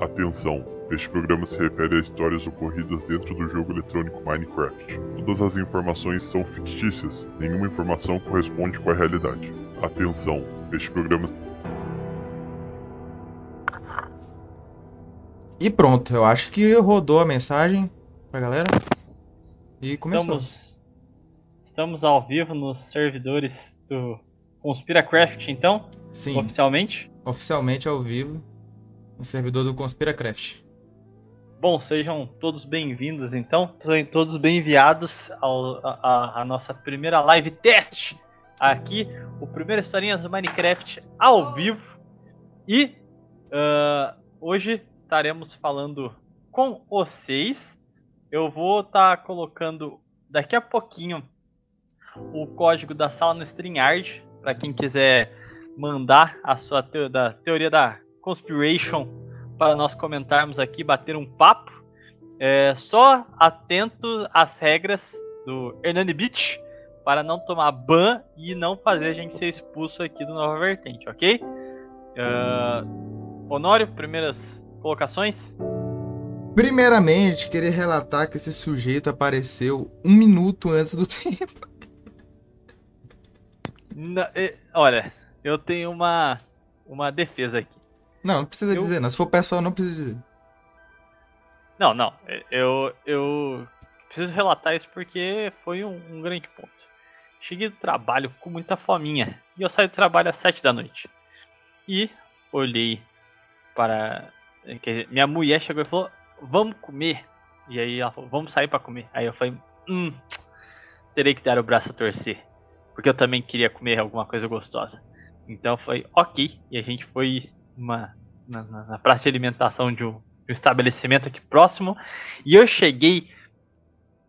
Atenção! Este programa se refere a histórias ocorridas dentro do jogo eletrônico Minecraft. Todas as informações são fictícias, nenhuma informação corresponde com a realidade. Atenção! Este programa. E pronto, eu acho que rodou a mensagem pra galera. E começou. Estamos, estamos ao vivo nos servidores do ConspiraCraft, então? Sim, Oficialmente? oficialmente ao vivo no servidor do Conspiracraft. Bom, sejam todos bem-vindos, então. Sejam todos a- a nossa primeira live teste aqui. O primeiro Historinhas do Minecraft ao vivo. E ah, hoje estaremos falando com vocês. Eu vou estar colocando daqui a pouquinho o código da sala no StreamYard para quem quiser mandar a sua teo- da teoria da conspiration para nós comentarmos aqui, bater um papo. É, só atento às regras do Hernani Beach para não tomar ban e não fazer a gente ser expulso aqui do Nova Vertente, ok? Ah, Honório, primeiras colocações? Primeiramente, queria relatar que esse sujeito apareceu um minuto antes do tempo. Na- olha, eu tenho uma, uma defesa aqui. Não, não precisa Eu- dizer, não. Se for pessoal, não precisa dizer. Não, não. Eu, eu preciso relatar isso porque foi um, um grande ponto. Cheguei do trabalho com muita fominha. E eu saí do trabalho às sete da noite. E olhei para. dizer, minha mulher chegou e falou: Vamos comer. E aí ela falou: Vamos sair para comer. Aí eu falei: Hum, terei que dar o braço a torcer. Porque eu também queria comer alguma coisa gostosa. Então foi ok. E a gente foi uma, na, na- na praça de alimentação de um, de um estabelecimento aqui próximo. E eu cheguei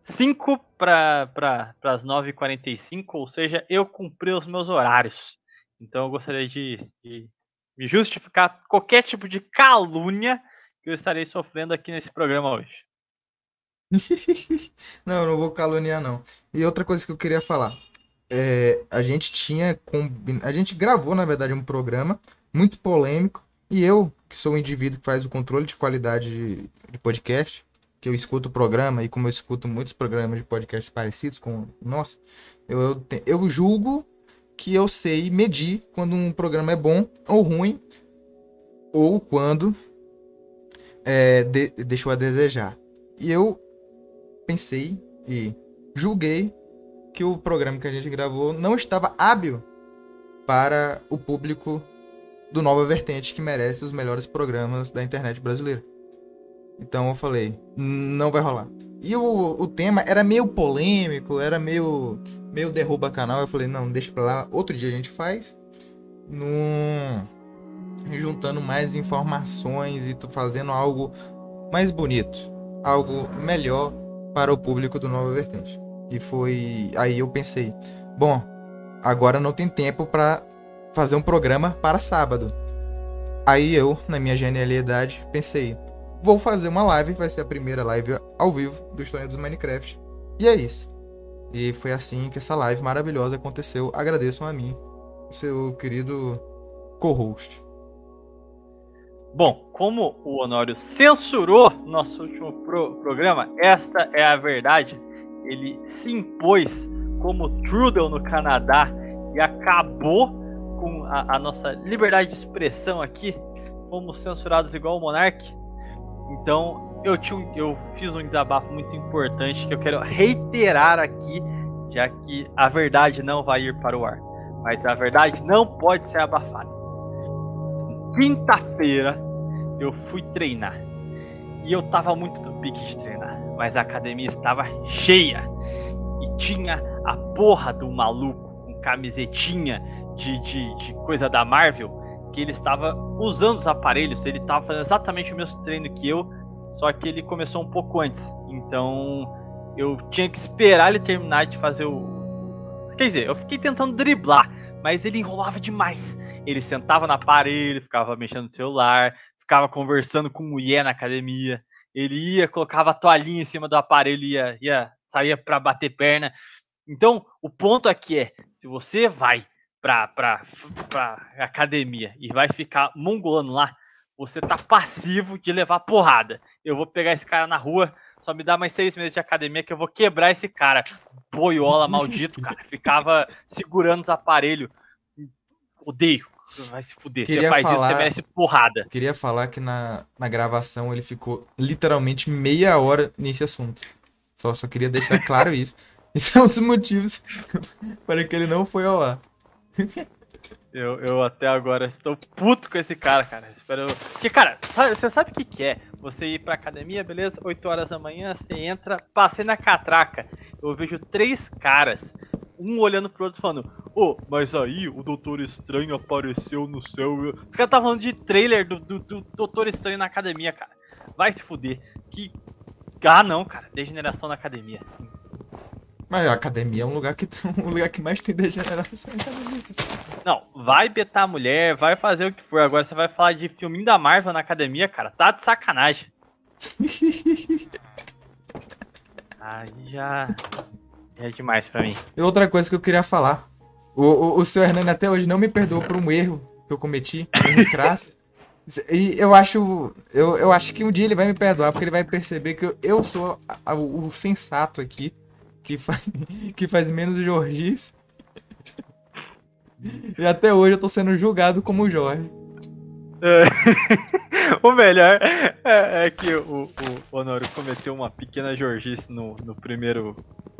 5 para as 9h45, ou seja, eu cumpri os meus horários. Então eu gostaria de, de me justificar qualquer tipo de calúnia que eu estarei sofrendo aqui nesse programa hoje. não, não vou caluniar, não. E outra coisa que eu queria falar. É, a gente tinha. combin- A gente gravou, na verdade, um programa muito polêmico. E eu, que sou o indivíduo que faz o controle de qualidade de, de podcast, que eu escuto o programa, e como eu escuto muitos programas de podcast parecidos com o nosso, eu, eu, eu julgo que eu sei medir quando um programa é bom ou ruim, ou quando é, de- deixou a desejar. E eu pensei e julguei que o programa que a gente gravou não estava hábil para o público do Nova Vertente que merece os melhores programas da internet brasileira. Então eu falei, não vai rolar. E o, o tema era meio polêmico, era meio, meio derruba canal. Eu falei, não, deixa pra lá, outro dia a gente faz. Num... Juntando mais informações e fazendo algo mais bonito. Algo melhor para o público do Nova Vertente. E foi aí eu pensei, bom, agora não tem tempo para fazer um programa para sábado. Aí eu, na minha genialidade, pensei, vou fazer uma live, vai ser a primeira live ao vivo do História dos Minecraft. E é isso. E foi assim que essa live maravilhosa aconteceu. Agradeço a mim, seu querido co-host. Bom, como o Honório censurou nosso último pro- programa, esta é a verdade. Ele se impôs como Trudel no Canadá e acabou com a, a nossa liberdade de expressão aqui. Fomos censurados igual o Monark. Então eu, tinha um- eu fiz um desabafo muito importante que eu quero reiterar aqui, já que a verdade não vai ir para o ar. Mas a verdade não pode ser abafada quinta-feira eu fui treinar. E eu tava muito do pique de treinar. Mas a academia estava cheia. E tinha a porra do maluco com camisetinha de, de, de coisa da Marvel. Que ele estava usando os aparelhos. Ele estava fazendo exatamente o mesmo treino que eu. Só que ele começou um pouco antes. Então eu tinha que esperar ele terminar de fazer o. Quer dizer, eu fiquei tentando driblar. Mas ele enrolava demais. Ele sentava no aparelho, ficava mexendo no celular, ficava conversando com mulher na academia. Ele ia, colocava a toalhinha em cima do aparelho, ia, ia saía para bater perna. Então, o ponto aqui é, se você vai pra, pra, pra academia e vai ficar mongolando lá, você tá passivo de levar porrada. Eu vou pegar esse cara na rua, só me dá mais seis meses de academia que eu vou quebrar esse cara. Boiola maldito, cara. Ficava segurando os aparelhos. Odeio. Vai se fuder. Queria você faz falar- isso, você merece porrada. Queria falar que na, na gravação ele ficou literalmente meia hora nesse assunto. Só, só queria deixar claro isso. Isso é um dos motivos para que ele não foi ao ar. Eu, eu até agora estou puto com esse cara, cara. Espero. Porque, cara, você sabe o que, que é? Você ir pra academia, beleza? 8 horas da manhã, você entra, passei na catraca. Eu vejo três caras, um olhando pro outro falando: Ô, mas aí o Doutor Estranho apareceu no céu. Os caras tá falando de trailer do, do, do Doutor Estranho na academia, cara. Vai se fuder. Que. Ah, não, cara. Degeneração na academia. Mas a academia é um lugar que um lugar que mais tem degeneração. Não, vai betar a mulher, vai fazer o que for. Agora você vai falar de filminho da Marvel na academia, cara. Tá de sacanagem. Aí já. É demais pra mim. E outra coisa que eu queria falar. O, o, o seu Hernani até hoje não me perdoou por um erro que eu cometi, erro crasso. E eu acho, eu, eu acho que um dia ele vai me perdoar, porque ele vai perceber que eu, eu sou a- a- o sensato aqui, que faz, que faz menos Jorgis. E até hoje eu tô sendo julgado como Jorge. o melhor é, é que o, o Honório cometeu uma pequena jorgice no, no primeiro.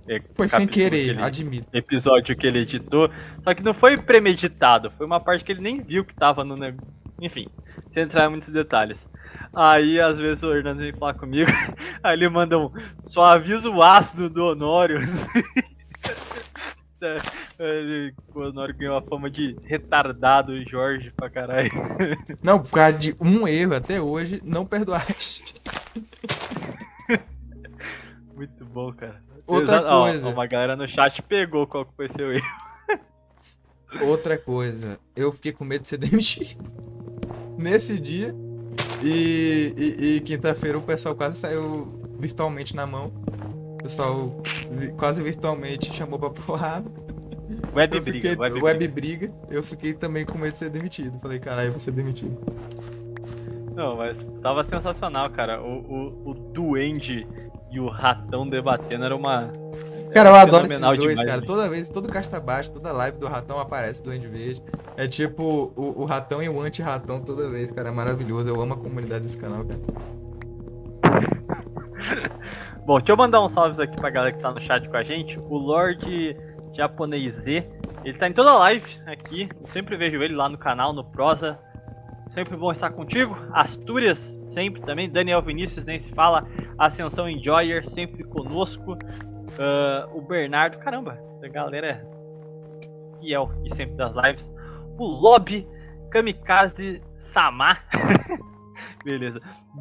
é, Foi sem capítulo que querer, ele- admito. episódio que ele editou. Só que não foi premeditado, foi uma parte que ele nem viu que tava no negócio. Enfim, sem entrar em muitos detalhes. Aí às vezes o Hernando vem falar comigo, aí ele manda um só avisa o ácido do Honório. É, o Honório ganhou a fama de retardado Jorge pra caralho. Não, por causa de um erro até hoje, não perdoaste. Muito bom, cara. Outra Exa- ó, coisa. uma galera no chat pegou qual que foi seu erro. Outra coisa, eu fiquei com medo de ser demitido. Nesse dia. E, e- e quinta-feira o pessoal quase saiu virtualmente na mão. O pessoal quase virtualmente chamou pra porrada. Web Eu briga, fiquei, web, web, briga. briga. Eu fiquei também com medo de ser demitido. Falei, caralho, eu vou ser demitido. Não, mas tava sensacional, cara. O, o, o Duende e o Ratão debatendo era uma. Cara, eu era adoro esses dois, demais, cara. né? Toda vez, todo casta baixo, toda live do ratão aparece do Duende Verde. É tipo o, o ratão e o anti-ratão toda vez, cara. É maravilhoso. Eu amo a comunidade desse canal, cara. Bom, deixa eu mandar uns salves aqui pra galera que tá no chat com a gente. O Lorde Japonês Z, ele tá em toda live aqui. Eu sempre vejo ele lá no canal, no Prosa. Sempre bom estar contigo. Astúrias, sempre também. Daniel Vinícius, nem se fala. Ascensão Enjoyer, sempre conosco. Ah, o Bernardo, caramba, a galera fiel e sempre das lives. O Lobby, Kamikaze Sama. Beleza.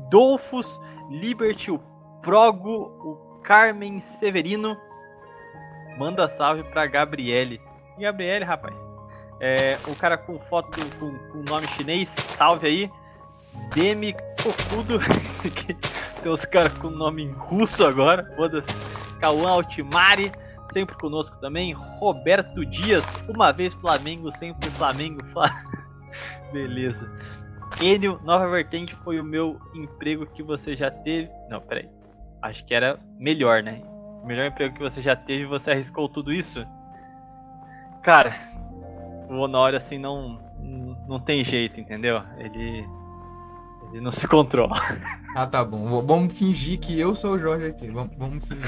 Dolfus, Liberty, o Progo, o Carmen Severino. Manda salve pra Gabriele. Gabriele, rapaz. É, o cara com foto com, com nome chinês, salve aí. Demi Cocudo. Tem os caras com nome em russo agora. Foda-se. Cauã Altimari, sempre conosco também. Roberto Dias, uma vez Flamengo, sempre Flamengo. Fla... Beleza. Enio, Nova Vertente foi o meu emprego que você já teve. Não, peraí. Acho que era melhor, né? O melhor emprego que você já teve você arriscou tudo isso? Cara, o Honório assim não. Não tem jeito, entendeu? Ele. Ele não se controla. Ah, tá bom. Vamos fingir que eu sou o Jorge aqui. Vamos, vamos fingir.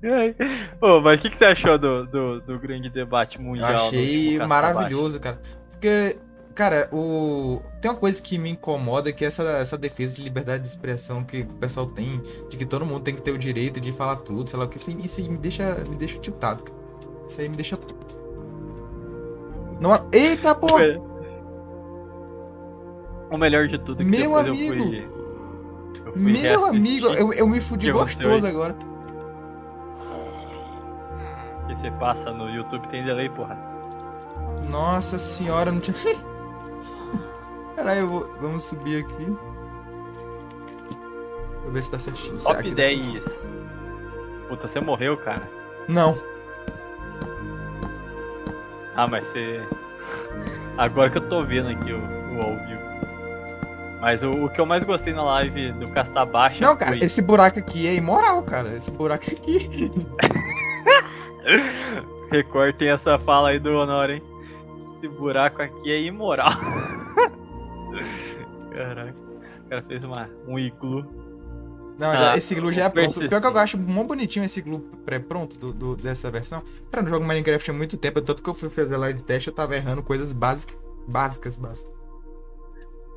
Ô, mas o que, que você achou do, do, do grande debate Eu mundial? no achei maravilhoso, cara. Porque, cara, o... tem uma coisa que me incomoda, que é essa, essa defesa de liberdade de expressão que o pessoal tem, de que todo mundo tem que ter o direito de falar tudo, sei lá o que. Isso, me deixa, me deixa tiltado, cara. Isso aí me deixa. Não... Eita, pô! O melhor de tudo que Meu amigo! eu fui. Eu fui Meu amigo, eu, eu me fudi gostoso agora. que você passa no YouTube tem delay, porra. Nossa senhora, não tinha. Caralho, eu vou... vamos subir aqui. Vou ver se tá certinho. Top Aqui tá 10. certinho. Puta, você morreu, cara. Não. Ah, mas você. Agora que eu tô vendo aqui o, ao vivo. Mas o, o que eu mais gostei na live do Casta Baixa. Não, cara, foi... esse buraco aqui é imoral, cara. Esse buraco aqui. Record tem essa fala aí do Honor, hein? Esse buraco aqui é imoral. Caraca. O cara fez uma, um iglu. Não, Ah, esse iglu já é pronto. Pior que eu acho mó bonitinho esse iglu pré-pronto do, do- dessa versão. Cara, no jogo Minecraft há muito tempo, tanto que eu fui fazer live teste, eu tava errando coisas básicas. Básicas, básicas.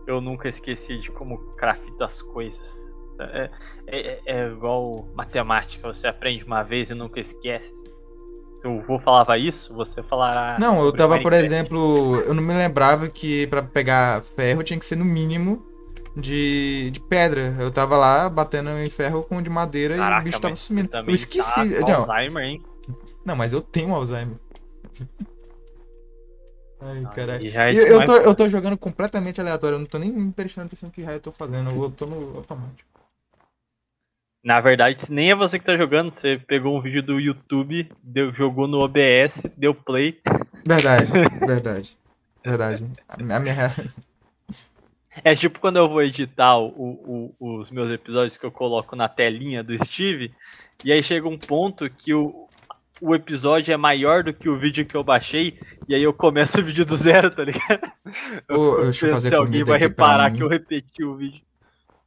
Eu nunca esqueci de como crafta as coisas. É, é- é igual matemática, você aprende uma vez e nunca esquece. Se o vô falava isso, você falará. Não, eu tava, por exemplo, eu não me lembrava que pra pegar ferro tinha que ser no mínimo de, de pedra. Eu tava lá batendo em ferro com de madeira e Caraca, o bicho tava sumindo. Eu esqueci. Tá não, Alzheimer, hein? não, mas eu tenho Alzheimer. Ai, caralho. E já Eu, tô, eu tô jogando completamente aleatório, eu não tô nem prestando atenção que raio eu tô fazendo, eu tô no automático. Na verdade, nem é você que tá jogando, você pegou um vídeo do YouTube, deu, jogou no OBS, deu play. Verdade, verdade. Verdade. A minha, a minha- É tipo quando eu vou editar o- o- os meus episódios que eu coloco na telinha do Steve, e aí chega um ponto que o, o episódio é maior do que o vídeo que eu baixei, e aí eu começo o vídeo do zero, tá ligado? Ô, Eu deixa eu fazer se alguém vai reparar que eu repeti o vídeo.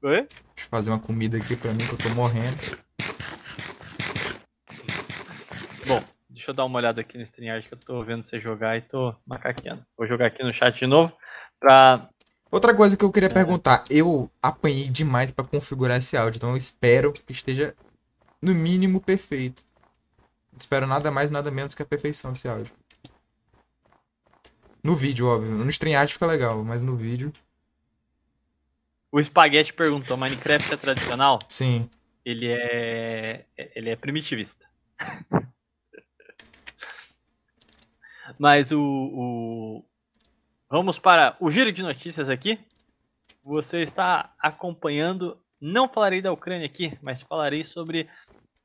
Oi? Deixa eu fazer uma comida aqui pra mim que eu tô morrendo. Bom, deixa eu dar uma olhada aqui no StreamYard que eu tô vendo você jogar e tô macaqueando. Vou jogar aqui no chat de novo pra Outra coisa que eu É. queria perguntar, eu apanhei demais pra configurar esse áudio, então eu espero que esteja no mínimo perfeito. Espero nada mais, nada menos que a perfeição desse áudio. No vídeo, óbvio. No StreamYard fica legal, mas no vídeo, O Spaghetti perguntou: Minecraft é tradicional? sim. Ele é. Ele é primitivista. Mas o, o- Vamos para o giro de notícias aqui. Você está acompanhando. Não falarei da Ucrânia aqui, mas falarei sobre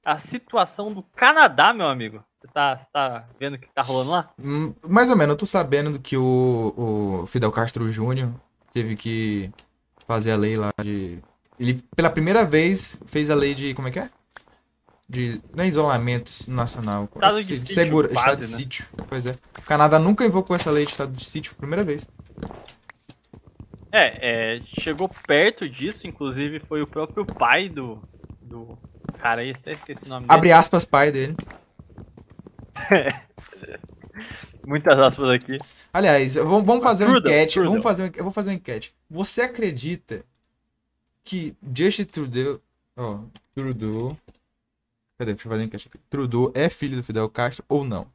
a situação do Canadá, meu amigo. Você tá, você tá vendo o que tá rolando lá? Hum, Mais ou menos, eu tô sabendo do que o, o Fidel Castro Júnior teve que fazer a lei lá de. Ele, pela primeira vez, fez a lei de. Como é que é? De. Não é isolamento nacional. Estado de sítio, segura, estado de né? sítio. Pois é. O Canadá nunca invocou essa lei de estado de sítio, primeira vez. É, é, chegou perto disso, inclusive foi o próprio pai do. do cara aí, até esqueci o nome dele. Abre aspas, pai dele. Muitas aspas aqui. Aliás, vamos, vamos fazer uma enquete. Vamos fazer, uma- eu vou fazer uma enquete. Você acredita que Justin Trudeau. Ó, Trudeau. Cadê? Deixa eu fazer uma enquete aqui. Trudeau é filho do Fidel Castro ou não?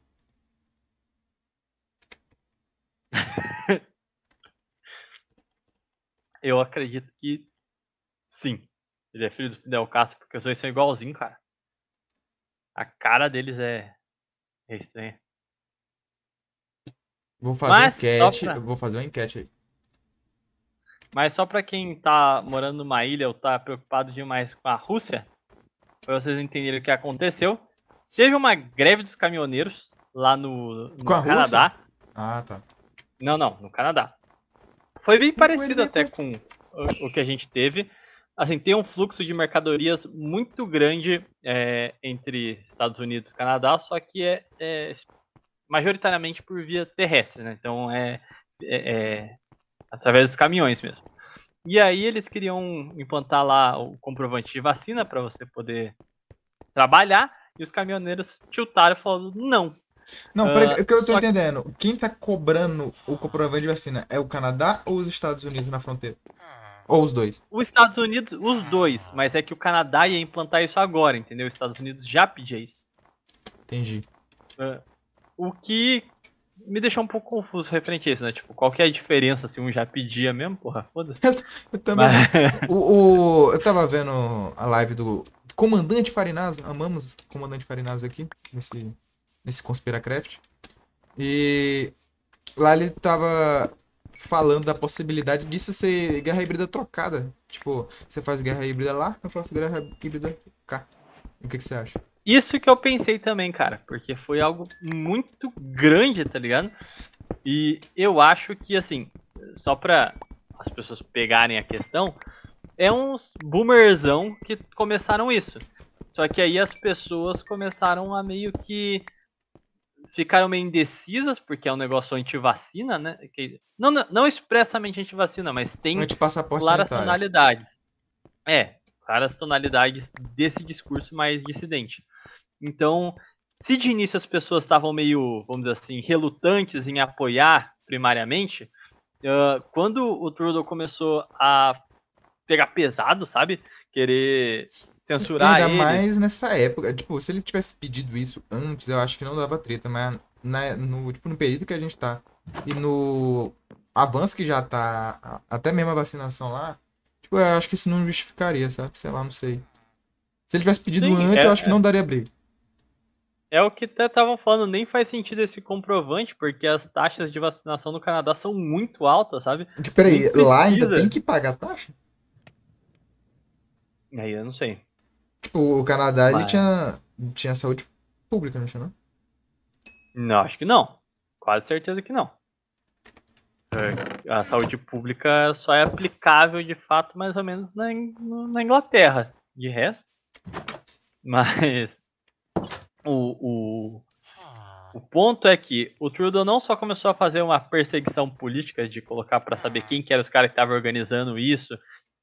Eu acredito que sim. Ele é filho do Fidel Castro, porque os dois são igualzinhos, cara. A cara deles é, é estranha. Vou fazer Mas, enquete. pra- vou fazer uma enquete aí. Mas só pra quem tá morando numa ilha ou tá preocupado demais com a Rússia, pra vocês entenderem o que aconteceu, teve uma greve dos caminhoneiros lá no, no Canadá. Ah, tá. Não, não, no Canadá. Foi bem parecido até com o, o que a gente teve. Assim, tem um fluxo de mercadorias muito grande é, entre Estados Unidos e Canadá, só que é, é majoritariamente por via terrestre, né? Então é, é- é através dos caminhões mesmo. E aí eles queriam implantar lá o comprovante de vacina para você poder trabalhar, e os caminhoneiros tiltaram falando não, Não, Ah, peraí, o que eu tô só que- entendendo? Quem tá cobrando o comprovante de vacina é o Canadá ou os Estados Unidos na fronteira? Ou os dois? Os Estados Unidos, os dois, mas é que o Canadá ia implantar isso agora, entendeu? Os Estados Unidos já pedia isso. Entendi. O que me deixou um pouco confuso referente a isso, né? Tipo, qual que é a diferença se um já pedia mesmo? Porra, foda-se. Eu também. Mas- O, o- eu tava vendo a live do Comandante Farinazo. Amamos o Comandante Farinazo aqui, nesse, nesse Conspiracraft. E lá ele tava falando da possibilidade disso ser guerra híbrida trocada. Tipo, você faz guerra híbrida lá, eu faço guerra híbrida cá. O que, que você acha? Isso que eu pensei também, cara, porque foi algo muito grande, tá ligado? E eu acho que, assim, só pra as pessoas pegarem a questão, é uns boomerzão que começaram isso. Só que aí as pessoas começaram a meio que ficaram meio indecisas, porque é um negócio anti-vacina, né? Que, não, não expressamente anti-vacina, mas tem claras sanitário. tonalidades. É, claras tonalidades desse discurso mais dissidente. Então, se de início as pessoas estavam meio, vamos dizer assim, relutantes em apoiar primariamente, uh, quando o Trudeau começou a pegar pesado, sabe? Querer censurar Ainda ele. mais nessa época. Tipo, se ele tivesse pedido isso antes, eu acho que não dava treta, mas na, no, tipo, no período que a gente tá e no avanço que já tá, até mesmo a vacinação lá, tipo, eu acho que isso não justificaria, sabe? Sei lá, não sei. Se ele tivesse pedido Sim, antes, é, eu acho que não daria briga. É o que até estavam falando, nem faz sentido esse comprovante, porque as taxas de vacinação no Canadá são muito altas, sabe? Peraí, lá ainda tem que pagar taxa? Aí eu não sei. Tipo, o Canadá Mas... ele tinha, tinha saúde pública, não tinha não? Não, acho que não. Quase certeza que não. É, a saúde pública só é aplicável de fato mais ou menos na, na Inglaterra. De resto. Mas o, o, o ponto é que o Trudeau não só começou a fazer uma perseguição política de colocar para saber quem que eram os caras que estavam organizando isso,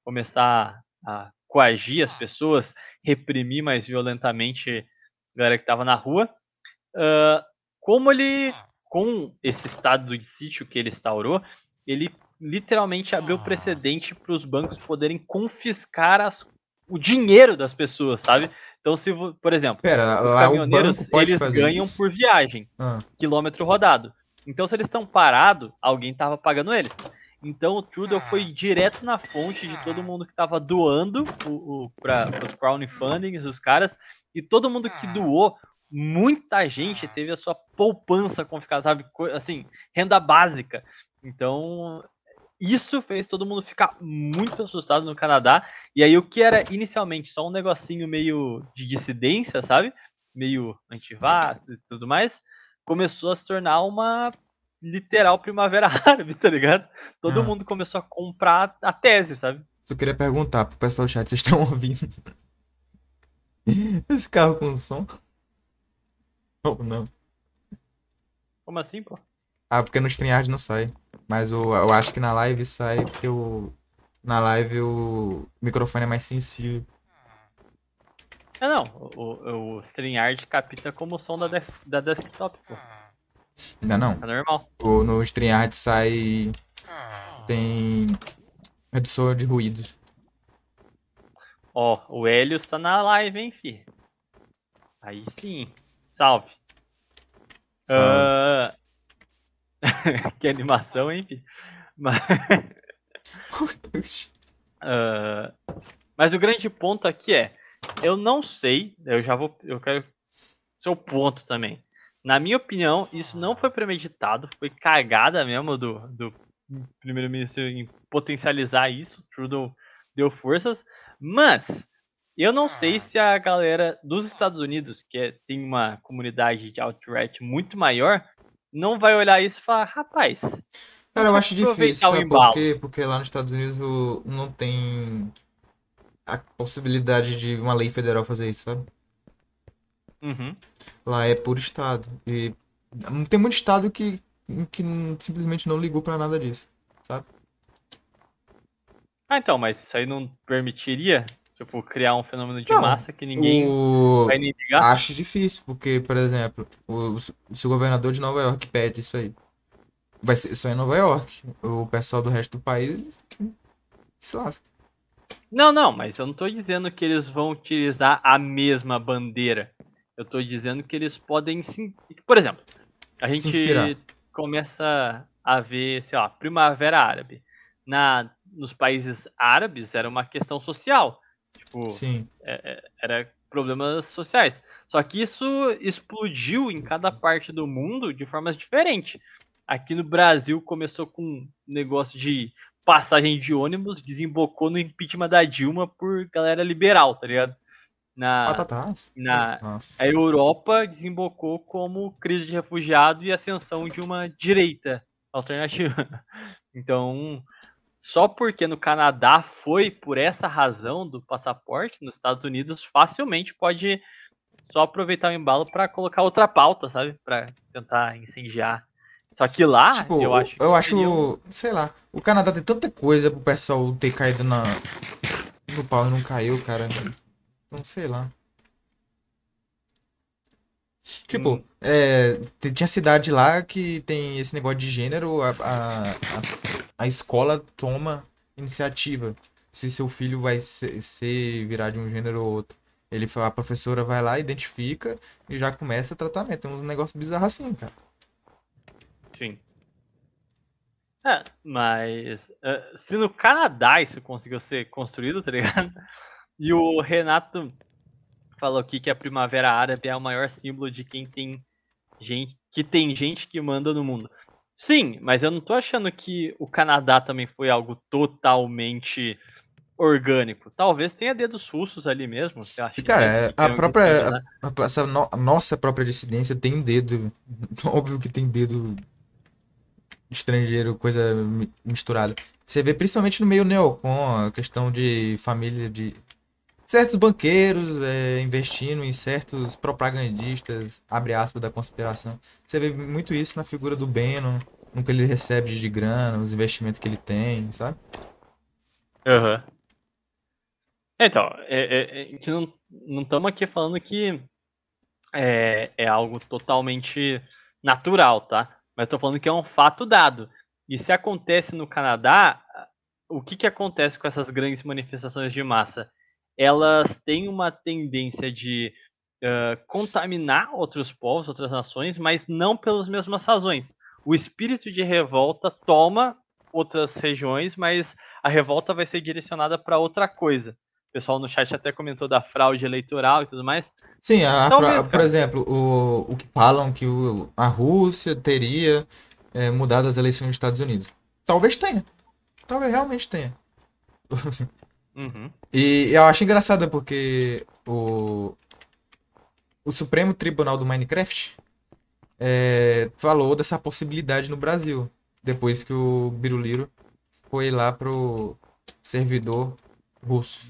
começar a coagir as pessoas, reprimir mais violentamente a galera que estava na rua. Uh, como ele, com esse estado de sítio que ele instaurou, ele literalmente abriu precedente para os bancos poderem confiscar as, o dinheiro das pessoas, sabe? Então, se, por exemplo, Pera, os caminhoneiros eles ganham isso? por viagem, ah. quilômetro rodado. Então, se eles estão parados, alguém estava pagando eles. Então o Trudeau foi ah. direto na fonte de todo mundo que estava doando o, o, para os crowdfunding, os caras, e todo mundo que ah. doou, muita gente teve a sua poupança confiscada, sabe? Assim, renda básica. Então, isso fez todo mundo ficar muito assustado no Canadá. E aí, o que era inicialmente só um negocinho meio de dissidência, sabe? Meio antivaz e tudo mais, começou a se tornar uma literal primavera árabe, tá ligado? Todo ah. mundo começou a comprar a tese, sabe? Só queria perguntar pro pessoal do chat, vocês estão ouvindo esse carro com som? Ou não? Como assim, pô? Ah, porque no StreamYard não sai. Mas eu, eu acho que na live sai porque o, na live o microfone é mais sensível. É não, o, o StreamYard capta como som da, des, da desktop, pô. Ainda não. É normal. O, no StreamYard sai. Tem. Redução de ruídos. Ó, o Hélio está na live, hein, fi? Aí sim. Salve. Salve. Uh... que animação, hein, fi? Mas... uh... Mas o grande ponto aqui é, eu não sei, eu já vou, eu quero seu ponto também. Na minha opinião, isso não foi premeditado, foi cagada mesmo do, do primeiro-ministro em potencializar isso. Trudeau deu forças, mas eu não sei ah. se a galera dos Estados Unidos, que é, tem uma comunidade de alt-right muito maior, não vai olhar isso e falar, rapaz. Cara, eu acho difícil, sabe por quê? Porque lá nos Estados Unidos não tem a possibilidade de uma lei federal fazer isso, sabe? Uhum. Lá é por estado. E tem muito estado que, que simplesmente não ligou para nada disso, sabe? Ah, então, mas isso aí não permitiria, tipo, criar um fenômeno de não, massa que ninguém o... vai nem ligar? Acho difícil, porque, por exemplo, o, se o governador de Nova York pede isso aí, vai ser só em Nova York. O pessoal do resto do país se lasca. Não, não, mas eu não tô dizendo que eles vão utilizar a mesma bandeira. Eu tô dizendo que eles podem sim. Por exemplo, a gente começa a ver, sei lá, Primavera Árabe. Na, nos países árabes era uma questão social. Tipo, sim. É, é, era problemas sociais. Só que isso explodiu em cada parte do mundo de formas diferentes. Aqui no Brasil começou com um negócio de passagem de ônibus, desembocou no impeachment da Dilma por galera liberal, tá ligado? Na, na a Europa desembocou como crise de refugiado e ascensão de uma direita alternativa. Então, só porque no Canadá foi por essa razão do passaporte, nos Estados Unidos facilmente pode só aproveitar o embalo para colocar outra pauta, sabe? Para tentar incendiar. Só que lá, tipo, eu acho. Eu acho, sei lá, o Canadá tem tanta coisa pro pessoal ter caído na no pau e não caiu, cara. Não sei lá. Tipo, hum. é, tinha cidade lá que tem esse negócio de gênero, a, a, a, escola toma iniciativa. Se seu filho vai ser, ser, virar de um gênero ou outro. Ele, a professora vai lá, identifica e já começa o tratamento. É um negócio bizarro assim, cara. Sim. É, mas uh, se no Canadá isso conseguiu ser construído, tá ligado? E o Renato falou aqui que a Primavera Árabe é o maior símbolo de quem tem gente que tem gente que manda no mundo. Sim, mas eu não tô achando que o Canadá também foi algo totalmente orgânico. Talvez tenha dedos russos ali mesmo. Cara, é, a própria. né? a, essa no, a nossa própria dissidência tem dedo. Óbvio que tem dedo estrangeiro, coisa misturada. Você vê principalmente no meio neocon, a questão de família de certos banqueiros é, investindo em certos propagandistas, abre aspas, da conspiração. Você vê muito isso na figura do Beno, no que ele recebe de grana, os investimentos que ele tem, sabe? Aham. Uhum. Então, é, é, é, não estamos aqui falando que é, é algo totalmente natural, tá? Mas estou falando que é um fato dado. E se acontece no Canadá, o que, que acontece com essas grandes manifestações de massa? Elas têm uma tendência de uh, contaminar outros povos, outras nações, mas não pelas mesmas razões. O espírito de revolta toma outras regiões, mas a revolta vai ser direcionada para outra coisa. O pessoal no chat até comentou da fraude eleitoral e tudo mais. Sim, a, Talvez, por exemplo, o, o que falam que o, a Rússia teria é, mudado as eleições dos Estados Unidos. Talvez tenha. Talvez realmente tenha. Uhum. E eu acho engraçado porque o, o Supremo Tribunal do Minecraft é, falou dessa possibilidade no Brasil. Depois que o Biruliro foi lá pro servidor russo.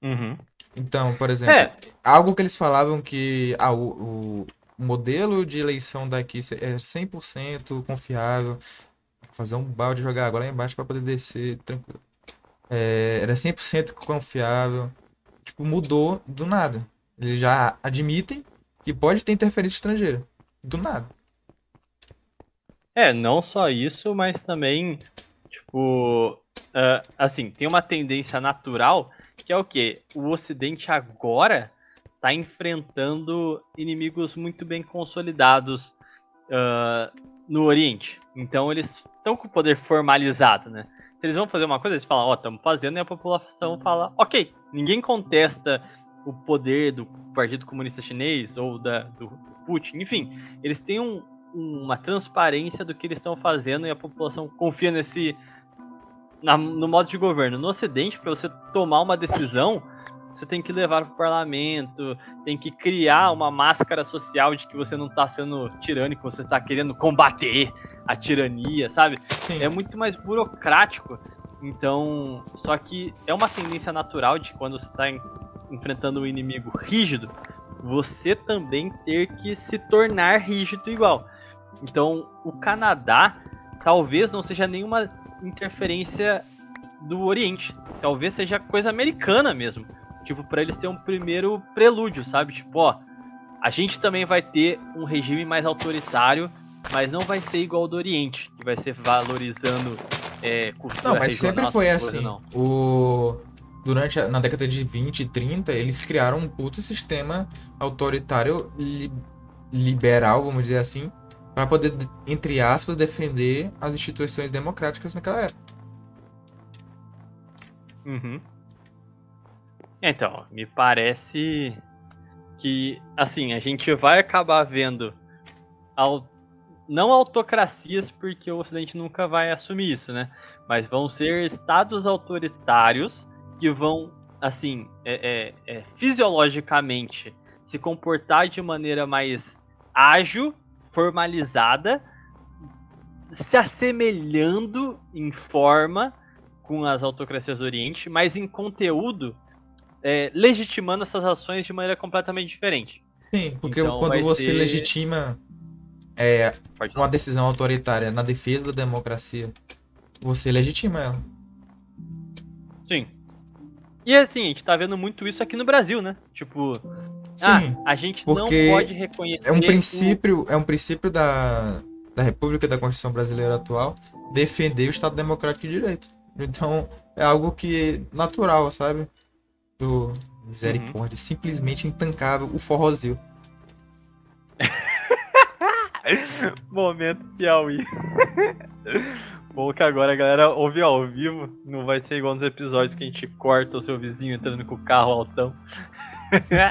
Uhum. Então, por exemplo, é. algo que eles falavam que ah, o, o modelo de eleição daqui é 100% confiável. Fazer um balde jogar água lá embaixo para poder descer tranquilo é, era 100% confiável. Tipo, mudou do nada. Eles já admitem que pode ter interferência estrangeira. Do nada. É, não só isso, mas também, tipo, uh, assim, tem uma tendência natural que é o que? O Ocidente agora está enfrentando inimigos muito bem consolidados uh, no Oriente. Então eles estão com o poder formalizado, né? Se eles vão fazer uma coisa, eles falam, ó, oh, estamos fazendo, e a população fala, ok, ninguém contesta o poder do Partido Comunista Chinês ou da, do Putin, enfim, eles têm um, uma transparência do que eles estão fazendo e a população confia nesse na, no modo de governo. No Ocidente, para você tomar uma decisão, você tem que levar para o parlamento, tem que criar uma máscara social de que você não está sendo tirânico, você está querendo combater a tirania, sabe? Sim. É muito mais burocrático. Então, só que é uma tendência natural de quando você está enfrentando um inimigo rígido, você também ter que se tornar rígido igual. Então, o Canadá talvez não seja nenhuma interferência do Oriente, talvez seja coisa americana mesmo. Tipo, para eles ter um primeiro prelúdio, sabe? Tipo, ó, a gente também vai ter um regime mais autoritário, mas não vai ser igual ao do Oriente, que vai ser valorizando é, cultura Não, mas sempre foi assim. Não. O durante a, na década de 20 e 30, eles criaram um puto sistema autoritário li, liberal, vamos dizer assim, para poder, entre aspas, defender as instituições democráticas naquela época. Uhum. Então, me parece que, assim, a gente vai acabar vendo ao, não autocracias, porque o Ocidente nunca vai assumir isso, né? Mas vão ser estados autoritários que vão, assim, é, é, é, fisiologicamente se comportar de maneira mais ágil, formalizada, se assemelhando em forma com as autocracias do Oriente, mas em conteúdo é, legitimando essas ações de maneira completamente diferente. Sim, porque então, quando você legitima é, uma decisão autoritária na defesa da democracia, você legitima ela. Sim. E assim, a gente tá vendo muito isso aqui no Brasil, né? Tipo, ah, Sim, ah, a gente não pode reconhecer. É um princípio, o... é um princípio da, da República e da Constituição Brasileira atual defender o Estado Democrático de Direito. Então, é algo que é natural, sabe? Do misericórdia, uhum. simplesmente intancável, o forrozinho. Momento Piauí. Bom que agora a galera ouve ao vivo, não vai ser igual nos episódios que a gente corta o seu vizinho entrando com o carro altão.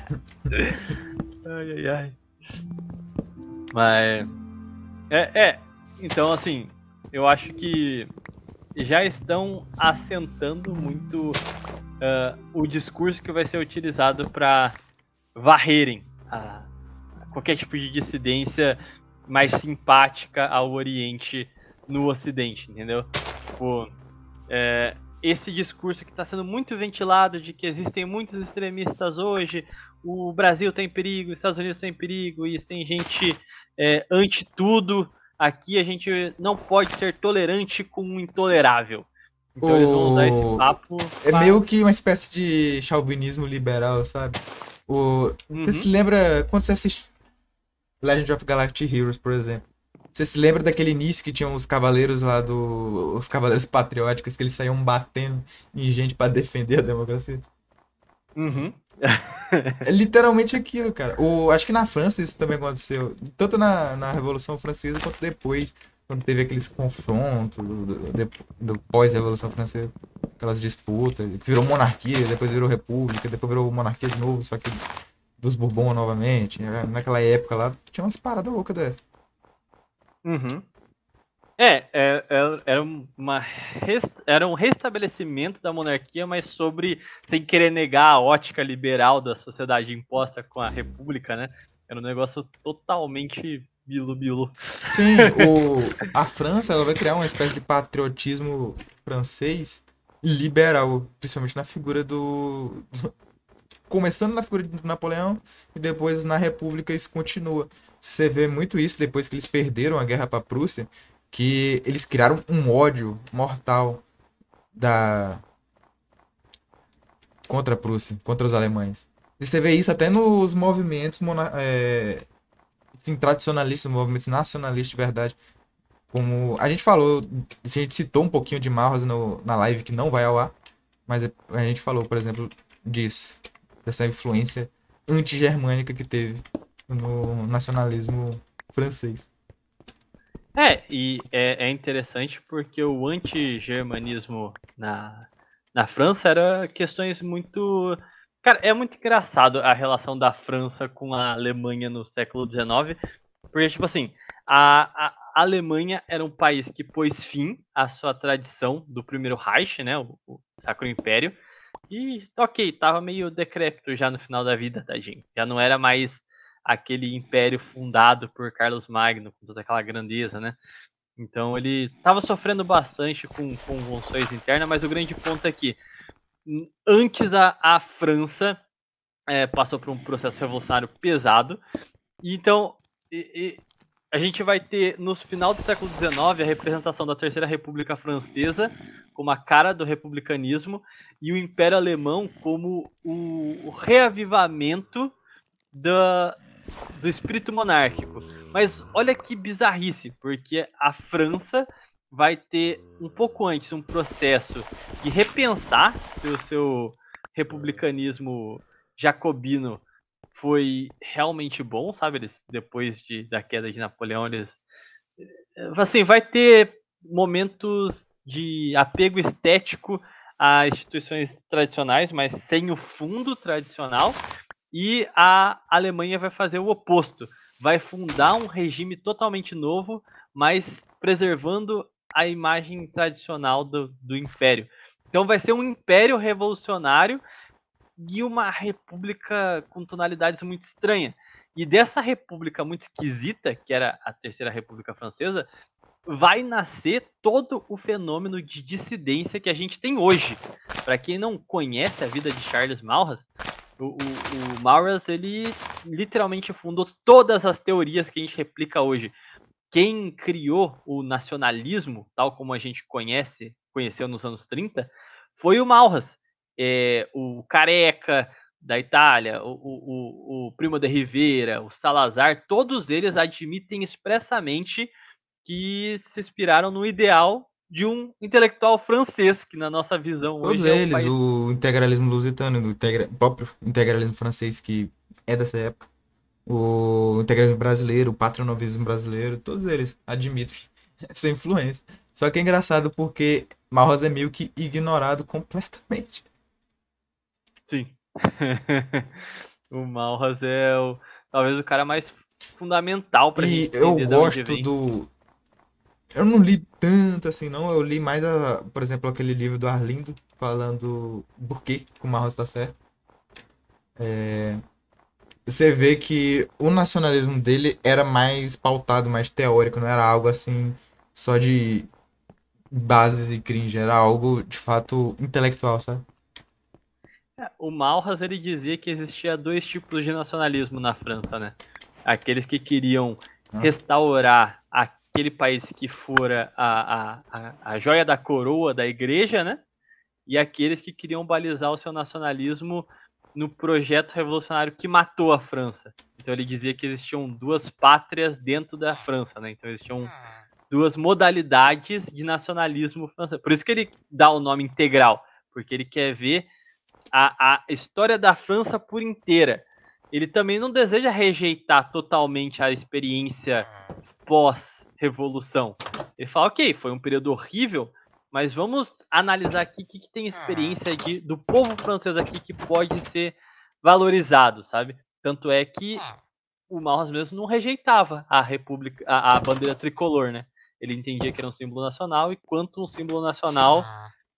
ai, ai, ai. Mas. É, é, então assim, eu acho que já estão assentando muito uh, o discurso que vai ser utilizado para varrerem a, qualquer tipo de dissidência mais simpática ao Oriente no Ocidente, entendeu? Tipo, é, esse discurso que está sendo muito ventilado de que existem muitos extremistas hoje, o Brasil está em perigo, os Estados Unidos estão em perigo, e tem gente é, tudo. Aqui a gente não pode ser tolerante com o intolerável. Então o... eles vão usar esse papo. É meio que uma espécie de chauvinismo liberal, sabe? O... Uhum. Você se lembra quando você assiste Legend of Galactic Heroes, por exemplo? Você se lembra daquele início que tinham os cavaleiros lá do. Os cavaleiros patrióticos que eles saíam batendo em gente para defender a democracia? Uhum. é literalmente aquilo, cara. O, acho que na França isso também aconteceu. Tanto na, na Revolução Francesa quanto depois, quando teve aqueles confrontos do, do, do pós-Revolução Francesa. Aquelas disputas, que virou monarquia, depois virou república, depois virou monarquia de novo, só que dos Bourbon novamente. Naquela época lá, tinha umas paradas loucas dessas. Uhum. É, é, é, era, uma era um restabelecimento da monarquia, mas sobre sem querer negar a ótica liberal da sociedade imposta com a república, né? Era um negócio totalmente bilo-bilo. Sim, o, a França ela vai criar uma espécie de patriotismo francês liberal, principalmente na figura do, do começando na figura de Napoleão e depois na República isso continua. Você vê muito isso depois que eles perderam a guerra para a Prússia, que eles criaram um ódio mortal da contra a Prússia, contra os alemães. E você vê isso até nos movimentos é, assim, tradicionalistas, movimentos nacionalistas de verdade. Como a gente falou, a gente citou um pouquinho de Marros no, na live que não vai ao ar, mas a gente falou, por exemplo, disso, dessa influência anti-germânica que teve no nacionalismo francês. É, e é, é interessante porque o anti-germanismo na, na França era questões muito. Cara, é muito engraçado a relação da França com a Alemanha no século XIX, porque, tipo assim, a, a Alemanha era um país que pôs fim à sua tradição do primeiro Reich, né, o, o Sacro Império, e, ok, tava meio decrépito já no final da vida, tadinho. Já não era mais aquele império fundado por Carlos Magno, com toda aquela grandeza, né? Então ele estava sofrendo bastante com convulsões internas, mas o grande ponto é que antes a, a França é, passou por um processo revolucionário pesado, então e, e, a gente vai ter no final do século XIX a representação da Terceira República Francesa como a cara do republicanismo e o Império Alemão como o, o reavivamento da, do espírito monárquico. Mas olha que bizarrice, porque a França vai ter um pouco antes um processo de repensar se o seu republicanismo jacobino foi realmente bom, sabe? Eles depois de, da queda de Napoleão, eles assim, vai ter momentos de apego estético a instituições tradicionais, mas sem o fundo tradicional. E a Alemanha vai fazer o oposto. Vai fundar um regime totalmente novo, mas preservando a imagem tradicional do, do império. Então vai ser um império revolucionário e uma república com tonalidades muito estranhas. E dessa república muito esquisita, que era a Terceira República Francesa, vai nascer todo o fenômeno de dissidência que a gente tem hoje. Para quem não conhece a vida de Charles Maurras, o, o, o Maurras ele literalmente fundou todas as teorias que a gente replica hoje. Quem criou o nacionalismo, tal como a gente conhece, conheceu nos anos 30, foi o Maurras. É, o Careca da Itália, o, o, o Primo de Rivera, o Salazar, todos eles admitem expressamente que se inspiraram no ideal de um intelectual francês, que na nossa visão Todos hoje é um eles, país... o integralismo lusitano, o integra... próprio integralismo francês, que é dessa época, o integralismo brasileiro, o patronovismo brasileiro, todos eles admitem essa influência. Só que é engraçado porque Malros é meio que ignorado completamente. Sim. o Malras é o, talvez o cara mais fundamental pra E gente eu gosto do. Eu não li tanto assim, não. Eu li mais, a, por exemplo, aquele livro do Arlindo falando por que que o Marros tá certo. É, Você vê que o nacionalismo dele era mais pautado, mais teórico, não era algo assim só de bases e cringe, era algo de fato intelectual, sabe? O Malras ele dizia que existia dois tipos de nacionalismo na França, né? Aqueles que queriam Nossa. restaurar aquele país que fora a, a, a, a joia da coroa da igreja, né? E aqueles que queriam balizar o seu nacionalismo no projeto revolucionário que matou a França. Então ele dizia que existiam duas pátrias dentro da França, né? Então existiam duas modalidades de nacionalismo francês. Por isso que ele dá o nome integral, porque ele quer ver a, a história da França por inteira. Ele também não deseja rejeitar totalmente a experiência pós-revolução. Ele fala, ok, foi um período horrível, mas vamos analisar aqui o que, que tem experiência de, do povo francês aqui que pode ser valorizado, sabe? Tanto é que o Maus mesmo não rejeitava a república, a, a bandeira tricolor, né? Ele entendia que era um símbolo nacional e quanto um símbolo nacional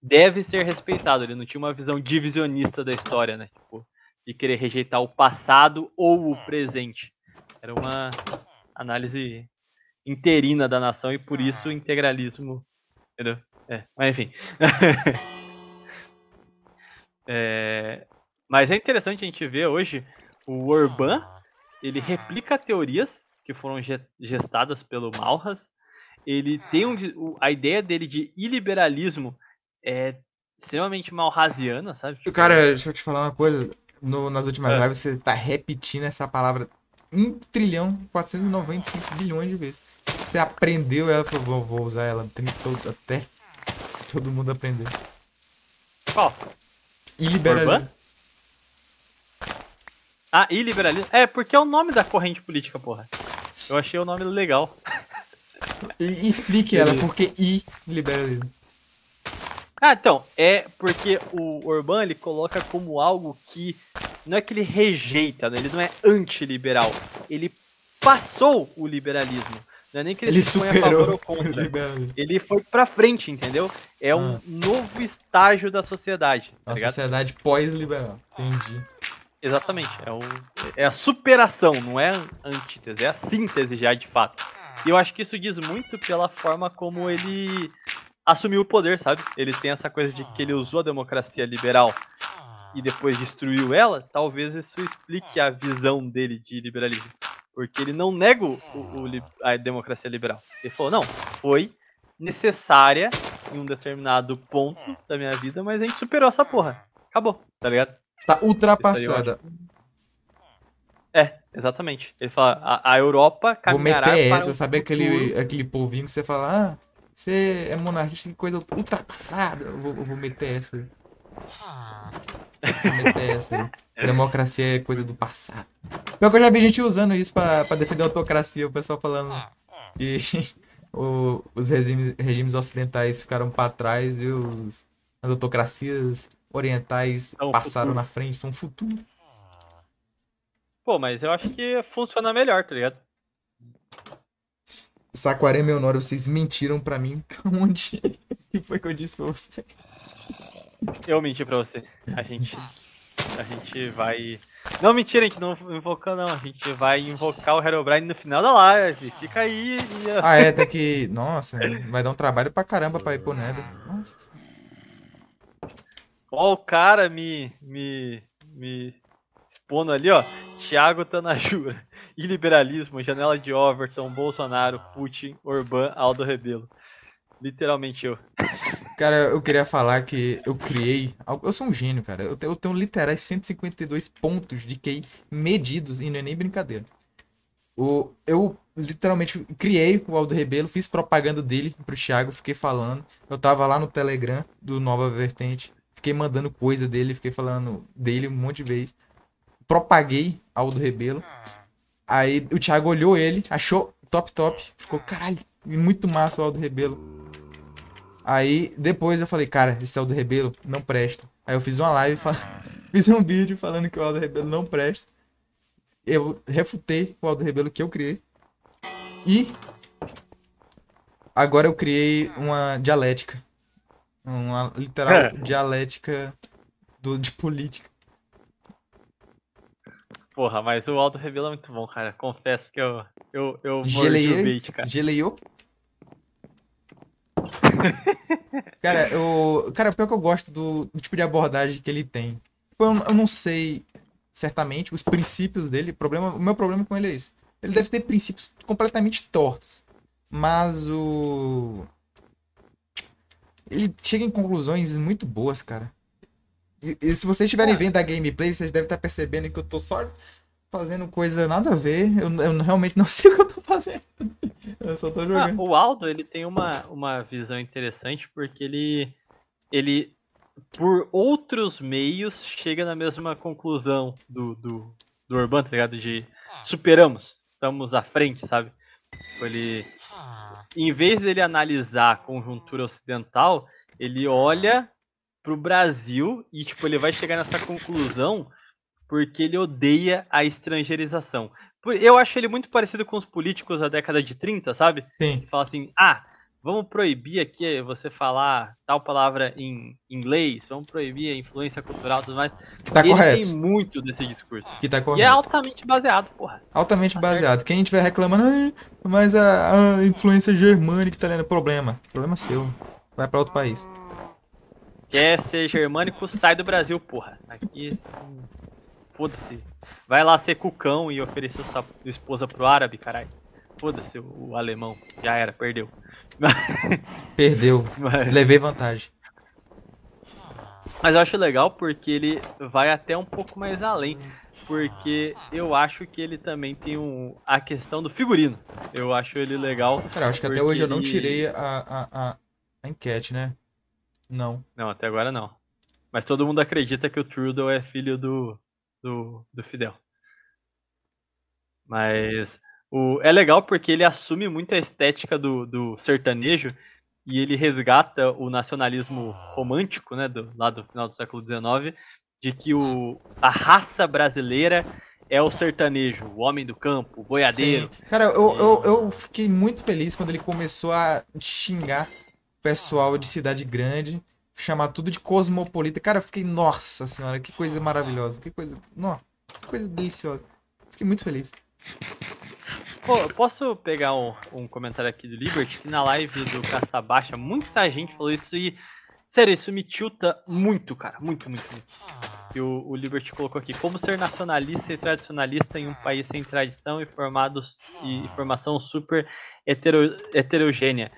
deve ser respeitado. Ele não tinha uma visão divisionista da história, né? Tipo, de querer rejeitar o passado ou o presente. Era uma análise interina da nação e por isso o integralismo. Entendeu? É, mas enfim. É, mas é interessante a gente ver hoje o Urban, ele replica teorias que foram ge- gestadas pelo Malras. Ele tem um, a ideia dele de iliberalismo é extremamente malrasiana, sabe? Cara, deixa eu te falar uma coisa. No- nas últimas É. lives você tá repetindo essa palavra 1 trilhão 495 bilhões de vezes. Você aprendeu ela, falou, vou, vou usar ela todo- até todo mundo aprender. qual? E liberalismo. Ah, iliberalismo? É, porque é o nome da corrente política, porra. Eu achei o nome legal. E, e explique ela, porque e liberalismo. Ah, então, é porque o Orbán ele coloca como algo que não é que ele rejeita, né? ele não é antiliberal. Ele passou o liberalismo. Não é nem que ele, Ele se põe a favor superou ou contra. Ele foi pra frente, entendeu? É um Ah. novo estágio da sociedade, tá ligado? sociedade pós-liberal. Entendi. Exatamente. É, o, é a superação, não é a antítese, é a síntese já de fato. E eu acho que isso diz muito pela forma como ele assumiu o poder, sabe? Ele tem essa coisa de que ele usou a democracia liberal e depois destruiu ela. Talvez isso explique a visão dele de liberalismo. Porque ele não nega o, o a democracia liberal. Ele falou, não, foi necessária em um determinado ponto da minha vida, mas a gente superou essa porra. Acabou, tá ligado? Está ultrapassada. É, exatamente. Ele fala, a, a Europa Vou caminhará meter para essa, um sabe futuro- aquele, aquele povinho que você fala, ah, você é monarquista, que coisa ultrapassada. Eu vou, eu vou meter essa. Vou essa aí. Democracia é coisa do passado. Pior que eu já vi gente usando isso pra, pra defender a autocracia, o pessoal falando que o- os regimes, regimes ocidentais ficaram pra trás e os, as autocracias orientais São o passaram futuro. na frente, são futuro. Pô, mas eu acho que funciona melhor, tá ligado? Saquarema e Honório, vocês mentiram pra mim. Onde? Que foi que eu disse pra você? Eu menti pra você. A gente. A gente vai. Não, mentira, a gente não invocou, não. A gente vai invocar o Herobrine no final da live. Fica aí. E... Ah, é, tem que. Nossa, vai dar um trabalho pra caramba pra ir pro Nether. Nossa. Ó, o cara me. me. me expondo ali, ó. Thiago Tanajura. Iliberalismo, janela de Overton, Bolsonaro, Putin, Orbán, Aldo Rebelo. Literalmente eu. Cara, eu queria falar que eu criei. Eu sou um gênio, cara. Eu tenho, eu tenho literais 152 pontos de QI medidos e não é nem brincadeira. O, eu literalmente criei o Aldo Rebelo, fiz propaganda dele pro Thiago, fiquei falando. Eu tava lá no Telegram do Nova Vertente, fiquei mandando coisa dele, fiquei falando dele um monte de vezes. Propaguei Aldo Rebelo. Aí o Thiago olhou ele, achou top top, ficou caralho, muito massa o Aldo Rebelo. Aí depois eu falei, cara, esse Aldo Rebelo não presta. Aí eu fiz uma live, fal... fiz um vídeo falando que o Aldo Rebelo não presta. Eu refutei o Aldo Rebelo que eu criei. E agora eu criei uma dialética. Uma literal É. dialética do, de política. Porra, mas o Aldo Rebelo é muito bom, cara. Confesso que eu. Eu, eu mordi o bait, cara. geleiou. cara, eu, cara, pior que eu gosto do, do tipo de abordagem que ele tem. Tipo, Eu, eu não sei certamente os princípios dele. O, problema, o meu problema com ele é esse. Ele deve ter princípios completamente tortos. Mas o. Ele chega em conclusões muito boas, cara. E, e se vocês estiverem vendo a gameplay, vocês devem estar percebendo que eu tô só fazendo coisa nada a ver. Eu, eu realmente não sei o que eu tô fazendo. Eu só tô Ah, jogando. o Aldo, ele tem uma, uma visão interessante porque ele. Ele. Por outros meios, chega na mesma conclusão do, do, do Urban, tá ligado? De superamos, estamos à frente, sabe? Tipo, Ele. Em vez dele analisar a conjuntura ocidental, ele olha pro Brasil e, tipo, ele vai chegar nessa conclusão porque ele odeia a estrangeirização. Eu acho ele muito parecido com os políticos da década de 30, sabe? Sim. que fala assim: ah, vamos proibir aqui você falar tal palavra em inglês, vamos proibir a influência cultural e tudo mais. Tá ele correto. tem muito desse discurso. Que tá E é correto. altamente baseado, porra. Altamente baseado. Quem estiver reclamando, "Ai, mas a, a influência germânica tá lendo problema. Problema seu. Vai pra outro país. Quer ser germânico, sai do Brasil, porra. Aqui. Foda-se. Vai lá ser cucão e oferecer sua esposa pro árabe, caralho. Foda-se o, o alemão. Já era, perdeu. Perdeu. Mas- Levei vantagem. Mas eu acho legal porque ele vai até um pouco mais além. Porque eu acho que ele também tem um, a questão do figurino. Eu acho ele legal. Cara, acho que até hoje eu não tirei a, a, a, a enquete, né? Não. Não, até agora não. Mas todo mundo acredita que o Trudeau é filho do, do, do Fidel. Mas o, é legal porque ele assume muito a estética do, do sertanejo e ele resgata o nacionalismo romântico, né, do, lá do final do século XIX, de que o, a raça brasileira é o sertanejo, o homem do campo, o boiadeiro. Sim. Cara, eu, eu, eu fiquei muito feliz quando ele começou a xingar o pessoal de cidade grande, chamar tudo de cosmopolita. Cara, eu fiquei, nossa senhora, que coisa maravilhosa. Que coisa. Nossa, que coisa deliciosa. Fiquei muito feliz. Pô, posso pegar um, um comentário aqui do Liberty, que na live do Casta Baixa, muita gente falou isso e. Sério, isso me tilta muito, cara. Muito, muito, muito. E o, o Liberty colocou aqui, como ser nacionalista e tradicionalista em um país sem tradição e formados e formação super hetero, heterogênea.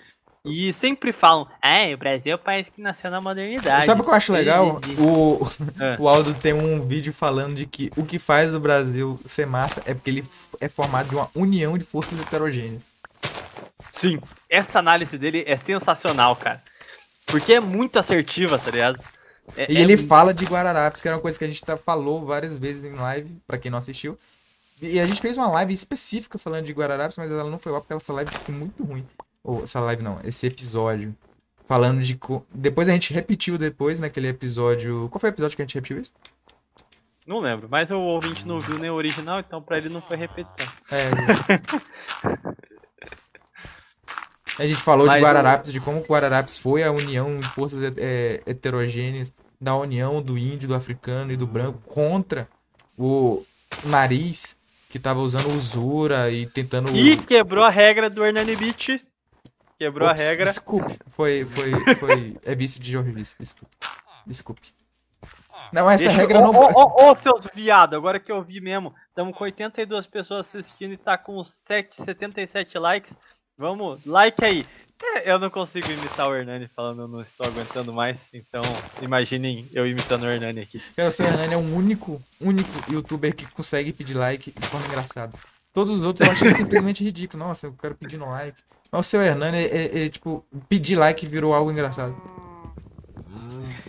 E sempre falam, é, o Brasil é o país que nasceu na modernidade. Sabe o que eu acho legal? O, Ah. o Aldo tem um vídeo falando de que o que faz o Brasil ser massa é porque ele é formado de uma união de forças heterogêneas. Sim, essa análise dele é sensacional, cara. Porque é muito assertiva, tá ligado? É- E é ele muito- fala de Guararapes, que era uma coisa que a gente tá, falou várias vezes em live, pra quem não assistiu. E a gente fez uma live específica falando de Guararapes, mas ela não foi lá porque essa live ficou muito ruim. Ou essa live não, esse episódio. Falando de. co- Depois a gente repetiu depois naquele episódio. Qual foi o episódio que a gente repetiu isso? Não lembro, mas o ouvinte não viu nem o original, então pra ele não foi repetição. É. a gente falou de Mas o- Guararapes, de como Guararapes foi a união de forças é, heterogêneas da união do índio, do africano e do branco contra o, nariz que tava usando usura e tentando. E quebrou a regra do Hernani Beach. Quebrou Ops, a regra. Desculpe, foi, foi, foi. É vício de jornalista, desculpe. Desculpe. Não, essa Deixa- regra Ô, não. Ô, ô, ô, seus viados, agora que eu vi mesmo. Estamos com 82 pessoas assistindo e tá com 777 likes. Vamos, like aí. É, eu não consigo imitar o Hernani falando, eu não estou aguentando mais. Então, imaginem eu imitando o Hernani aqui. Cara, o seu Hernani é o único, único youtuber que consegue pedir like de forma engraçada. Todos os outros eu acho simplesmente ridículo. Nossa, eu quero pedindo like. Mas o seu Hernani, é, é, tipo, pedir like virou algo engraçado.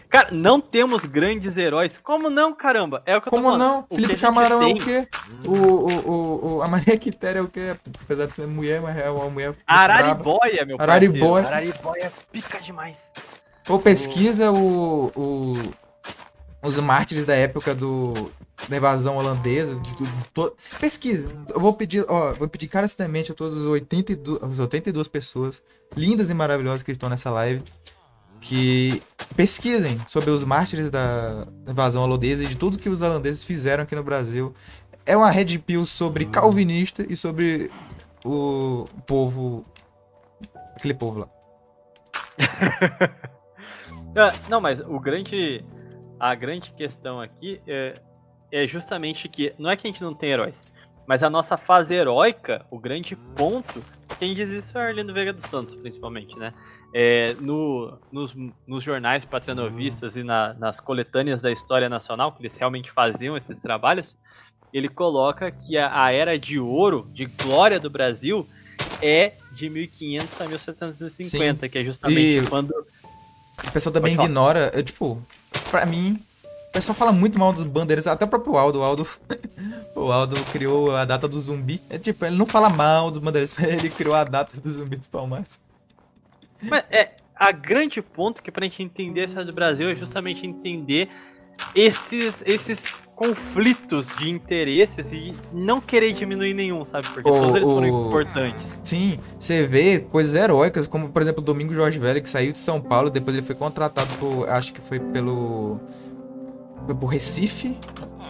Cara, não temos grandes heróis. Como não, caramba? É o que eu tô Como não? O Felipe Camarão é o quê? O, o, o, o- a Maria Quitéria é o quê? Apesar de ser mulher, mas é uma mulher. Araribóia, meu Araribóia. parceiro. Araribóia pica demais. Ou pesquisa o, o- os mártires da época do, da invasão holandesa. De, to- pesquisa. Eu vou pedir, ó, vou pedir encarecidamente a todos os 82, as 82 pessoas lindas e maravilhosas que estão nessa live que pesquisem sobre os mártires da invasão holandesa e de tudo que os holandeses fizeram aqui no Brasil. É uma red pill sobre calvinista e sobre o povo aquele povo lá. Ah, Não, mas o grande. A grande questão aqui é, é justamente que não é que a gente não tem heróis, mas a nossa fase heróica, o grande ponto, quem diz isso é Arlindo Veiga dos Santos, principalmente, né? É, no, nos, nos jornais patrionovistas e na- nas coletâneas da história nacional, que eles realmente faziam esses trabalhos, ele coloca que a, a era de ouro, de glória do Brasil, é de 1500 a 1750, que é justamente E- quando O pessoal também ignora, é, tipo, pra mim, o pessoal fala muito mal dos bandeiras, até o próprio Aldo, o Aldo, o Aldo criou a data do zumbi. É tipo, ele não fala mal dos bandeiras, ele criou a data do zumbi dos palmares. Mas é, a grande ponto que pra gente entender a história do Brasil é justamente entender esses, esses conflitos de interesses e não querer diminuir nenhum, sabe? Porque O- todos eles foram o- importantes. Sim, você vê coisas heróicas, como por exemplo o Domingo Jorge Velho, que saiu de São Paulo, depois ele foi contratado por, acho que foi pelo, foi por Recife,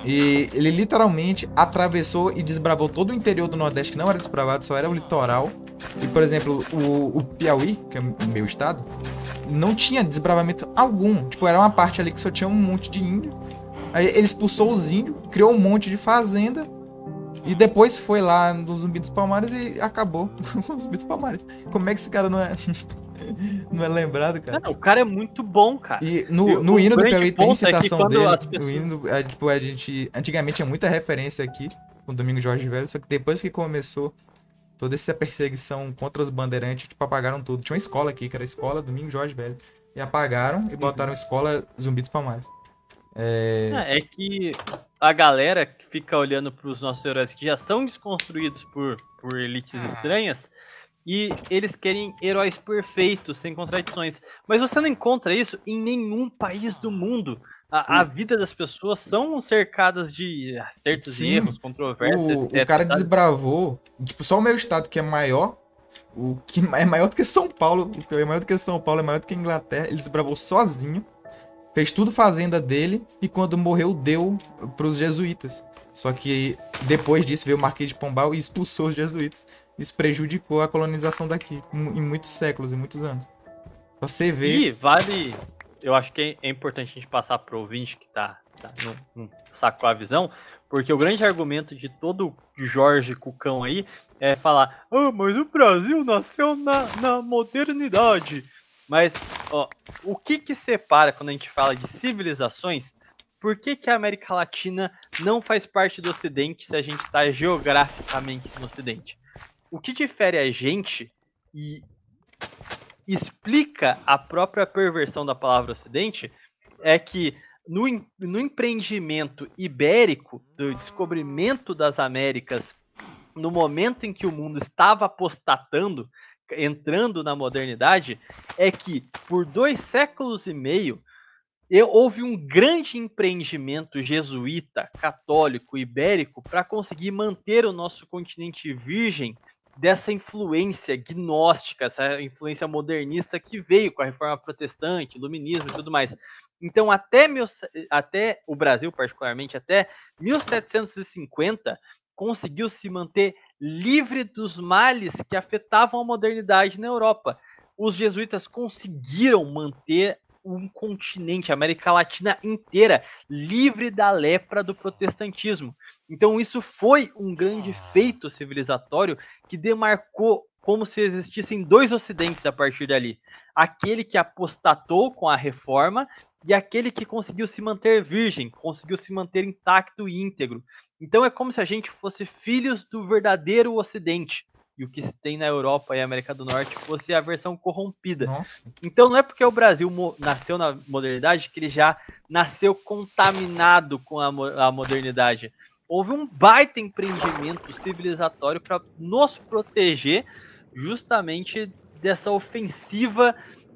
e ele literalmente atravessou e desbravou todo o interior do Nordeste, que não era desbravado, só era o litoral. E, por exemplo, o, o Piauí, que é o meu estado, não tinha desbravamento algum. Tipo, era uma parte ali que só tinha um monte de índio. Aí ele expulsou os índios, criou um monte de fazenda. E depois foi lá no Zumbi dos Palmares e acabou com o Zumbi dos Palmares. Como é que esse cara não é, não é lembrado, cara? Não, o cara é muito bom, cara. E no, o no hino do Piauí tem é citação quando dele. pessoas- hino, é, tipo, a gente. Antigamente tinha muita referência aqui com o Domingo Jorge Velho, só que depois que começou toda essa perseguição contra os bandeirantes, tipo, apagaram tudo. Tinha uma escola aqui, que era a escola Domingo Jorge Velho. E apagaram e botaram escola Zumbi dos Palmares. É. É, é que a galera que fica olhando pros nossos heróis que já são desconstruídos por, por elites estranhas e eles querem heróis perfeitos, sem contradições. Mas você não encontra isso em nenhum país do mundo. A, a vida das pessoas são cercadas de acertos Sim. e erros, controvérsias, O, etc. o cara sabe? desbravou, tipo, só o meu estado que é maior, o que é maior do que São Paulo, o Piauí é maior do que São Paulo, é maior do que a Inglaterra, ele desbravou sozinho, fez tudo fazenda dele e quando morreu deu pros jesuítas. Só que depois disso veio o Marquês de Pombal e expulsou os jesuítas. Isso prejudicou a colonização daqui em muitos séculos, em muitos anos. Você ver. E vale. Eu acho que é- é importante a gente passar pro ouvinte que tá, tá não, não a visão, porque o grande argumento de todo Jorge Cucão aí é falar: Ah, mas o Brasil nasceu na, na modernidade. Mas, ó, o que que separa quando a gente fala de civilizações? Por que, que a América Latina não faz parte do Ocidente se a gente está geograficamente no Ocidente? O que difere a gente e explica a própria perversão da palavra Ocidente é que no, no empreendimento ibérico, do descobrimento das Américas, no momento em que o mundo estava apostatando, entrando na modernidade, é que por dois séculos e meio houve um grande empreendimento jesuíta, católico, ibérico, para conseguir manter o nosso continente virgem dessa influência gnóstica, essa influência modernista que veio com a reforma protestante, iluminismo e tudo mais. Então, até, mil, até o Brasil, particularmente, até 1750, conseguiu se manter livre dos males que afetavam a modernidade na Europa. Os jesuítas conseguiram manter um continente, a América Latina inteira, livre da lepra do protestantismo. Então, isso foi um grande feito civilizatório que demarcou como se existissem dois ocidentes a partir dali. Aquele que apostatou com a reforma e aquele que conseguiu se manter virgem, conseguiu se manter intacto e íntegro. Então é como se a gente fosse filhos do verdadeiro Ocidente. E o que se tem na Europa e América do Norte fosse a versão corrompida. Nossa. Então não é porque o Brasil nasceu na modernidade que ele já nasceu contaminado com a, mo a modernidade. Houve um baita empreendimento civilizatório para nos proteger justamente dessa ofensiva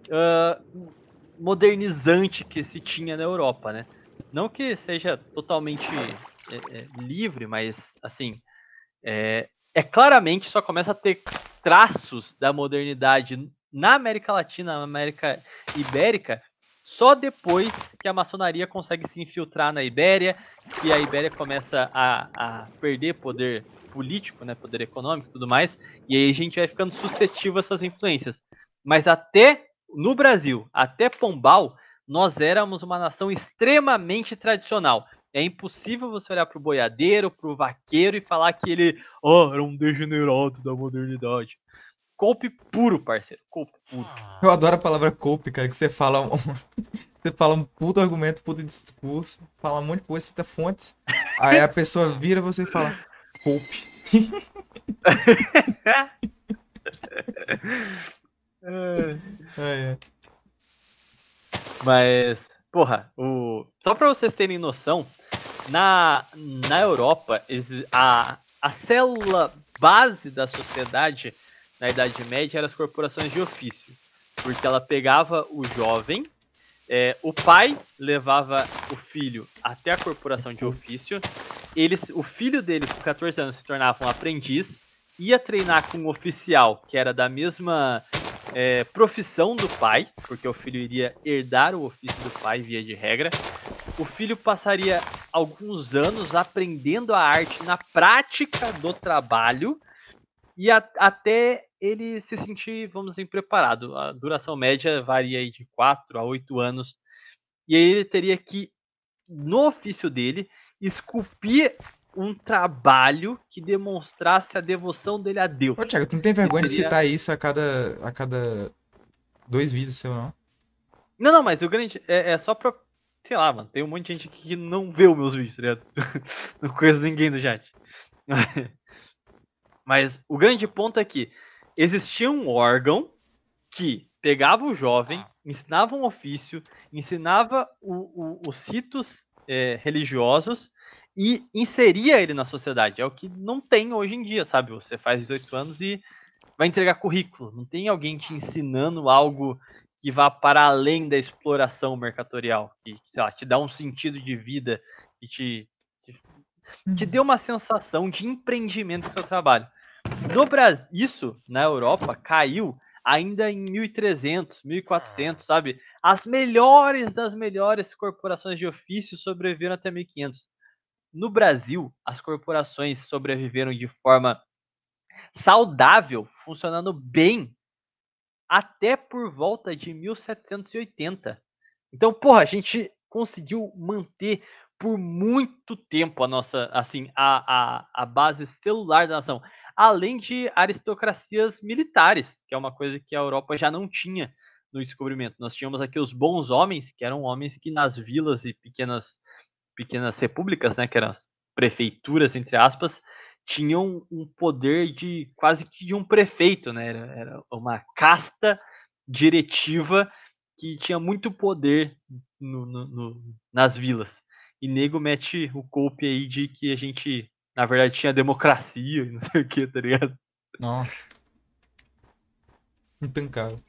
uh, modernizante que se tinha na Europa, né? Não que seja totalmente é, é, livre, mas assim é, é, claramente só começa a ter traços da modernidade na América Latina, na América Ibérica, só depois que a maçonaria consegue se infiltrar na Ibéria, que a Ibéria começa a, a perder poder político, né, poder econômico e tudo mais, e aí a gente vai ficando suscetível a essas influências. Mas até no Brasil, até Pombal, nós éramos uma nação extremamente tradicional. É impossível você olhar para o boiadeiro, para o vaqueiro e falar que ele oh, era um degenerado da modernidade. Coupe puro, parceiro. Coupe puro. Eu adoro a palavra coupe, cara, que você fala um, você fala um puto argumento, puto discurso, fala um monte de coisa, cita fontes. Aí a pessoa vira você e fala coupe. é, é. Mas, porra, o... só pra vocês terem noção, na, na Europa, a, a célula base da sociedade na Idade Média eram as corporações de ofício. Porque ela pegava o jovem, é, o pai levava o filho até a corporação de ofício, eles, o filho dele, com 14 anos, se tornava um aprendiz, ia treinar com um oficial que era da mesma é, profissão do pai, porque o filho iria herdar o ofício do pai, via de regra. O filho passaria alguns anos aprendendo a arte na prática do trabalho e a, até ele se sentir, vamos dizer, preparado. A duração média varia aí de 4 a 8 anos. E aí ele teria que, no ofício dele, esculpir um trabalho que demonstrasse a devoção dele a Deus. Ô, Thiago, tu não tem vergonha seria... de citar isso a cada, a cada dois vídeos seu, não? Não, não, mas o grande. É, é só pra. Sei lá, mano. Tem um monte de gente aqui que não vê os meus vídeos, tá ligado? não conheço ninguém do chat. mas o grande ponto é que existia um órgão que pegava o jovem, ensinava um ofício, ensinava o, o, os ritos é, religiosos e inseria ele na sociedade. É o que não tem hoje em dia, sabe? Você faz 18 anos e vai entregar currículo. Não tem alguém te ensinando algo que vá para além da exploração mercatorial, que, sei lá, te dá um sentido de vida, que te, te, te dê uma sensação de empreendimento no seu trabalho. No Brasil, isso na Europa caiu ainda em 1300, 1400, sabe? As melhores das melhores corporações de ofício sobreviveram até 1500. No Brasil, as corporações sobreviveram de forma saudável, funcionando bem, até por volta de 1780. Então, porra, a gente conseguiu manter por muito tempo a nossa, assim, a, a, a base celular da nação, além de aristocracias militares, que é uma coisa que a Europa já não tinha no descobrimento. Nós tínhamos aqui os bons homens, que eram homens que nas vilas e pequenas pequenas repúblicas, né, que eram as prefeituras, entre aspas, tinham um poder de quase que de um prefeito, né? Era, era uma casta diretiva que tinha muito poder no, no, no, nas vilas. E nego mete o golpe aí de que a gente, na verdade, tinha democracia e não sei o que, tá ligado? Nossa. Intancável.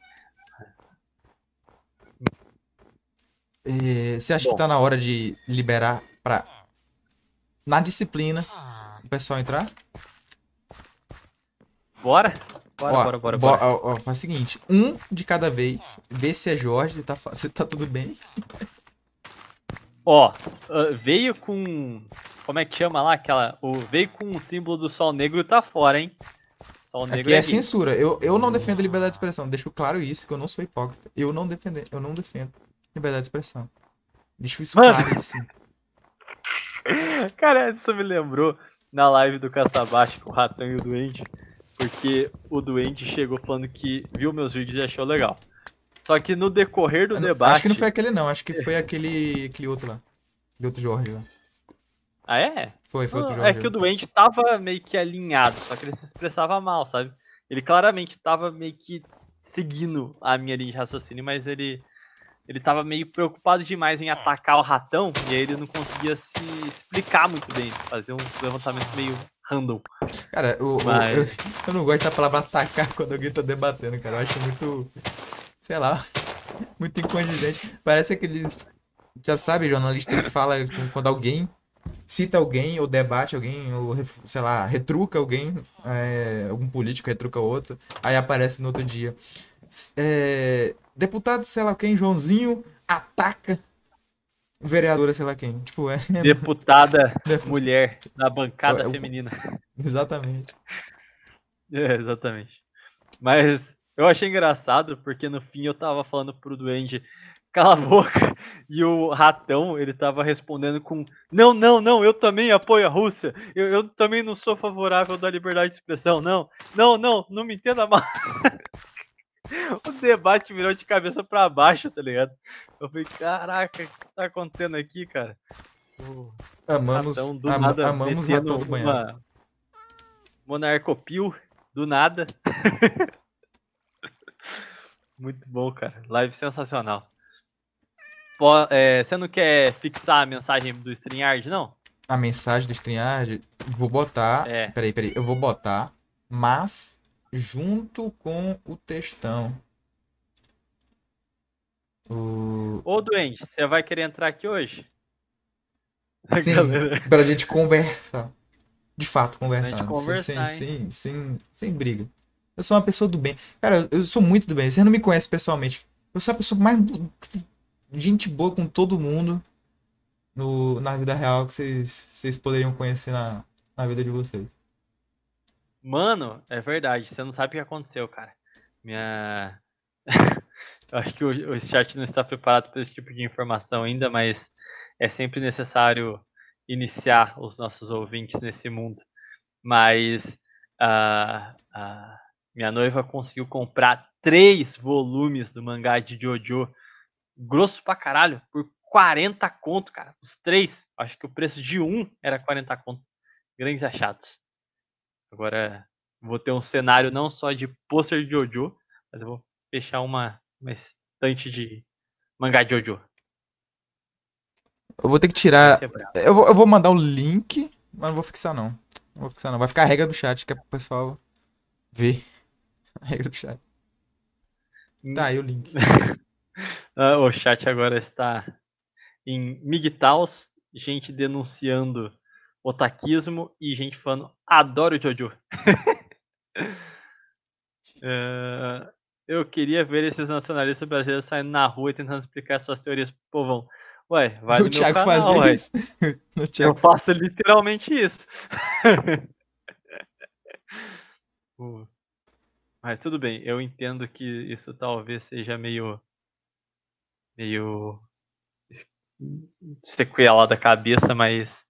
É, você acha Bom. que tá na hora de liberar pra. Na disciplina, pessoal entrar? Bora? Bora, ó, bora, bora, bora. Ó, ó, faz o seguinte: um de cada vez, vê se é Jorge, se tá, se tá tudo bem. Ó, uh, veio com. Como é que chama lá? Aquela. O, veio com o símbolo do sol negro tá fora, hein? Sol negro Aqui é, é censura. Eu, eu não defendo liberdade de expressão. Deixo claro isso, que eu não sou hipócrita. Eu não defendo, eu não defendo liberdade de expressão. Deixo isso Mano. claro isso. Cara, isso me lembrou na live do Caçabaixo com o Ratão e o Duende. Porque o Duende chegou falando que viu meus vídeos e achou legal. Só que no decorrer do debate. Acho que não foi aquele, não. Acho que foi aquele, aquele outro lá. Aquele outro Jorge lá. Ah, é? Foi, foi outro Jorge. É que o Duende tava meio que alinhado, só que ele se expressava mal, sabe? Ele claramente tava meio que seguindo a minha linha de raciocínio, mas ele. Ele tava meio preocupado demais em atacar o ratão e aí ele não conseguia se explicar muito bem, fazer um levantamento meio random. Cara, o, mas... eu, eu, não gosto da palavra atacar quando alguém tá debatendo, cara. Eu acho muito sei lá, muito incondizente. Parece aqueles, já sabe, jornalista que fala quando alguém cita alguém ou debate alguém, ou, sei lá, retruca alguém, é, algum político retruca outro, aí aparece no outro dia. É, deputado, sei lá quem, Joãozinho, ataca vereadora, sei lá quem. Tipo, é. Deputada mulher da bancada é, feminina. Exatamente. É, exatamente. Mas eu achei engraçado porque no fim eu tava falando pro Duende, cala a boca, e o ratão ele tava respondendo com: Não, não, não, eu também apoio a Rússia, eu, eu também não sou favorável da liberdade de expressão, não, não, não, não me entenda mal. o debate virou de cabeça para baixo, tá ligado? Eu falei, caraca, o que tá acontecendo aqui, cara? O amamos, ratão, do am nada, amamos ratão do banhado. Monarcopil, do nada. Muito bom, cara. Live sensacional. Pô, é, você não quer fixar a mensagem do StreamYard, não? A mensagem do StreamYard? Vou botar. É. Peraí, peraí. Eu vou botar, mas junto com o textão. O... Ô, doente, você vai querer entrar aqui hoje? Sim, galera... pra gente conversar. De fato, conversar. Conversar, sem, sem, sem, sem, briga. Eu sou uma pessoa do bem. Cara, eu sou muito do bem. Você não me conhece pessoalmente. Eu sou a pessoa mais do... gente boa com todo mundo no, na vida real que vocês, vocês poderiam conhecer na, na vida de vocês. Mano, é verdade. Você não sabe o que aconteceu, cara. Minha. eu acho que o, o chat não está preparado para esse tipo de informação ainda, mas é sempre necessário iniciar os nossos ouvintes nesse mundo. Mas. Minha noiva conseguiu comprar três volumes do mangá de Jojo, grosso pra caralho, por 40 conto, cara. Os três. Acho que o preço de um era 40 conto. Grandes achados. Agora vou ter um cenário não só de pôster de Jojo, mas eu vou fechar uma, uma estante de mangá de Jojo. Eu vou ter que tirar. Eu vou, eu vou mandar o link, mas não vou fixar não. Não vou fixar não. Vai ficar a regra do chat que é pro pessoal ver. regra do chat. Tá aí o link. Ah, o chat agora está em Migtaus, gente denunciando otaquismo e gente falando adoro o Jojo. uh, eu queria ver esses nacionalistas brasileiros saindo na rua e tentando explicar suas teorias pro povão. Ué, vai no Thiago meu canal, ué. isso. Eu faço literalmente isso. uh. Mas tudo bem, eu entendo que isso talvez seja meio. meio. sequela da cabeça, mas.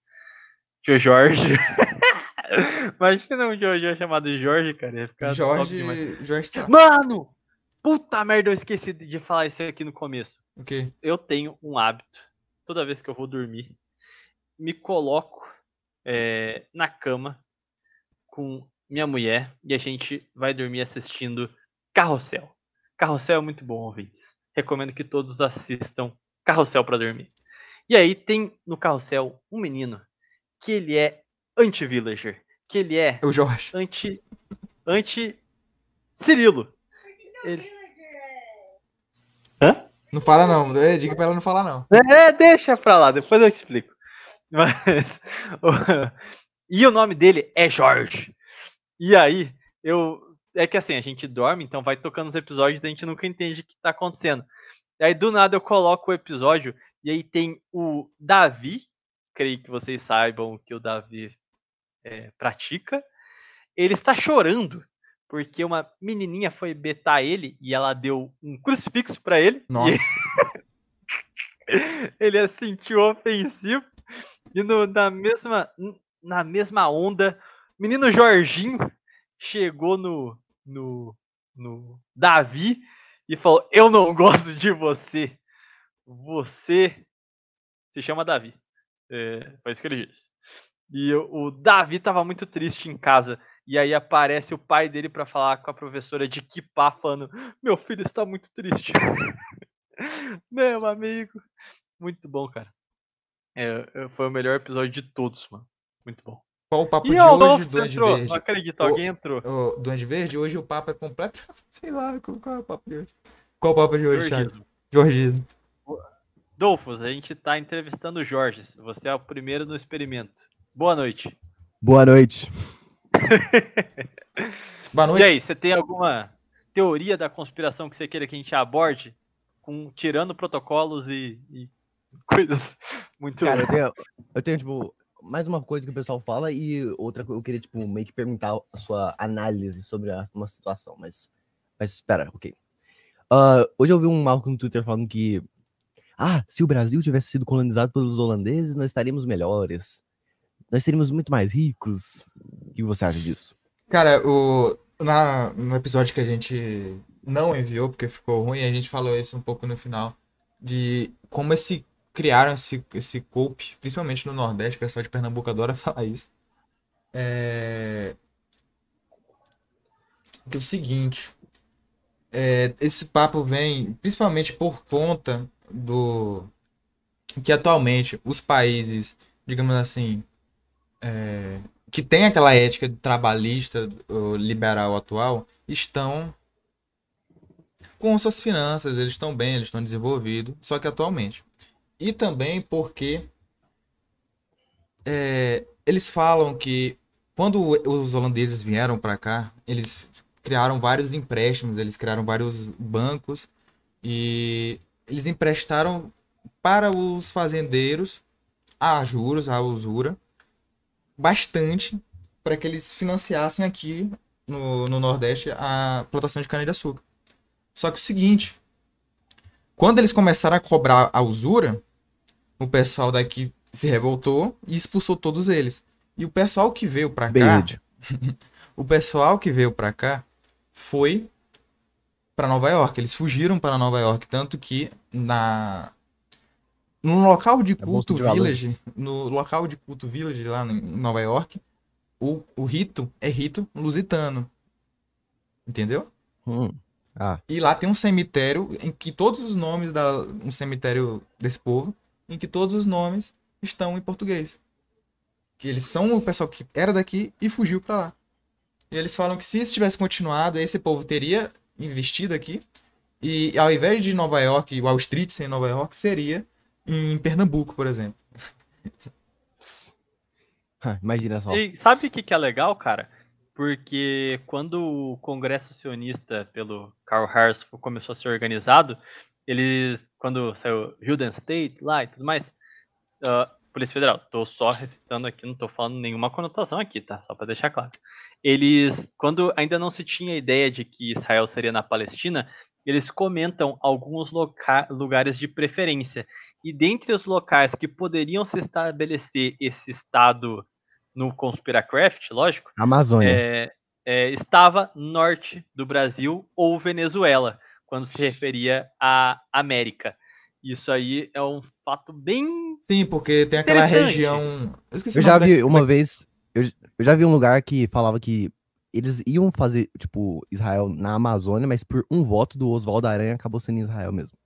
Tio Jorge. Imagina um Jojo chamado Jorge, cara. Ia ficar Jorge. Jorge tá. Mano! Puta merda, eu esqueci de falar isso aqui no começo. O quê? Eu tenho um hábito. Toda vez que eu vou dormir, me coloco é, na cama com minha mulher e a gente vai dormir assistindo Carrossel. Carrossel é muito bom, ouvintes. Recomendo que todos assistam Carrossel para dormir. E aí tem no Carrossel um menino que ele é anti-villager, que ele é o Jorge. anti anti Cirilo. Ele... Hã? Não fala não, diga pra ela não falar não. É, deixa pra lá, depois eu te explico. Mas, e o nome dele é Jorge. E aí, eu. É que assim, a gente dorme, então vai tocando os episódios e a gente nunca entende o que tá acontecendo. E aí, do nada, eu coloco o episódio E aí tem o Davi, creio que vocês saibam o que o Davi é, pratica. Ele está chorando porque uma menininha foi betar ele e ela deu um crucifixo para ele. Nossa. ele se sentiu ofensivo. E no, na, mesma, na mesma onda, menino Jorginho chegou no, no, no Davi e falou: Eu não gosto de você. Você se chama Davi. É, foi isso que ele disse. E o, o Davi estava muito triste em casa. E aí aparece o pai dele para falar com a professora de Kipá, falando: Meu filho está muito triste. Meu amigo. Muito bom, cara. É, é, foi o melhor episódio de todos, mano. Muito bom. Qual o papo e de ó, hoje, Duende entrou. Verde? Não acredito, alguém entrou. O Duende Verde, hoje o papo é completo. Sei lá, qual é o papo de hoje? Qual o papo de hoje? Jorgismo. Jorgismo. Dolfos, a gente tá entrevistando o Jorge. Você é o primeiro no experimento. Boa noite. Boa noite. Boa E noite. aí, você tem alguma teoria da conspiração que você queira que a gente aborde? Com, tirando protocolos e, e coisas muito. Cara, eu tenho, eu tenho, tipo, mais uma coisa que o pessoal fala e outra que eu queria, tipo, meio que perguntar a sua análise sobre a- uma situação, mas. Mas espera, ok. Ah, hoje eu vi um maluco no Twitter falando que. Ah, se o Brasil tivesse sido colonizado pelos holandeses, nós estaríamos melhores. Nós seríamos muito mais ricos. O que você acha disso? Cara, o, na, no episódio que a gente não enviou, porque ficou ruim, a gente falou isso um pouco no final, de como esse criaram esse, esse golpe, principalmente no Nordeste, o pessoal de Pernambuco adora falar isso. É... Que é o seguinte, é, esse papo vem principalmente por conta do que atualmente os países, digamos assim, é, que tem aquela ética trabalhista liberal atual estão com suas finanças, eles estão bem, eles estão desenvolvidos, só que atualmente. E também porque é, eles falam que quando os holandeses vieram para cá, eles criaram vários empréstimos, eles criaram vários bancos e eles emprestaram para os fazendeiros a juros, a usura, bastante para que eles financiassem aqui no, no Nordeste a plantação de cana-de-açúcar. Só que o seguinte, quando eles começaram a cobrar a usura, o pessoal daqui se revoltou e expulsou todos eles. E o pessoal que veio para cá, o pessoal que veio pra cá foi pra Nova York. Eles fugiram para Nova York, tanto que na no local de bolsa culto valores. village, no local de culto village lá em Nova York, o, o rito é rito lusitano. Entendeu? Hum. Ah, E lá tem um cemitério em que todos os nomes da um cemitério desse povo, em que todos os nomes estão em português. Que eles são o pessoal que era daqui e fugiu pra lá. E eles falam que se isso tivesse continuado, esse povo teria investido aqui e ao invés de Nova York, Wall Street ser em Nova York, seria em Pernambuco, por exemplo. imagina só. E sabe o que, que é legal, cara? Porque quando o Congresso Sionista pelo Karl Harris começou a ser organizado, eles, quando saiu Juden State lá e tudo mais, ah, Polícia Federal, tô só recitando aqui, não tô falando nenhuma conotação aqui, tá? Só pra deixar claro. Eles, quando ainda não se tinha ideia de que Israel seria na Palestina, eles comentam alguns loca- lugares de preferência. E dentre os locais que poderiam se estabelecer esse Estado no Conspiracraft, lógico, Amazônia. é, é, estava norte do Brasil ou Venezuela, quando se referia à América. Isso aí é um fato bem. Sim, porque tem aquela região. Eu esqueci Eu já vi da- uma vez, eu, eu já vi um lugar que falava que eles iam fazer, tipo, Israel na Amazônia, mas por um voto do Oswaldo Aranha acabou sendo Israel mesmo.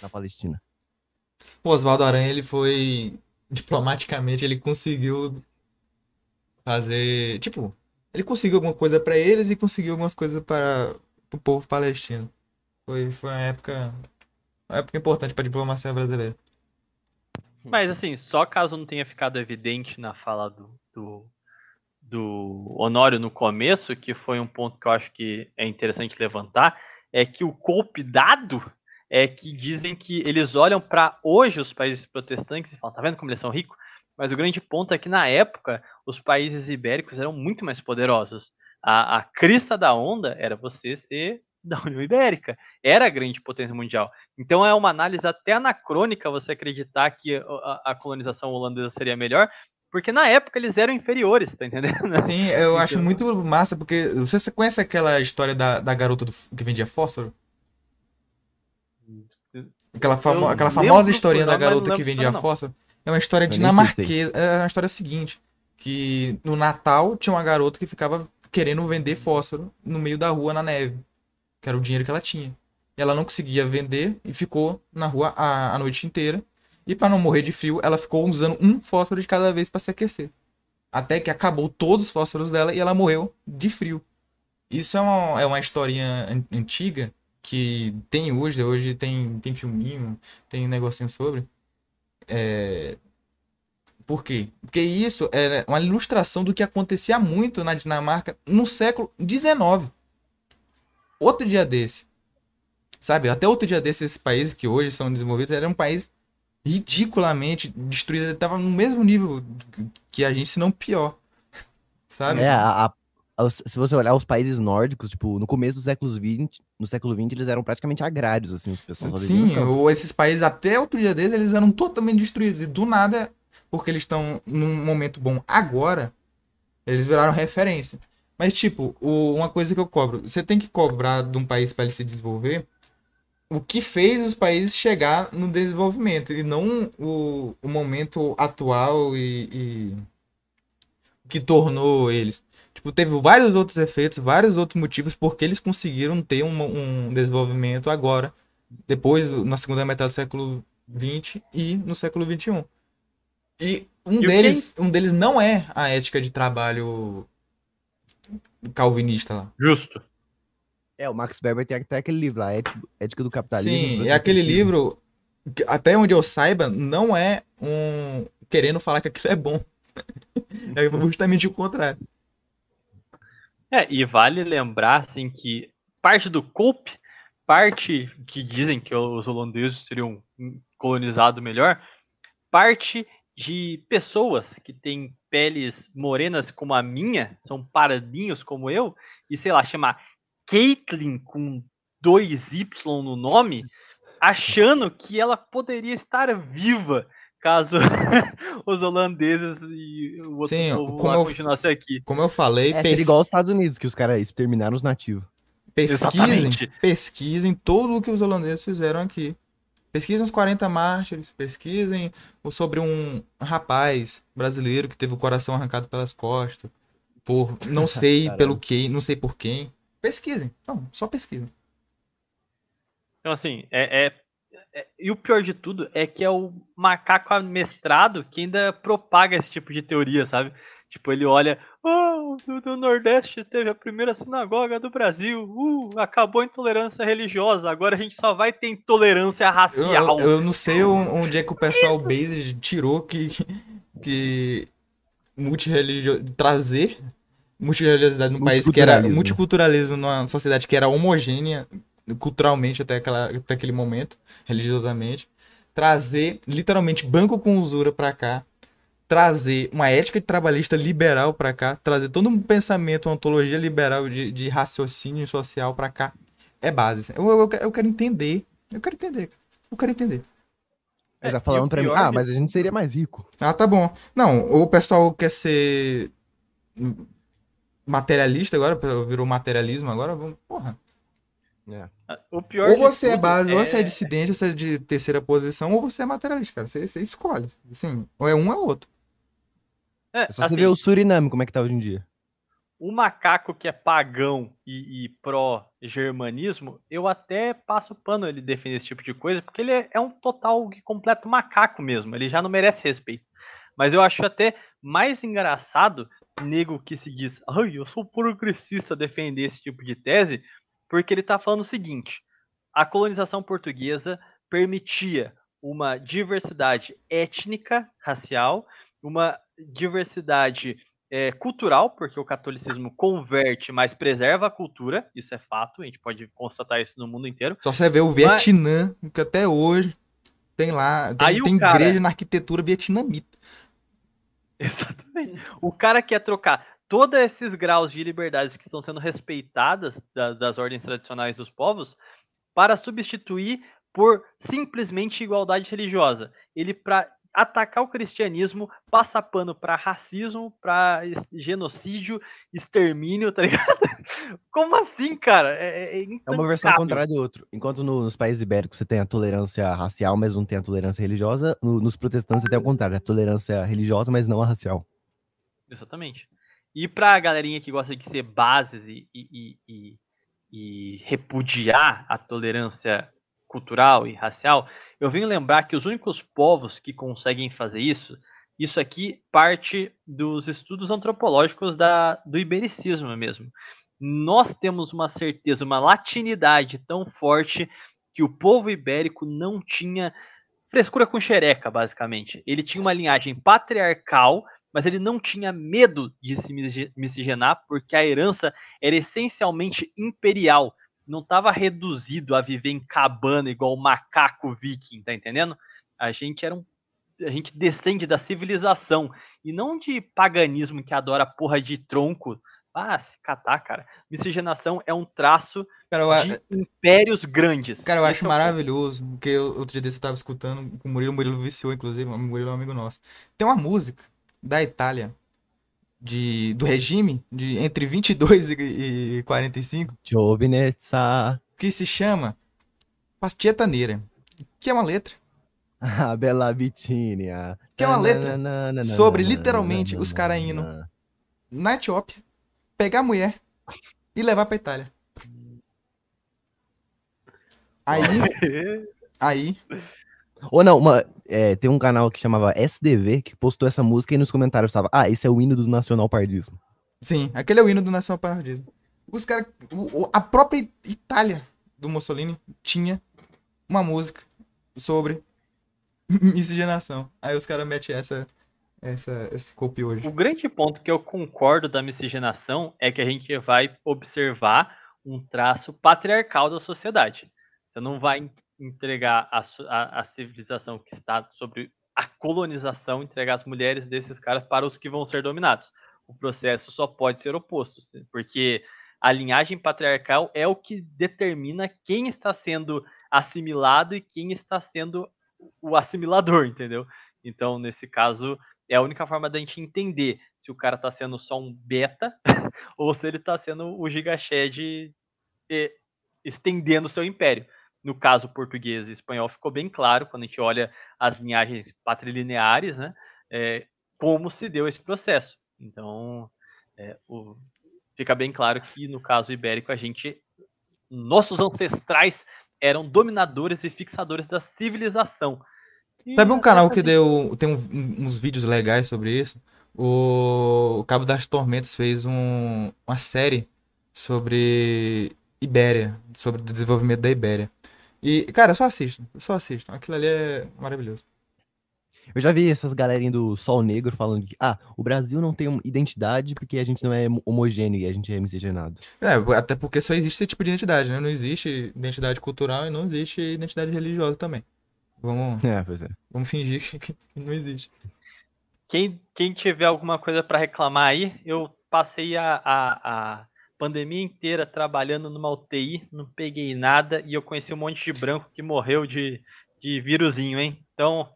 Na Palestina. O Oswaldo Aranha, ele foi. Diplomaticamente, ele conseguiu fazer. Tipo, ele conseguiu alguma coisa pra eles e conseguiu algumas coisas para o povo palestino. Foi, foi uma época. Uma época importante pra diplomacia brasileira. Mas assim, só caso não tenha ficado evidente na fala do, do, do Honório no começo, que foi um ponto que eu acho que é interessante levantar, é que o golpe dado é que dizem que eles olham para hoje os países protestantes e falam, tá vendo como eles são ricos? Mas o grande ponto é que na época os países ibéricos eram muito mais poderosos. A, a crista da onda era você ser da União Ibérica. Era a grande potência mundial. Então é uma análise até anacrônica você acreditar que a, a colonização holandesa seria melhor, porque na época eles eram inferiores, tá entendendo? Sim, eu então... acho muito massa, porque você conhece aquela história da, da garota do, que vendia fósforo? Aquela, famo, aquela famosa historinha da garota que vendia fósforo? É uma história dinamarquesa. É uma história seguinte: que no Natal tinha uma garota que ficava querendo vender fósforo no meio da rua na neve que era o dinheiro que ela tinha. E ela não conseguia vender e ficou na rua a, a noite inteira. E para não morrer de frio, ela ficou usando um fósforo de cada vez para se aquecer. Até que acabou todos os fósforos dela e ela morreu de frio. Isso é uma, é uma historinha antiga que tem hoje, hoje tem, tem filminho, tem um negocinho sobre. É... Por quê? Porque isso é uma ilustração do que acontecia muito na Dinamarca no século XIX outro dia desse. Sabe? Até outro dia desse, esses países que hoje são desenvolvidos eram um país ridiculamente destruído. Estava no mesmo nível que a gente, se não pior. Sabe? É, a, a, se você olhar os países nórdicos, tipo, no começo do século XX, no século XX, eles eram praticamente agrários, assim, as pessoas. Sim, ou esses países, até outro dia desses, eles eram totalmente destruídos. E do nada, porque eles estão num momento bom agora, eles viraram referência. Mas, tipo, o, uma coisa que eu cobro: você tem que cobrar de um país para ele se desenvolver o que fez os países chegar no desenvolvimento e não o, o momento atual e, e que tornou eles. Tipo, teve vários outros efeitos, vários outros motivos porque eles conseguiram ter um, um desenvolvimento agora, depois, na segunda metade do século XX e no século XXI. E um, e deles, um deles não é a ética de trabalho calvinista lá. Justo. É, o Max Weber tem até aquele livro lá, Ética do Capitalismo. Sim, é aquele livro, até onde eu saiba, não é um querendo falar que aquilo é bom. é justamente o contrário. É, e vale lembrar, assim, que parte do Cope, parte que dizem que os holandeses teriam colonizado melhor, parte de pessoas que têm peles morenas como a minha, são paradinhos como eu, e sei lá, chama Caitlyn com dois Y no nome, achando que ela poderia estar viva caso os holandeses e o outro Sim, povo como eu, continuasse aqui. Como eu falei, é, pes... igual aos Estados Unidos, que os caras exterminaram os nativos. Pesquisem, Exatamente. pesquisem tudo o que os holandeses fizeram aqui. Pesquisem os 40 mártires, pesquisem sobre um rapaz brasileiro que teve o coração arrancado pelas costas. Por não sei pelo que, não sei por quem. Pesquisem. Não, só pesquisem. Então, assim, é, é, é, E o pior de tudo é que é o macaco amestrado que ainda propaga esse tipo de teoria, sabe? Tipo, ele olha, oh, do, Nordeste teve a primeira sinagoga do Brasil, uh, acabou a intolerância religiosa, agora a gente só vai ter intolerância racial. Eu, eu não sei onde é que o pessoal base tirou que, que multireligio... trazer multireligiosidade num país que era multiculturalismo numa sociedade que era homogênea culturalmente até, aquela, até aquele momento, religiosamente, trazer literalmente banco com usura para cá trazer uma ética trabalhista liberal para cá, trazer todo um pensamento, uma ontologia liberal de, de raciocínio social para cá, é base. Eu, eu, eu, quero entender. Eu quero entender. Eu quero entender. É, já falando pra mim, ah, mas a gente seria mais rico. Ah, tá bom. Não, o pessoal quer ser materialista agora, virou materialismo agora, vamos, porra. É. ou você é base, é... ou você é dissidente, ou você é de terceira posição, ou você é materialista, cara. Você, você escolhe. Assim, ou é um ou é outro. É, é só assim, você ver o Suriname, como é que tá hoje em dia. O macaco que é pagão e, e pró-germanismo, eu até passo pano ele defender esse tipo de coisa, porque ele é, é um total completo macaco mesmo. Ele já não merece respeito. Mas eu acho até mais engraçado nego que se diz, ai, eu sou progressista defender esse tipo de tese, porque ele tá falando o seguinte: a colonização portuguesa permitia uma diversidade étnica, racial, uma diversidade é, cultural, porque o catolicismo converte, mas preserva a cultura, isso é fato, a gente pode constatar isso no mundo inteiro. Só você vê o Vietnã, que até hoje tem lá, tem, tem cara- igreja na arquitetura vietnamita. Exatamente. O cara quer trocar todos esses graus de liberdades que estão sendo respeitadas da- das ordens tradicionais dos povos para substituir por simplesmente igualdade religiosa. Ele para atacar o cristianismo passa pano para racismo, para genocídio, extermínio, tá ligado? Como assim, cara? É, é, É uma versão contrária do outro. Enquanto no- nos países ibéricos você tem a tolerância racial, mas não tem a tolerância religiosa, no- nos protestantes você tem o contrário, a tolerância religiosa, mas não a racial. Exatamente. E pra galerinha que gosta de ser bases e, e, e- e- repudiar a tolerância cultural e racial, eu venho lembrar que os únicos povos que conseguem fazer isso, isso aqui parte dos estudos antropológicos da, do ibericismo mesmo. Nós temos uma certeza, uma latinidade tão forte que o povo ibérico não tinha frescura com xereca, basicamente. Ele tinha uma linhagem patriarcal mas ele não tinha medo de se miscigenar porque a herança era essencialmente imperial. Não estava reduzido a viver em cabana igual o macaco viking, tá entendendo? A gente era um. A gente descende da civilização e não de paganismo que adora porra de tronco. Ah, se catar, cara. Miscigenação é um traço Cara, a- de impérios grandes. cara, eu Esse acho é maravilhoso, porque outro dia desse eu tava escutando com o Murilo, o Murilo viciou, inclusive, o Murilo é um amigo nosso. Tem uma música da Itália, de, do regime, de entre 22 e, e 45, Giovinezza, que se chama Pastieta Nera, que é uma letra a Bela Vitinha. Que é uma letra sobre, literalmente, os cara indo. na Etiópia, pegar a mulher e levar pra Itália. Aí, aí, Ou não, uma, é, tem um canal que chamava SDV que postou essa música e nos comentários tava, ah, esse é o hino do nacional pardismo. sim, aquele é o hino do Nacional Paradismo. Os caras, a própria Itália do Mussolini tinha uma música sobre miscigenação. Aí os caras metem essa, essa, esse copy hoje. O grande ponto que eu concordo da miscigenação é que a gente vai observar um traço patriarcal da sociedade. Você não vai entregar a, a- a civilização que está sobre a colonização, entregar as mulheres desses caras para os que vão ser dominados. O processo só pode ser oposto, porque a linhagem patriarcal é o que determina quem está sendo assimilado e quem está sendo o assimilador, entendeu? Então, nesse caso, é a única forma da gente entender se o cara tá sendo só um beta ou se ele tá sendo o Gigashed eh, estendendo seu império. No caso português e espanhol ficou bem claro quando a gente olha as linhagens patrilineares, né? eh, como se deu esse processo. Então, eh, o- fica bem claro que no caso ibérico a gente, nossos ancestrais eram dominadores e fixadores da civilização. E Sabe um canal que deu. Tem um- uns vídeos legais sobre isso? O, o Cabo das Tormentas fez um- uma série sobre Ibéria, sobre o desenvolvimento da Ibéria. E, cara, só assistam, só assistam. Aquilo ali é maravilhoso. Eu já vi essas galerinhas do Sol Negro falando que, ah, o Brasil não tem uma identidade porque a gente não é homogêneo e a gente é miscigenado. É, até porque só existe esse tipo de identidade, né? Não existe identidade cultural e não existe identidade religiosa também. Vamos, É, pois é. vamos fingir que não existe. Quem, quem tiver alguma coisa para reclamar aí, eu passei a, a, a pandemia inteira trabalhando numa UTI, não peguei nada e eu conheci um monte de branco que morreu de, de vírusinho, hein? Então,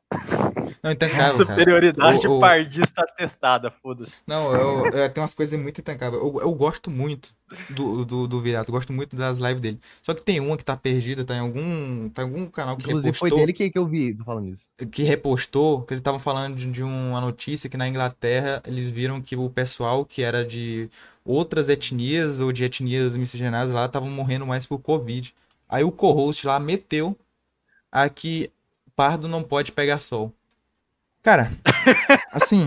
Não, intancável, cara. superioridade O- o- pardista atestada, foda-se. Não, eu, eu- tem umas coisas muito intancáveis. Eu, eu gosto muito do, do, do Virato, eu gosto muito das lives dele. Só que tem uma que tá perdida, tá em algum, tá em algum canal que Inclusive foi repostou, dele que, que eu vi falando isso. que repostou, que eles estavam falando de, de uma notícia que na Inglaterra eles viram que o pessoal que era de outras etnias ou de etnias miscigenadas lá estavam morrendo mais por Covid. Aí o co-host lá meteu a que pardo não pode pegar sol. Cara, assim,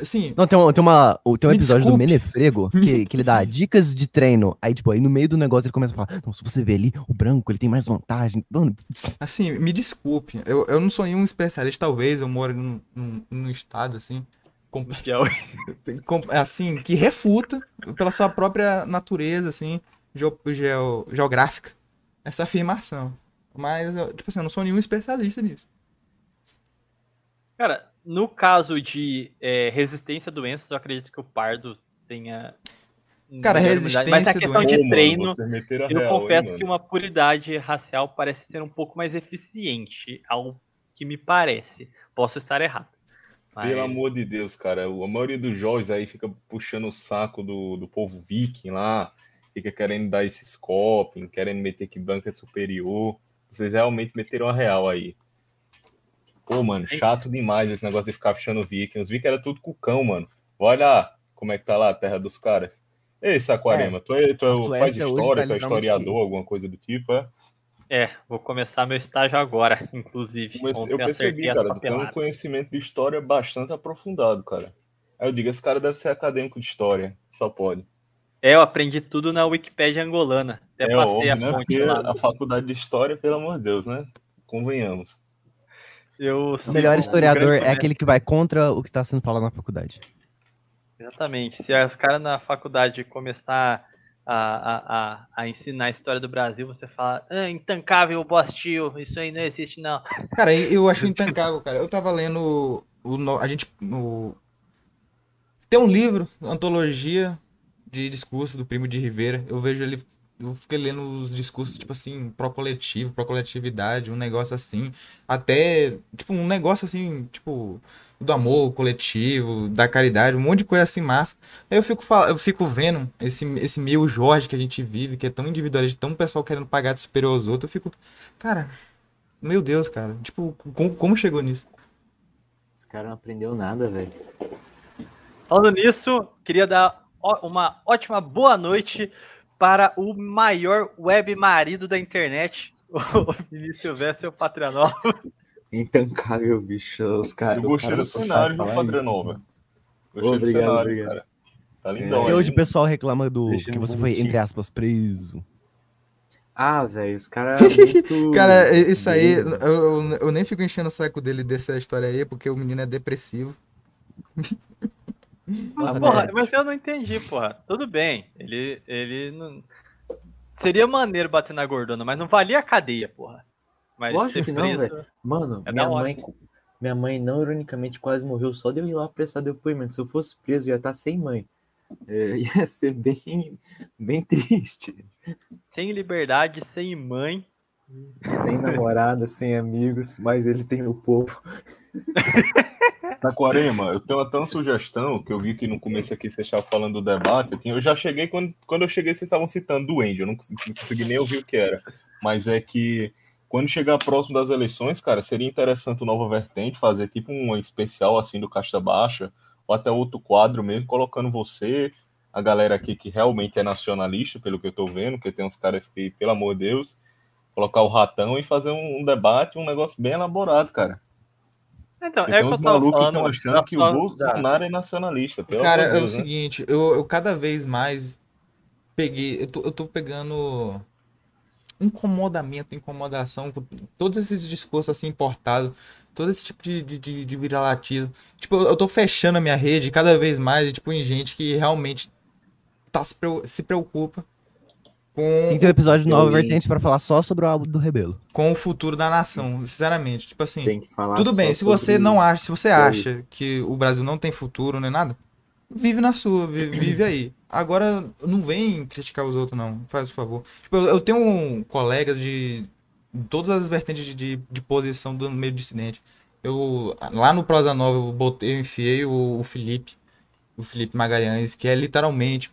assim, Não, tem, uma, tem, uma, tem um episódio do desculpe. Menefrego que, que ele dá dicas de treino. Aí, tipo, aí no meio do negócio ele começa a falar: Não, se você ver ali, o branco ele tem mais vantagem. Mano, Assim, me desculpe, eu, eu não sou nenhum especialista, talvez, eu moro num, num, num estado, assim, com- assim, que refuta pela sua própria natureza, assim, geo- geográfica, essa afirmação. Mas, tipo assim, eu não sou nenhum especialista nisso. Cara, no caso de é, resistência a doenças, eu acredito que o pardo tenha. Cara, imunidade. Mas a resistência a questão Ô, de treino, a eu real, confesso que uma puridade racial parece ser um pouco mais eficiente, ao que me parece. Posso estar errado. Mas- Pelo amor de Deus, cara. A maioria dos jovens aí fica puxando o saco do, do povo viking lá, fica querendo dar esse scoping, querendo meter que branca é superior. Vocês realmente meteram a real aí. Pô, mano, chato demais esse negócio de ficar puxando viking. Os vikings era tudo cucão, mano. Olha lá como é que tá lá a terra dos caras. Ei, Saquarema, tu, é, tu é o- Suécia faz tá história, tu é historiador, alguma coisa do tipo, é? É, vou começar meu estágio agora, inclusive. Mas eu percebi, cara, tu tem um conhecimento de história bastante aprofundado, cara. Aí eu digo, esse cara deve ser acadêmico de história, só pode. É, eu aprendi tudo na Wikipédia angolana. Até É passei óbvio, a né? fonte Porque lá. a faculdade de história, pelo amor de Deus, né? Convenhamos. Eu O melhor historiador é aquele que vai contra o que está sendo falado na faculdade. Exatamente. Se os caras na faculdade começar a, a, a, a ensinar a história do Brasil, você fala, ah, intancável boss tio, isso aí não existe não. Cara, eu acho intancável, cara. Eu tava lendo o, no- a gente o, tem um livro, antologia de discurso do Primo de Rivera. Eu vejo ele eu fiquei lendo os discursos tipo assim, pró coletivo, pró coletividade, um negócio assim, até tipo um negócio assim, tipo do amor coletivo, da caridade, um monte de coisa assim massa. Aí eu fico fal- eu fico vendo esse esse meio Jorge que a gente vive, que é tão individualista, tão pessoal querendo pagar de superior aos outros, eu fico, cara, meu Deus, cara. Tipo, como, como chegou nisso? Os caras não aprendeu nada, velho. Falando nisso, queria dar uma ótima boa noite para o maior web marido da internet, o Vinícius Silvestre, o Patranol. Intancável, bicho. Os caras. eu gostei do cenário, viu, Padre Nova? Gostei do Obrigado, cenário, obrigado. cara. Tá lindão. Porque aí. hoje o pessoal reclama do que você foi, entre aspas, preso. Ah, velho, os caras muito. Cara, i- isso aí, eu, eu, eu nem fico enchendo o saco dele dessa história aí, porque o menino é depressivo. Mas, Ah, porra, né? mas eu não entendi, porra. Tudo bem, ele, ele não... Seria maneiro bater na gordona, mas não valia a cadeia, porra. Mas Lógico que não, preso- Mano, É minha mãe, minha mãe não ironicamente quase morreu só de eu ir lá prestar depoimento. Se eu fosse preso, eu ia estar sem mãe. É, ia ser bem, bem triste. sem liberdade, sem mãe. Sem namorada, sem amigos, mas ele tem o povo. Saquarema, eu tenho até uma sugestão que eu vi que no começo aqui você estava falando do debate. Eu, já cheguei, quando, quando eu cheguei, vocês estavam citando do Andy, eu não, cons- não consegui nem ouvir o que era. Mas é que quando chegar próximo das eleições, cara, seria interessante o Nova Vertente fazer tipo um especial assim do Casta Baixa, ou até outro quadro mesmo, colocando você, a galera aqui que realmente é nacionalista, pelo que eu tô vendo, que tem uns caras que, pelo amor de Deus, colocar o ratão e fazer um, um debate, um negócio bem elaborado, cara. Então, Porque é tem uns malucos estão achando que o Bolsonaro é nacionalista. Pelo Cara, amor de é o Deus, né? seguinte, eu, eu cada vez mais peguei, eu tô, eu tô pegando incomodamento, incomodação com todos esses discursos assim importados, todo esse tipo de, de, de, de viralatismo. Tipo, eu, eu tô fechando a minha rede cada vez mais, tipo, em gente que realmente tá, se, se preocupa com Tem que ter um episódio de Nova. Vertente pra falar só sobre o álbum do Rebelo. com o futuro da nação, sinceramente. Tipo assim, Tem que falar tudo bem, se você não acha, se você acha que o Brasil não tem futuro nem nada, vive na sua, vi- vive aí. Agora, não vem criticar os outros, não. Faz o favor. Tipo, eu, eu tenho um colegas de todas as vertentes de, de, de posição do meio dissidente. Eu, lá no Prosa Nova, eu, botei, eu enfiei o, o Felipe, o Felipe Magalhães, que é literalmente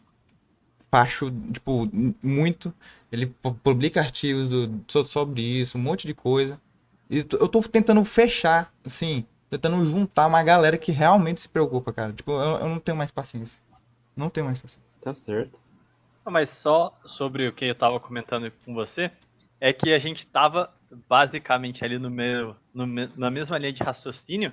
facho, tipo, muito. Ele pu- publica artigos do- so- sobre isso, um monte de coisa. E eu tô tentando fechar, assim, tentando juntar uma galera que realmente se preocupa, cara. Tipo, eu, eu não tenho mais paciência. Não tenho mais paciência. Tá certo. Mas só sobre o que eu tava comentando com você, é que a gente tava basicamente ali no meio, no na mesma linha de raciocínio,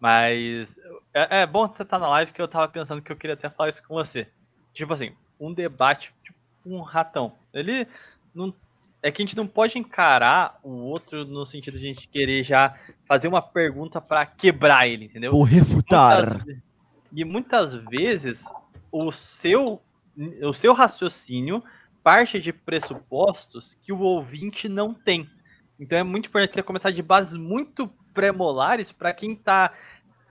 mas é, é bom você estar na live que eu tava pensando que eu queria até falar isso com você. Tipo assim, um debate, tipo um ratão. Ele não. É que a gente não pode encarar o outro no sentido de a gente querer já fazer uma pergunta pra quebrar ele, entendeu? Vou refutar. Muitas E muitas vezes o seu, o seu raciocínio parte de pressupostos que o ouvinte não tem. Então é muito importante você começar de bases muito pré-molares para quem está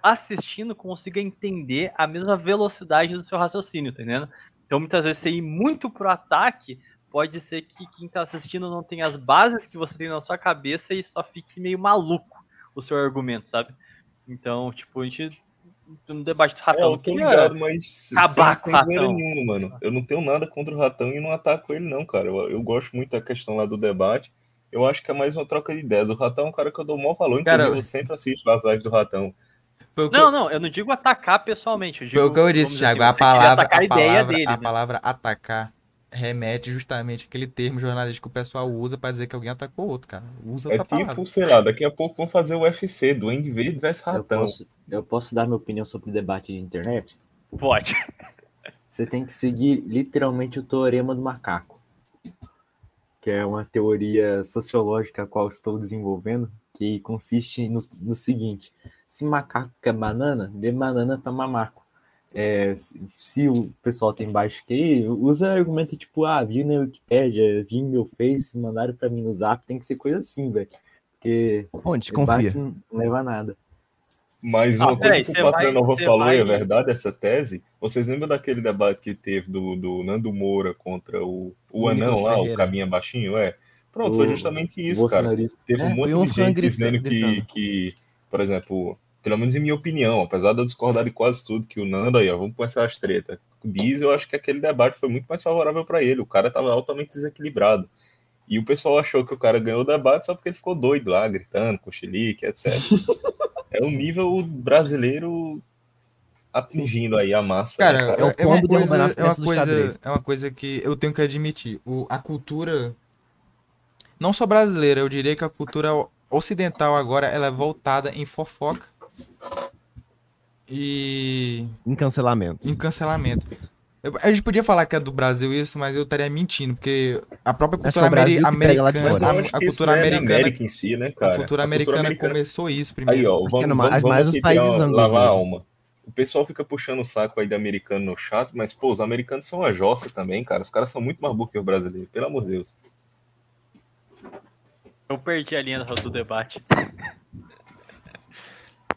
assistindo consiga entender a mesma velocidade do seu raciocínio, tá entendendo? Então muitas vezes você ir muito pro ataque pode ser que quem está assistindo não tenha as bases que você tem na sua cabeça e só fique meio maluco o seu argumento, sabe? Então, tipo, a gente no debate do É, ratão eu não tô ligado, mas acabar sem, com o sem zoeira nenhuma, mano. Eu não tenho nada contra o ratão e não ataco ele, não, cara. Eu, eu gosto muito da questão lá do debate. Eu acho que é mais uma troca de ideias. O ratão é um cara que eu dou o maior valor, Cara, inclusive eu sempre assisto as lives do ratão. Foi o que, Não, não, eu não digo atacar pessoalmente. Eu digo, foi o que eu disse, dizer Thiago. assim, A palavra, atacar a ideia palavra, dele, a né? palavra atacar remete justamente àquele termo jornalístico que o pessoal usa pra dizer que alguém atacou o outro, cara. Usa É tipo, sei lá, daqui a pouco vão fazer o UFC, Duende Verde versus Eu Ratão. posso, eu posso dar minha opinião sobre o debate de internet? Pode. Você tem que seguir literalmente o teorema do macaco, que é uma teoria sociológica a qual estou desenvolvendo, que consiste no, no seguinte: se macaco quer banana, dê banana para mamaco. É, se, o pessoal tem baixo QI, usa argumento tipo, ah, vi na Wikipédia, vi em meu Face, mandaram para mim no Zap, tem que ser coisa assim, velho. Porque Onde? debate Confia. não leva a nada. Mas Ah, uma peraí, coisa que você o Patrão vai- Nova você falou e é vai- verdade, essa tese. Vocês lembram daquele debate que teve do, do Nando Moura contra o, o O anão lá, o Ferreira. caminha baixinho? É. Pronto, foi O justamente isso, cara. Teve É, um monte foi um de gente dizendo que, que, por exemplo, pelo menos em minha opinião, apesar de eu discordar de quase tudo, que o Nando aí, ó, vamos começar as tretas. Diz, eu acho que aquele debate foi muito mais favorável para ele. O cara tava altamente desequilibrado. E o pessoal achou que o cara ganhou o debate só porque ele ficou doido lá, gritando, com chilique, etc. é o nível brasileiro atingindo aí a massa. Cara, né, É é, uma coisa, é uma coisa, é uma coisa que eu tenho que admitir. O, a cultura, não só brasileira, eu diria que a cultura ocidental agora ela é voltada em fofoca e Em cancelamento. em cancelamento. Eu- a gente podia falar que é do Brasil isso, mas eu estaria mentindo, porque a própria cultura é o Brasil ameri- americana, a, a cultura é na americana, América em si, né, cara? a cultura americana começou isso Aí, primeiro. ó, que vamos, é no- vamos, mais- vamos mais os países anglos lavar a alma. O pessoal fica puxando o saco aí de americano no chato, mas, pô, os americanos são a jossa também, cara. Os caras são muito mais burros que os brasileiros, pelo amor de Deus. Eu perdi a linha do debate.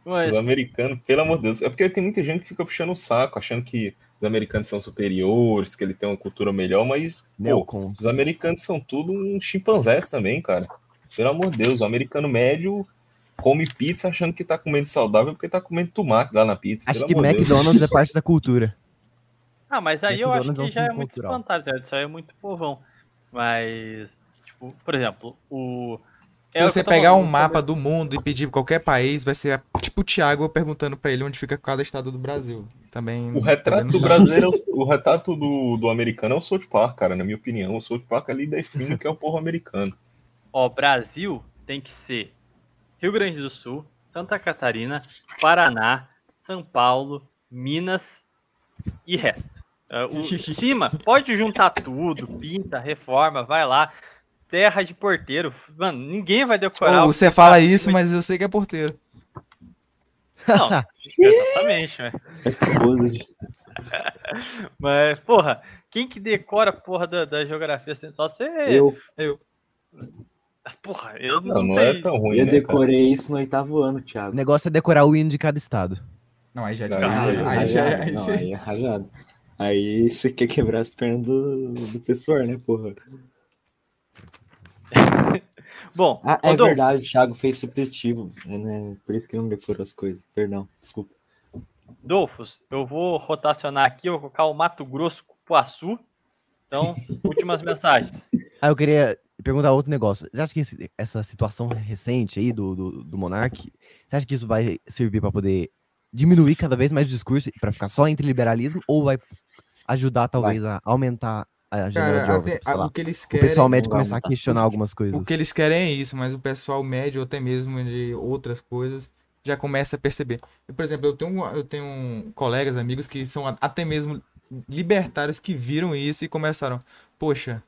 Mas, Os americanos, pelo amor de Deus. É porque tem muita gente que fica puxando o saco, achando que os americanos são superiores, que ele tem uma cultura melhor, mas, pô, os americanos são tudo um chimpanzés também, cara. Pelo amor de Deus, o americano médio come pizza achando que tá comendo saudável porque tá comendo tomate lá na pizza. Acho pelo que amor de Deus. McDonald's é parte da cultura. ah, mas aí eu acho McDonald's é um que já é símbolo muito cultural. fantasia, isso aí é muito povão. Mas, por exemplo, o. Se é você pegar falando, um mapa do mundo e pedir pra qualquer país, vai ser tipo o Thiago perguntando pra ele onde fica cada estado do Brasil. Também. O retrato também do brasileiro, o retrato do, do americano é o South Park, cara, na minha opinião. O South Park ali define o que é o povo americano. Ó, Brasil tem que ser Rio Grande do Sul, Santa Catarina, Paraná, São Paulo, Minas e resto. É, o cima pode juntar tudo, pinta, reforma, vai lá. Terra de porteiro. Mano, ninguém vai decorar. O você fala tá isso, mas eu sei que é porteiro. Não, exatamente, né? Exposed. Mas, porra, quem que decora a porra da, da geografia? Só você. Eu, Porra, eu não, Não, não é tão ruim, eu né, cara? decorei isso no oitavo ano, O Thiago. negócio é decorar o hino de cada estado. Não, aí já é Não, aí- já é. aí Não, você- aí é rajado. Aí você quer quebrar as pernas do, do pessoal, né, porra? Bom, Ah, é Rodolfo, verdade, o Thiago fez supletivo, né? Por isso que não decorou as coisas. Perdão, desculpa. Dolfos, eu vou rotacionar aqui, eu vou colocar o Mato Grosso Cupuaçu. Então, últimas mensagens. Ah, eu queria perguntar outro negócio. Você acha que esse- essa situação recente aí do, do, do Monark, você acha que isso vai servir para poder diminuir cada vez mais o discurso para ficar só entre liberalismo ou vai ajudar talvez a aumentar a janela de Cara, óbito, sei lá, o que eles o querem. pessoal médio começar a questionar algumas coisas. O que eles querem é isso, mas o pessoal médio, ou até mesmo de outras coisas, já começa a perceber. Eu, por exemplo, eu tenho, eu tenho colegas, amigos que são a- até mesmo libertários que viram isso e começaram, poxa,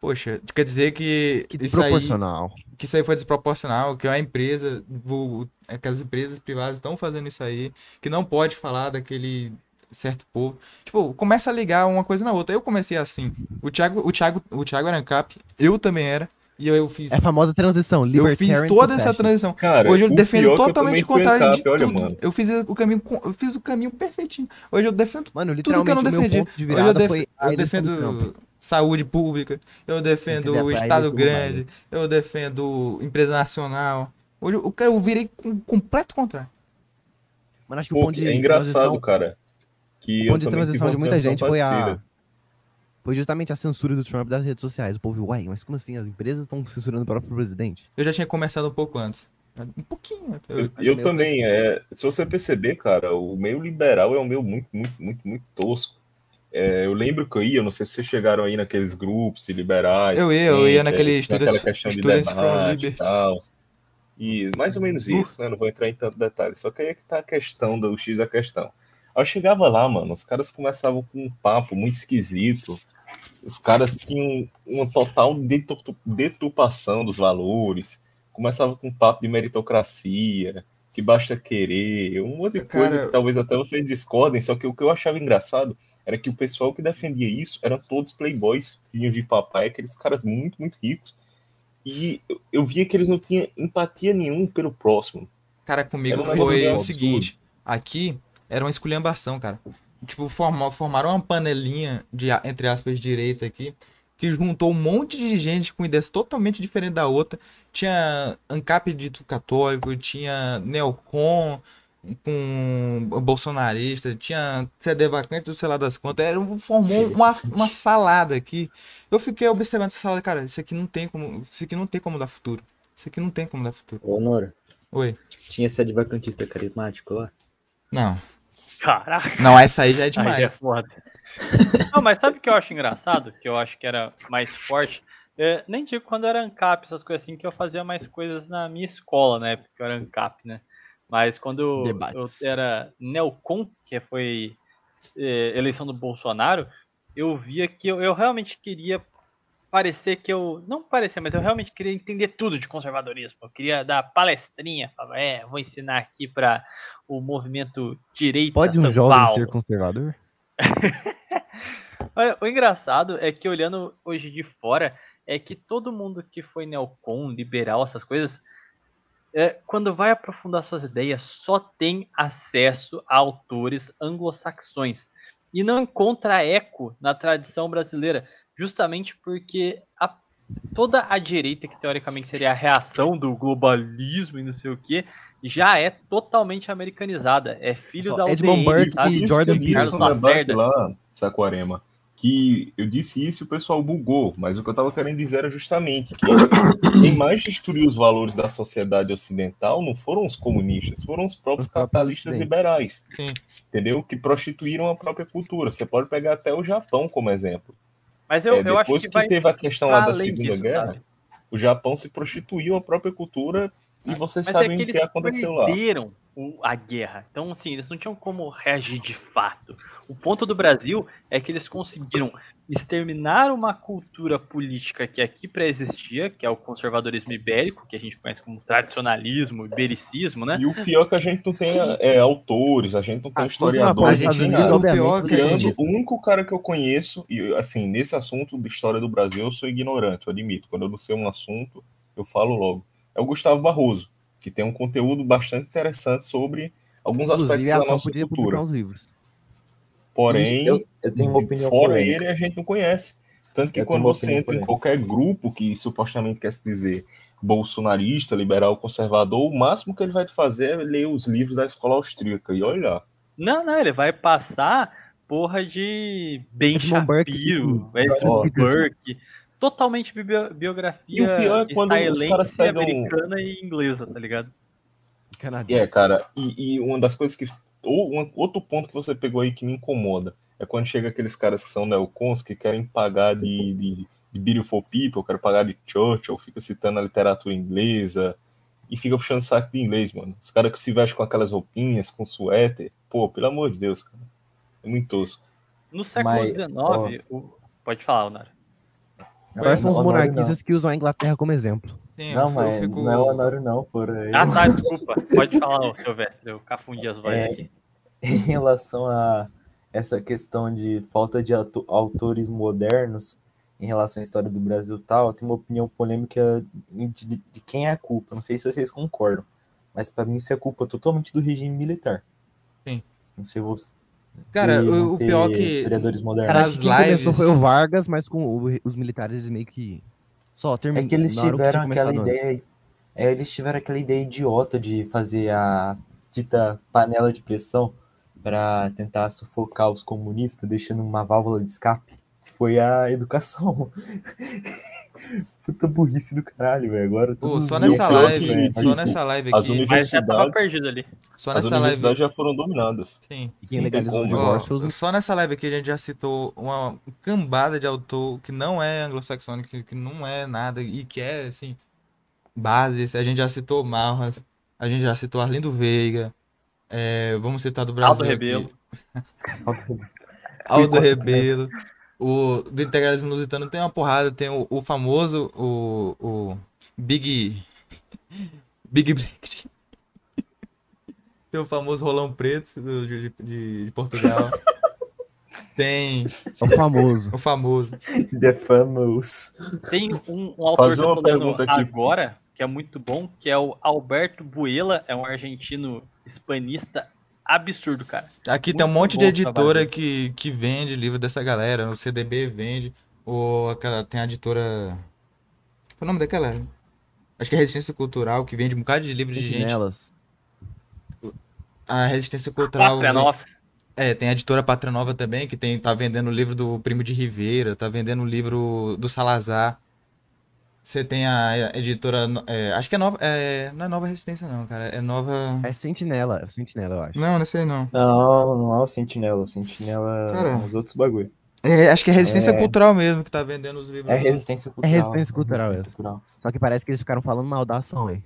Poxa, quer dizer que, Que isso aí, proporcional. que isso aí foi desproporcional, que a empresa, o- que as empresas privadas estão fazendo isso aí, que não pode falar daquele certo povo. Tipo, começa a ligar uma coisa na outra. Eu comecei assim. O Thiago, o Thiago, o Thiago era ANCAP, eu também era, e eu, eu fiz É a famosa transição. eu fiz toda essa transição. Cara, Hoje eu o defendo eu totalmente também o contrário de ANCAP, olha, tudo. mano. Eu fiz o caminho, eu fiz o caminho perfeitinho. Hoje eu defendo Mano, tudo que eu não o defendi. de Hoje eu, def- eu defendo saúde pública, eu defendo o Estado grande, eu defendo empresa nacional. Hoje eu, eu virei com o completo contrário. Mano, acho que o Pô, ponto de é engraçado, transição, cara. Que o ponto de transição de muita gente foi a foi justamente a censura do Trump das redes sociais. O povo, viu, uai, mas como assim? As empresas estão censurando o próprio presidente? Eu já tinha começado um pouco antes. Um pouquinho. até. Eu, Eu- eu também é, se você perceber, cara, o meio liberal é um meio muito, muito, muito, muito tosco. É, eu lembro que eu ia, não sei se vocês chegaram aí naqueles grupos de liberais. Eu ia, eu ia é, naquele tem Students- questão de Students from debate e tal. E mais ou menos isso, né? Não vou entrar em tanto detalhe. Só que aí é que tá a questão do X da questão. Aí eu chegava lá, mano, os caras começavam com um papo muito esquisito. Os caras tinham uma total deturpação dos valores. Começava com um papo de meritocracia, que basta querer, um monte de coisa Cara- que talvez até vocês discordem. Só que o que eu achava engraçado era que o pessoal que defendia isso eram todos playboys, filhos de papai, aqueles caras muito, muito ricos. E eu, via que eles não tinham empatia nenhum pelo próximo. Cara, comigo Era foi o seguinte. Aqui era uma esculhambação, cara. Tipo, formar, formaram uma panelinha de, entre aspas, direita aqui, que juntou um monte de gente com ideias totalmente diferentes da outra. Tinha ANCAP dito católico, tinha Neocon com bolsonarista, tinha CD vacante do sei lá das contas. Era, formou uma, uma salada aqui. Eu fiquei observando essa salada, cara, isso aqui não tem como, isso aqui não tem como dar futuro. Isso aqui não tem como dar futuro. Ô, Nora, Oi. tinha esse advocantista carismático lá? Não. Caraca. Não, essa aí já é Aí é demais. foda. Não, mas sabe o que eu acho engraçado? Que eu acho que era mais forte. É, nem digo quando era ANCAP, essas coisas assim, que eu fazia mais coisas na minha escola, né? Porque eu era ANCAP, né? Mas quando eu, era Neocon, que foi é, eleição do Bolsonaro, eu via que eu, eu realmente queria parecer que eu. Não parecer, mas eu realmente queria entender tudo de conservadorismo. Eu queria dar palestrinha, falava, é, vou ensinar aqui para o movimento direita. Pode um São jovem Paulo. ser conservador? O engraçado é que olhando hoje de fora, é que todo mundo que foi neocon, liberal, essas coisas, é, quando vai aprofundar suas ideias, só tem acesso a autores anglo-saxões. E não encontra eco na tradição brasileira, justamente porque a- toda a direita, que teoricamente seria a reação do globalismo e não sei o que, já é totalmente americanizada. É filho Só da Edmund Burke sabe? e Jordan Peterson. lá, Saquarema, que eu disse isso e o pessoal bugou, mas o que eu tava querendo dizer era justamente que quem mais destruiu os valores da sociedade ocidental não foram os comunistas, foram os próprios Os próprios capitalistas liberais, Sim. entendeu? Que prostituíram a própria cultura. Você pode pegar até o Japão como exemplo. Mas eu, É, eu acho depois que, que, teve a questão lá da Segunda disso, Guerra, sabe? o Japão se prostituiu a própria cultura e vocês Mas é sabem que o que eles aconteceu lá. perderam a guerra. Então, assim, eles não tinham como reagir de fato. O ponto do Brasil é que eles conseguiram exterminar uma cultura política que aqui pré-existia, que é o conservadorismo ibérico, que a gente conhece como tradicionalismo, ibericismo, né? E o pior é que a gente não tem é, autores, a gente não tem Ah, historiadores, a gente tem não o pior obviamente, que a Tirando gente- o único cara que eu conheço, e assim, nesse assunto de história do Brasil, eu sou ignorante, eu admito. Quando eu não sei um assunto, eu falo logo. É o Gustavo Barroso, que tem um conteúdo bastante interessante sobre alguns aspectos Inclusive, a da nossa podia cultura. uns livros. Porém, eu, eu tenho uma opinião fora polêmica. ele, a gente não conhece. Tanto que Eu quando você entra em qualquer grupo que supostamente quer se dizer bolsonarista, liberal, conservador, o máximo que ele vai te fazer é ler os livros da escola austríaca. E olha lá. Não, não, ele vai passar porra de Ben Edmund Burke Shapiro, e- Edmund Ó. Burke. Totalmente bio- biografia E o pior é quando os caras pegam- americana e inglesa, tá ligado? Canadense. É, cara, e, e uma das coisas que. Ou um, outro ponto que você pegou aí que me incomoda é quando chega aqueles caras que são neocons que querem pagar de, de, de Beautiful People, querem pagar de Churchill, fica citando a literatura inglesa e fica puxando saco de inglês, mano. Os caras que se vestem com aquelas roupinhas, com suéter, pô, pelo amor de Deus, cara. É muito tosco. No século Mas, XIX, o- pode falar, Leonardo. Quais são os monarquistas que usam a Inglaterra como exemplo? Sim, Não, mas eu fico... não é o Honório não, porra. Ah, tá, desculpa. Pode falar, ô, Silvestre. Eu cafundi as vozes É, aqui. em relação a essa questão de falta de auto- autores modernos em relação à história do Brasil e tal, eu tenho uma opinião polêmica de, de quem é a culpa. Não sei se vocês concordam, mas para mim isso é culpa totalmente do regime militar. Sim. Não sei você. Cara, o, o pior que... historiadores modernos. Cara, que quem começou lives- foi o Vargas, mas com o- os militares meio que só É terminaram. que eles tiveram aquela ideia, é, eles tiveram aquela ideia idiota de fazer a dita panela de pressão para tentar sufocar os comunistas, deixando uma válvula de escape, que foi a educação. Puta burrice do caralho, velho. Agora Pô, só nessa live, só nessa live as aqui, univers- Mas já tava Universidades- perdido ali. só As nessa live, universidades já foram dominadas. sim. Quem legalizou o divórcio só nessa live aqui a gente já citou uma cambada de autor que não é anglo-saxônico, que, não é nada e que é, assim, bases. A gente já citou Malras, a gente já citou Arlindo Veiga, é, vamos citar do Brasil Aldo aqui. Rebelo. Aldo. Rebelo. O do integralismo lusitano tem uma porrada, tem o, o famoso, o, o Big. Big Black. Tem o famoso Rolão Preto do- de, de- de Portugal. Tem É o famoso. o famoso. The Famous. Tem um, um autor uma lendo pergunta aqui. agora, que é muito bom, que é o Alberto Buela, é um argentino hispanista absurdo, cara. Aqui tem um Muito monte de editora que, que vende livro dessa galera. O CDB vende. Ou aquela, tem a editora. Qual é o nome daquela? Acho que é Resistência Cultural, que vende um bocado de livro de gente. Sentinelas. A Resistência Cultural. Nova. É, tem a editora Pátria Nova também, que tem, tá vendendo o livro do Primo de Rivera, tá vendendo o livro do Salazar. Você tem a editora. é, acho que é nova. É, não é nova Resistência, não, cara. É nova. É sentinela, é sentinela, eu acho. Não, não sei não. Não, não é o Sentinela. O Sentinela Cara. é os outros bagulho. É, acho que é Resistência É. Cultural mesmo que tá vendendo os livros. É resistência cultural. resistência cultural, resistência cultural. Só que parece que eles ficaram falando mal da ação aí.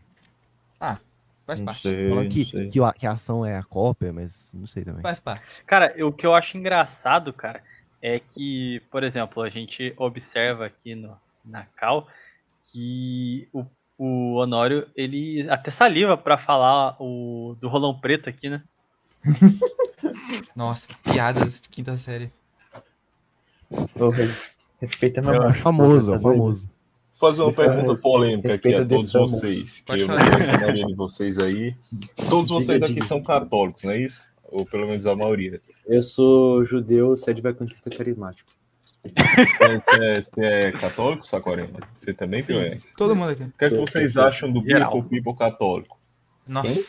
Faz Não parte. sei, que, sei. que, a, que a ação é a cópia, mas não sei também. Faz parte. Cara, o que eu acho engraçado, cara, é que, por exemplo, a gente observa aqui no, na Cal que o, o Honório, ele até saliva pra falar o, do Rolão Preto aqui, né? Nossa, piadas de quinta série. Ô, Respeita meu É macho. famoso, é tá famoso. Vou fazer uma Defamos- pergunta polêmica aqui a todos defamos. vocês, que Pode eu não conheço a maioria de vocês aí. Todos vocês aqui são católicos, não é isso? Ou pelo menos a maioria. Eu sou judeu, sede vacantista carismático. Você, é, você é católico, Sacorema? Você também, Pioense? Todo mundo aqui. O que é que vocês acham do Geral. Beautiful People católico? Nossa. Quem?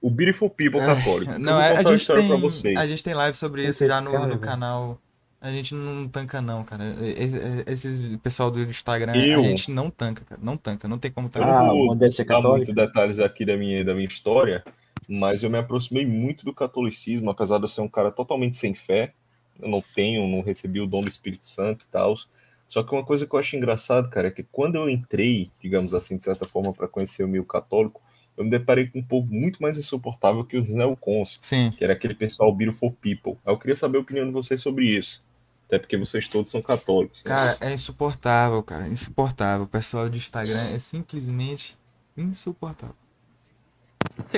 O Beautiful People Ah, católico. Não, eu é, a gente tem, a gente tem live sobre Quem isso já no, cara, no velho? canal. A gente não tanca não, cara. Esse, esses pessoal do Instagram, Eu? a gente não tanca, cara. Não tanca, não tem como Eu tancar. Ah, não vou dar muitos detalhes aqui da minha, da minha história, mas eu me aproximei muito do catolicismo, apesar de eu ser um cara totalmente sem fé. Eu não tenho, não recebi o dom do Espírito Santo e tal. Só que uma coisa que eu acho engraçado, cara, é que quando eu entrei, digamos assim, de certa forma, para conhecer o meio católico, eu me deparei com um povo muito mais insuportável que os neocons, Sim. que era aquele pessoal Beautiful People. Aí Eu queria saber a opinião de vocês sobre isso. Até porque vocês todos são católicos. né? Cara, é insuportável, cara. Insuportável. O pessoal do Instagram é simplesmente insuportável.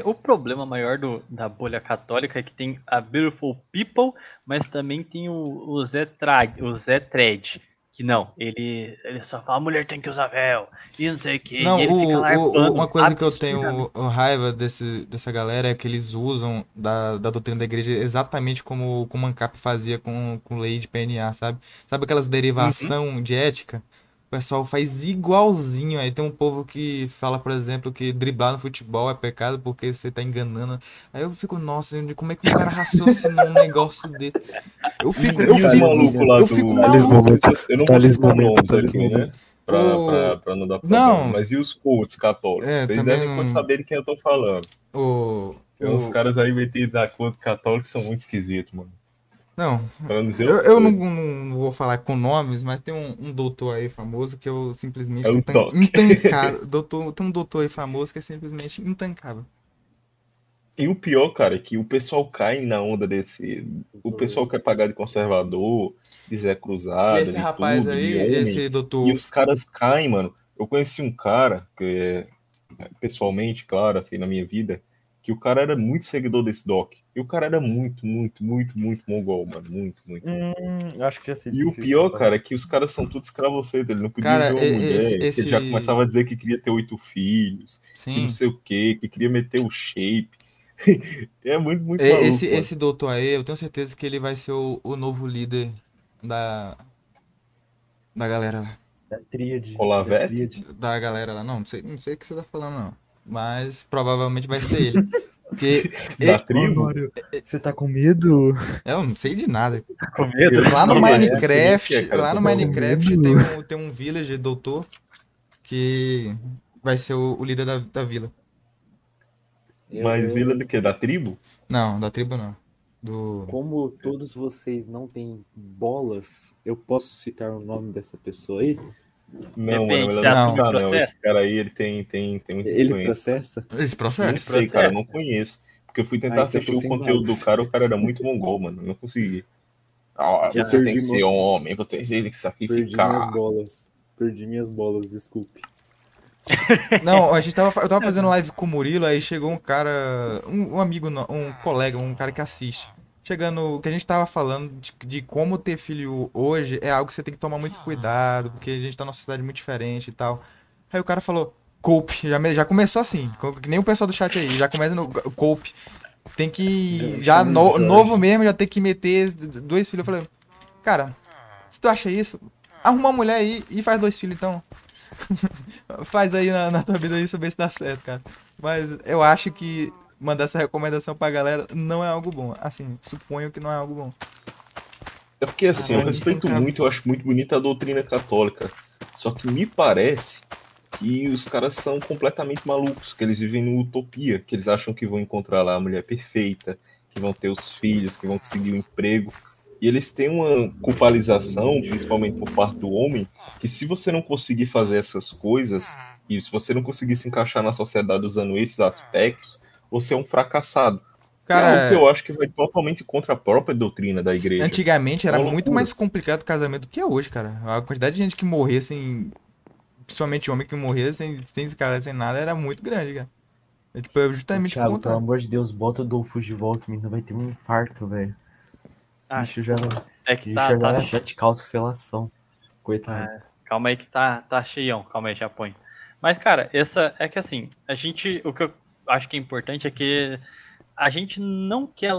O problema maior do, da bolha católica é que tem a Beautiful People, mas também tem o, o Zé Trad, o Zé Tred, que não, ele, ele só fala, a mulher tem que usar véu, e não sei o que, Não, e ele fica o, o- uma coisa que eu tenho raiva desse, dessa galera é que eles usam da, da doutrina da igreja exatamente como, como o ANCAP fazia com, com lei de PNA, sabe? Sabe aquelas derivação de ética? O pessoal faz igualzinho. Aí tem um povo que fala, por exemplo, que driblar no futebol é pecado porque você tá enganando. Aí eu fico, nossa, como é que o cara raciocinou um negócio dele? Eu fico, eu os fico, malucos lá eu do- fico Talis maluco. Eu não momento, nomes aqui, momento. né? Pra, O- pra, pra não dar problema. Não. Mas e os cultos católicos? É, Vocês também devem saber de quem eu tô falando. O, Tem uns o- caras aí metidos a culto católico que são muito esquisitos, mano. Não, Pra não dizer Eu, eu não, não vou falar com nomes, mas tem um, um doutor aí famoso que eu simplesmente É o intan- intancável. Doutor, tem um doutor aí famoso que é simplesmente intancável. E o pior, cara, é que o pessoal cai na onda desse. O pessoal quer pagar de conservador, de Zé Cruzado. E esse de rapaz tudo, aí, de homem. esse doutor. E os caras caem, mano. Eu conheci um cara, que é, pessoalmente, claro, assim, na minha vida, que o cara era muito seguidor desse doc. E o cara era muito, muito, muito, muito mongol, mano. Muito, muito. Hum, acho que já sei. E o pior, rapaz. cara, é que os caras são todos escravoceiros. Ele não podia Cara, ver uma mulher. esse- que esse- Ele já começava a dizer que queria ter oito filhos, que Sim. não sei o quê, que queria meter o shape. é muito, muito maluco, Esse, mano. esse doutor aí, eu tenho certeza que ele vai ser o, o novo líder da. Da galera lá. Da tríade. Olavete? da tríade. Da galera lá. Não, não sei, não sei o que você tá falando, não. Mas provavelmente vai ser ele. Porque Da tribo. Você tá com medo? eu não sei de nada. Com medo? Lá no Não, mas é Minecraft, assim que é, cara, lá no tá. Minecraft tem um, tem um villager doutor que vai ser o, o líder da, da vila. Mas vila do quê? Da tribo? Não, da tribo não. Do. Como todos vocês não têm bolas, eu posso citar o nome dessa pessoa aí? Não, Depende, mano, não não. processo? Esse cara aí, ele tem, tem, tem muito Ele influência. processa? Esse Não processo. sei, cara, eu não conheço. Porque eu fui tentar Ah, então assistir o conteúdo balas. do cara, o cara era muito mongol, mano. Eu não consegui. Ah, Já você tem que meu- ser homem, você tem que Perdi minhas sacrificar. bolas. Perdi minhas bolas, desculpe. Não, a gente tava, eu tava fazendo live com o Murilo, aí chegou um cara, um, um amigo, um colega, um cara que assiste. Chegando, o que a gente tava falando de, de como ter filho hoje é algo que você tem que tomar muito cuidado, porque a gente tá numa sociedade muito diferente e tal. Aí o cara falou, cope, já, já começou assim, nem o pessoal do chat aí, já começa no cope. Tem que, já no- novo mesmo, já tem que meter dois filhos. Eu falei, cara, se tu acha isso, arruma uma mulher aí e faz dois filhos então. Faz aí na, na tua vida aí, ver se dá certo, cara. Mas eu acho que mandar essa recomendação pra galera não é algo bom. Assim, suponho que não é algo bom. É porque assim, eu respeito cara. muito, eu acho muito bonita a doutrina católica. Só que me parece que os caras são completamente malucos, que eles vivem numa utopia, que eles acham que vão encontrar lá a mulher perfeita, que vão ter os filhos, que vão conseguir o emprego. E eles têm uma culpabilização, principalmente por parte do homem, que se você não conseguir fazer essas coisas, e se você não conseguir se encaixar na sociedade usando esses aspectos, você é um fracassado. é algo Cara, que eu acho que vai totalmente contra a própria doutrina da igreja. antigamente era É uma muito loucura. mais complicado o casamento do que é hoje, cara. A quantidade de gente que morria sem. Principalmente homem que morria sem, sem se casar, sem nada, era muito grande, cara. É, tipo, é justamente o Thiago, pelo amor de Deus, bota o Dolfo de volta, menino. Vai ter um infarto, velho. Ah, Bicho já, é que bicho tá, já tá, dá até de calçofelação. Coitado. Calma aí que tá, tá cheião, calma aí, já põe. Mas, cara, essa é que assim, a gente. O que eu acho que é importante é que a gente não quer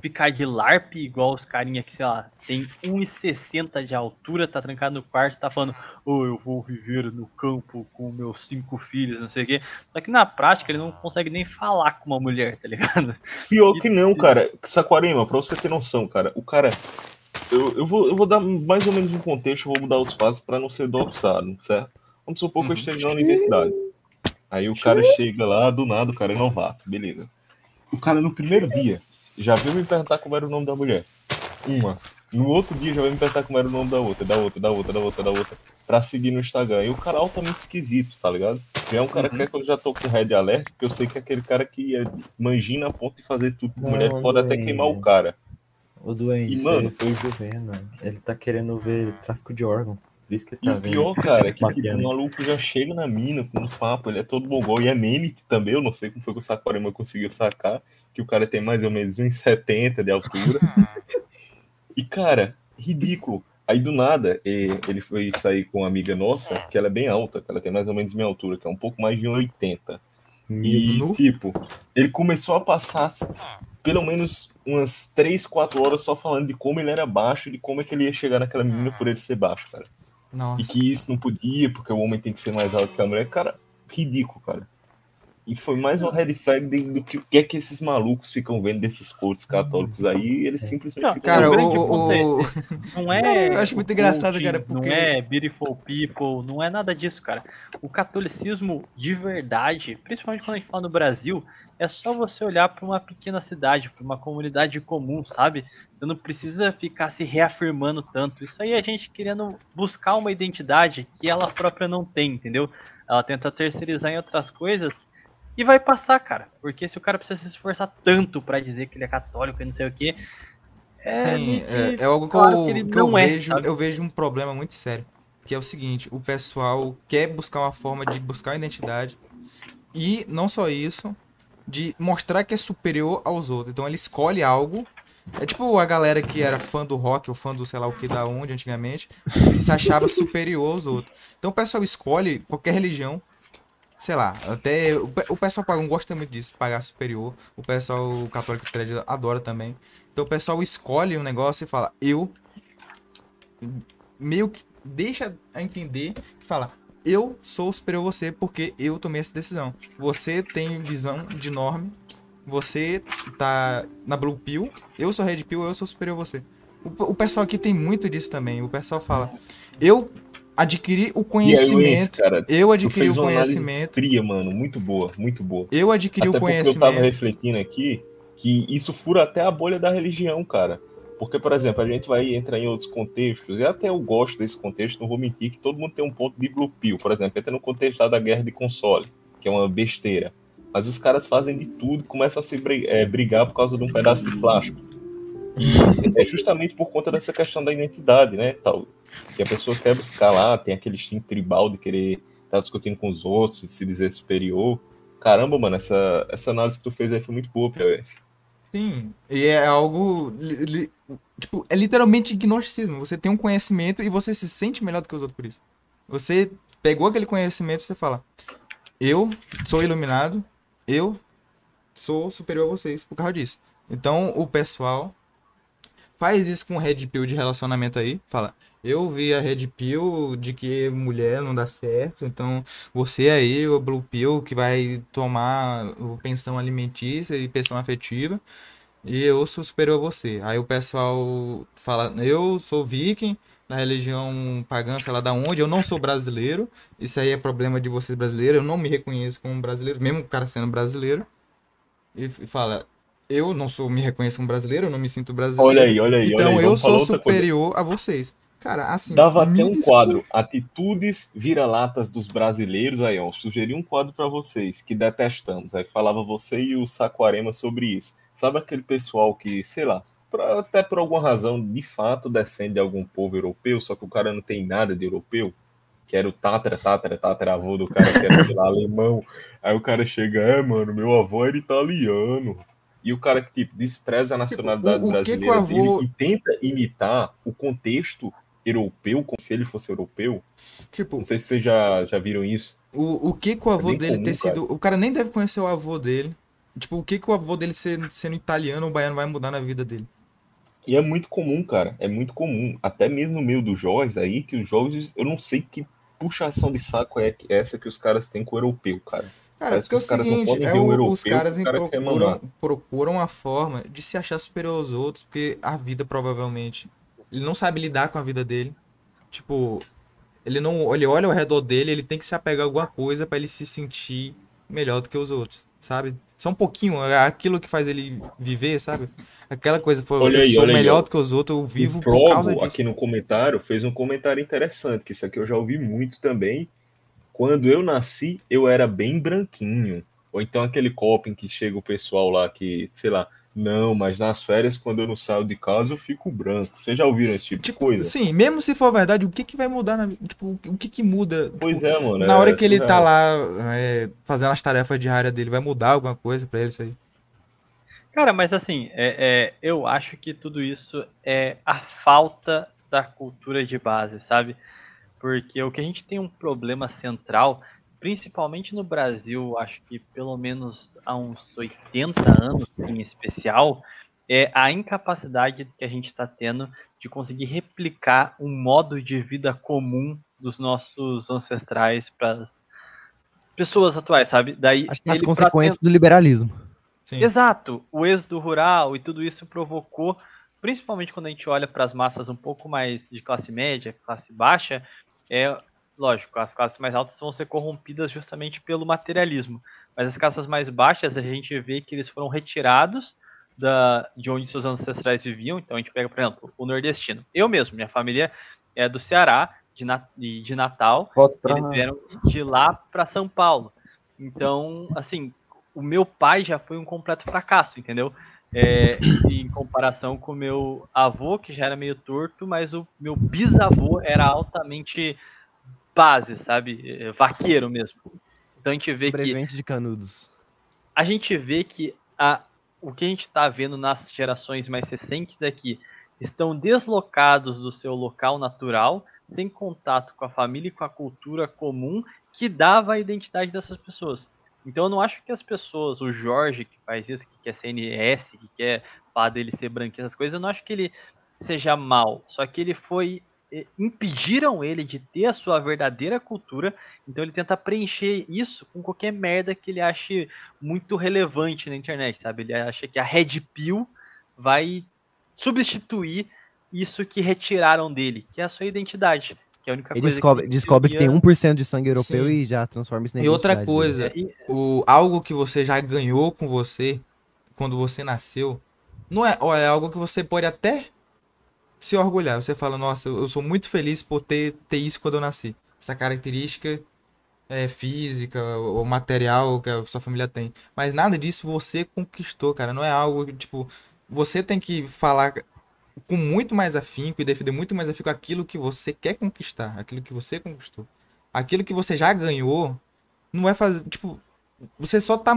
ficar de LARP igual os carinha que, sei lá, tem 1,60 de altura, tá trancado no quarto, tá falando, oh, eu vou viver no campo com meus cinco filhos, não sei o quê. Só que na prática ele não consegue nem falar com uma mulher, tá ligado? Pior que não, cara. Saquarema, pra você ter noção, cara, o cara. Eu, eu, vou, eu vou dar mais ou menos um contexto, vou mudar os passos pra não ser doxado, certo? Vamos supor que eu Uhum. esteja na universidade. Aí o cara chega lá, do nada, o cara é novato, beleza. O cara no primeiro dia já veio me perguntar como era o nome da mulher. Uma. No outro dia já veio me perguntar como era o nome da outra, da outra, da outra, da outra, da outra, pra seguir no Instagram. E o cara é altamente esquisito, tá ligado? Já é um cara que é que eu já tô com red alert, porque eu sei que é aquele cara que é manjina a ponto de fazer tudo Não, mulher, pode até queimar o cara. O doente, E, mano- foi o Juvena. Ele tá querendo ver tráfico de órgão. Por isso que ele E tá o vendo. pior, cara, é que tipo, o maluco já chega na mina com um papo, ele é todo mongol e é Menit também, eu não sei como foi que o Saquarema conseguiu sacar, que o cara tem mais ou menos 1,70 de altura. e, cara, ridículo. Aí do nada, ele foi sair com uma amiga nossa, que ela é bem alta, que ela tem mais ou menos minha altura, que é um pouco mais de 1,80. E, tipo, ele começou a passar pelo menos umas 3, 4 horas só falando de como ele era baixo, de como é que ele ia chegar naquela menina por ele ser baixo, cara. E Nossa. que isso não podia, porque o homem tem que ser mais alto que a mulher. Cara, ridículo, cara. E foi mais uma red flag do que o que é que esses malucos ficam vendo desses cultos católicos aí. Eles simplesmente Não, ficam. Cara, o o, grande o- ponto é Não é. Eu acho muito engraçado, cara, porque- Não é beautiful people, não é nada disso, cara. O catolicismo de verdade, principalmente quando a gente fala no Brasil, é só você olhar para uma pequena cidade, para uma comunidade comum, sabe? Você não precisa ficar se reafirmando tanto. Isso aí é a gente querendo buscar uma identidade que ela própria não tem, entendeu? Ela tenta terceirizar em outras coisas E vai passar, cara. Porque se o cara precisa se esforçar tanto pra dizer que ele é católico e não sei o que. É, Sim, meio que é, é algo que, claro eu, que que eu é, vejo, eu vejo um problema muito sério. Que é o seguinte, o pessoal quer buscar uma forma de buscar uma identidade. E não só isso, de mostrar que é superior aos outros. Então ele escolhe algo. É tipo a galera que era fã do rock ou fã do sei lá o que da onde antigamente, e se achava superior aos outros. Então o pessoal escolhe qualquer religião. Sei lá, até o pe- o pessoal pagão gosta muito disso, pagar superior. O pessoal católico thread adora também. Então o pessoal escolhe um negócio e fala, eu meio que deixa a entender que fala, eu sou superior a você porque eu tomei essa decisão. Você tem visão de norme, você tá na Blue Pill, eu sou Red Pill, eu sou superior a você. O, o pessoal aqui tem muito disso também. O pessoal fala, eu adquiri o E aí, Luiz, conhecimento, eu adquiri o conhecimento, fria, mano, muito boa, muito boa. eu adquiri Até o porque eu tava conhecimento. refletindo aqui que isso fura até a bolha da religião, cara. Porque, por exemplo, a gente vai entrar em outros contextos, e até eu gosto desse contexto, não vou mentir, que todo mundo tem um ponto de blue pill. Por exemplo, entra no contexto lá da guerra de console, que é uma besteira. Mas os caras fazem de tudo, começam a se é, brigar por causa de um pedaço de plástico. É justamente por conta dessa questão da identidade, né? Tal, que a pessoa quer buscar lá, tem aquele instinto tribal de querer estar discutindo com os outros, se dizer superior. Caramba, mano, essa, essa análise que tu fez aí foi muito boa, Piauiense. Sim, e é algo. li- li- tipo, é literalmente gnosticismo. Você tem um conhecimento e você se sente melhor do que os outros por isso. Você pegou aquele conhecimento e você fala: Eu sou iluminado, eu sou superior a vocês por causa disso. Então o pessoal faz isso com Red Pill de relacionamento aí. Fala: Eu vi a Red Pill de que mulher não dá certo, então você aí, o Blue Pill, que vai tomar pensão alimentícia e pensão afetiva, e eu sou superior a você. Aí o pessoal fala, eu sou viking, da religião pagã, sei lá da onde, eu não sou brasileiro, isso aí é problema de vocês brasileiros, eu não me reconheço como brasileiro, mesmo o cara sendo brasileiro, e fala, eu não sou, me reconheço como brasileiro, eu não me sinto brasileiro, Olha aí, olha aí, olha então aí. eu sou coisa. superior a vocês. Cara, assim, Dava até um desculpe. quadro, Atitudes Vira-Latas dos Brasileiros. Aí, ó, sugeri um quadro pra vocês que detestamos. Aí falava você e o Saquarema sobre isso. Sabe aquele pessoal que, sei lá, pra- até por alguma razão, de fato descende de algum povo europeu, só que o cara não tem nada de europeu, que era o Tatra, Tatra, Tatra avô do cara que era, sei lá, alemão. Aí o cara chega, é, mano, meu avô era italiano. E o cara que, tipo, despreza a nacionalidade o- o que que brasileira avô- dele e tenta imitar o contexto europeu, como se ele fosse europeu. Tipo, Não sei se vocês já, já viram isso. O, o que que o avô bem dele comum, ter cara. sido. O cara nem deve conhecer o avô dele. Tipo, o que que o avô dele ser, sendo italiano ou baiano vai mudar na vida dele? E é muito comum, cara. É muito comum. Até mesmo no meio dos jogos aí, que os jogos, eu não sei que puxação de saco é que- essa que os caras têm com o europeu, cara. Cara, Parece porque é que o os caras não seguinte, podem é ver o o- europeu, os caras o cara procuram, procuram a forma de se achar superior aos outros, porque a vida provavelmente. Ele não sabe lidar com a vida dele. Tipo, ele não. Ele olha ao redor dele, ele tem que se apegar a alguma coisa pra ele se sentir melhor do que os outros, sabe? Só um pouquinho, é aquilo que faz ele viver, sabe? Aquela coisa, pô, Olha eu aí, sou aí, melhor ó. do que os outros, eu vivo o por causa disso. aqui no comentário, fez um comentário interessante, que isso aqui eu já ouvi muito também. Quando eu nasci, eu era bem branquinho. Ou então aquele copo em que chega o pessoal lá que, sei lá, não, mas nas férias, quando eu não saio de casa, eu fico branco. Vocês já ouviram esse tipo, de Tipo, coisa? sim, mesmo se for verdade, o que que vai mudar na Tipo, o que que muda? Pois Tipo, é, mano. na é hora que ele tá surreal. lá é, fazendo as tarefas diárias dele, vai mudar alguma coisa pra ele isso aí? Cara, mas assim, é, é, eu acho que tudo isso é a falta da cultura de base, sabe? Porque o que a gente tem um problema central, principalmente no Brasil, acho que pelo menos há uns 80 anos em especial, é a incapacidade que a gente está tendo de conseguir replicar um modo de vida comum dos nossos ancestrais para as pessoas atuais, sabe? Daí Acho que as pra consequências do liberalismo. Sim. Exato, o êxodo rural e tudo isso provocou, principalmente quando a gente olha para as massas um pouco mais de classe média, classe baixa, é lógico, as classes mais altas vão ser corrompidas justamente pelo materialismo, mas as classes mais baixas a gente vê que eles foram retirados da, de onde seus ancestrais viviam. Então a gente pega, por exemplo, o nordestino. Eu mesmo, minha família é do Ceará, de, Na- de, Natal, eles vieram de lá para São Paulo. Então, assim, o meu pai já foi um completo fracasso, entendeu? É, em comparação com o meu avô, que já era meio torto, mas o meu bisavô era altamente base, sabe? É, Vaqueiro mesmo. Então a gente vê que Sobrevivente de canudos. a gente vê que a, o que a gente está vendo nas gerações mais recentes é que estão deslocados do seu local natural, sem contato com a família e com a cultura comum que dava a identidade dessas pessoas. Então eu não acho que as pessoas, o Jorge que faz isso, que quer ser NS, que quer falar dele ser branquinho, essas coisas, eu não acho que ele seja mal. Só que ele foi. Impediram ele de ter a sua verdadeira cultura, então ele tenta preencher isso com qualquer merda que ele ache muito relevante na internet, sabe? Ele acha que a Red Pill vai substituir isso que retiraram dele, que é a sua identidade. Que é a única Ele coisa descobre, que descobre que tem devia- 1% de sangue europeu Sim. e já transforma isso na E outra coisa, dele. É, o, algo que você já ganhou com você quando você nasceu, não é, é algo que você pode até se orgulhar. Você fala, nossa, eu sou muito feliz por ter, ter isso quando eu nasci. Essa característica é, física ou material que a sua família tem. Mas nada disso você conquistou, cara. Não é algo tipo, você tem que falar com muito mais afinco e defender muito mais afinco aquilo que você quer conquistar, aquilo que você conquistou. Aquilo que você já ganhou, não é fazer, tipo, você só tá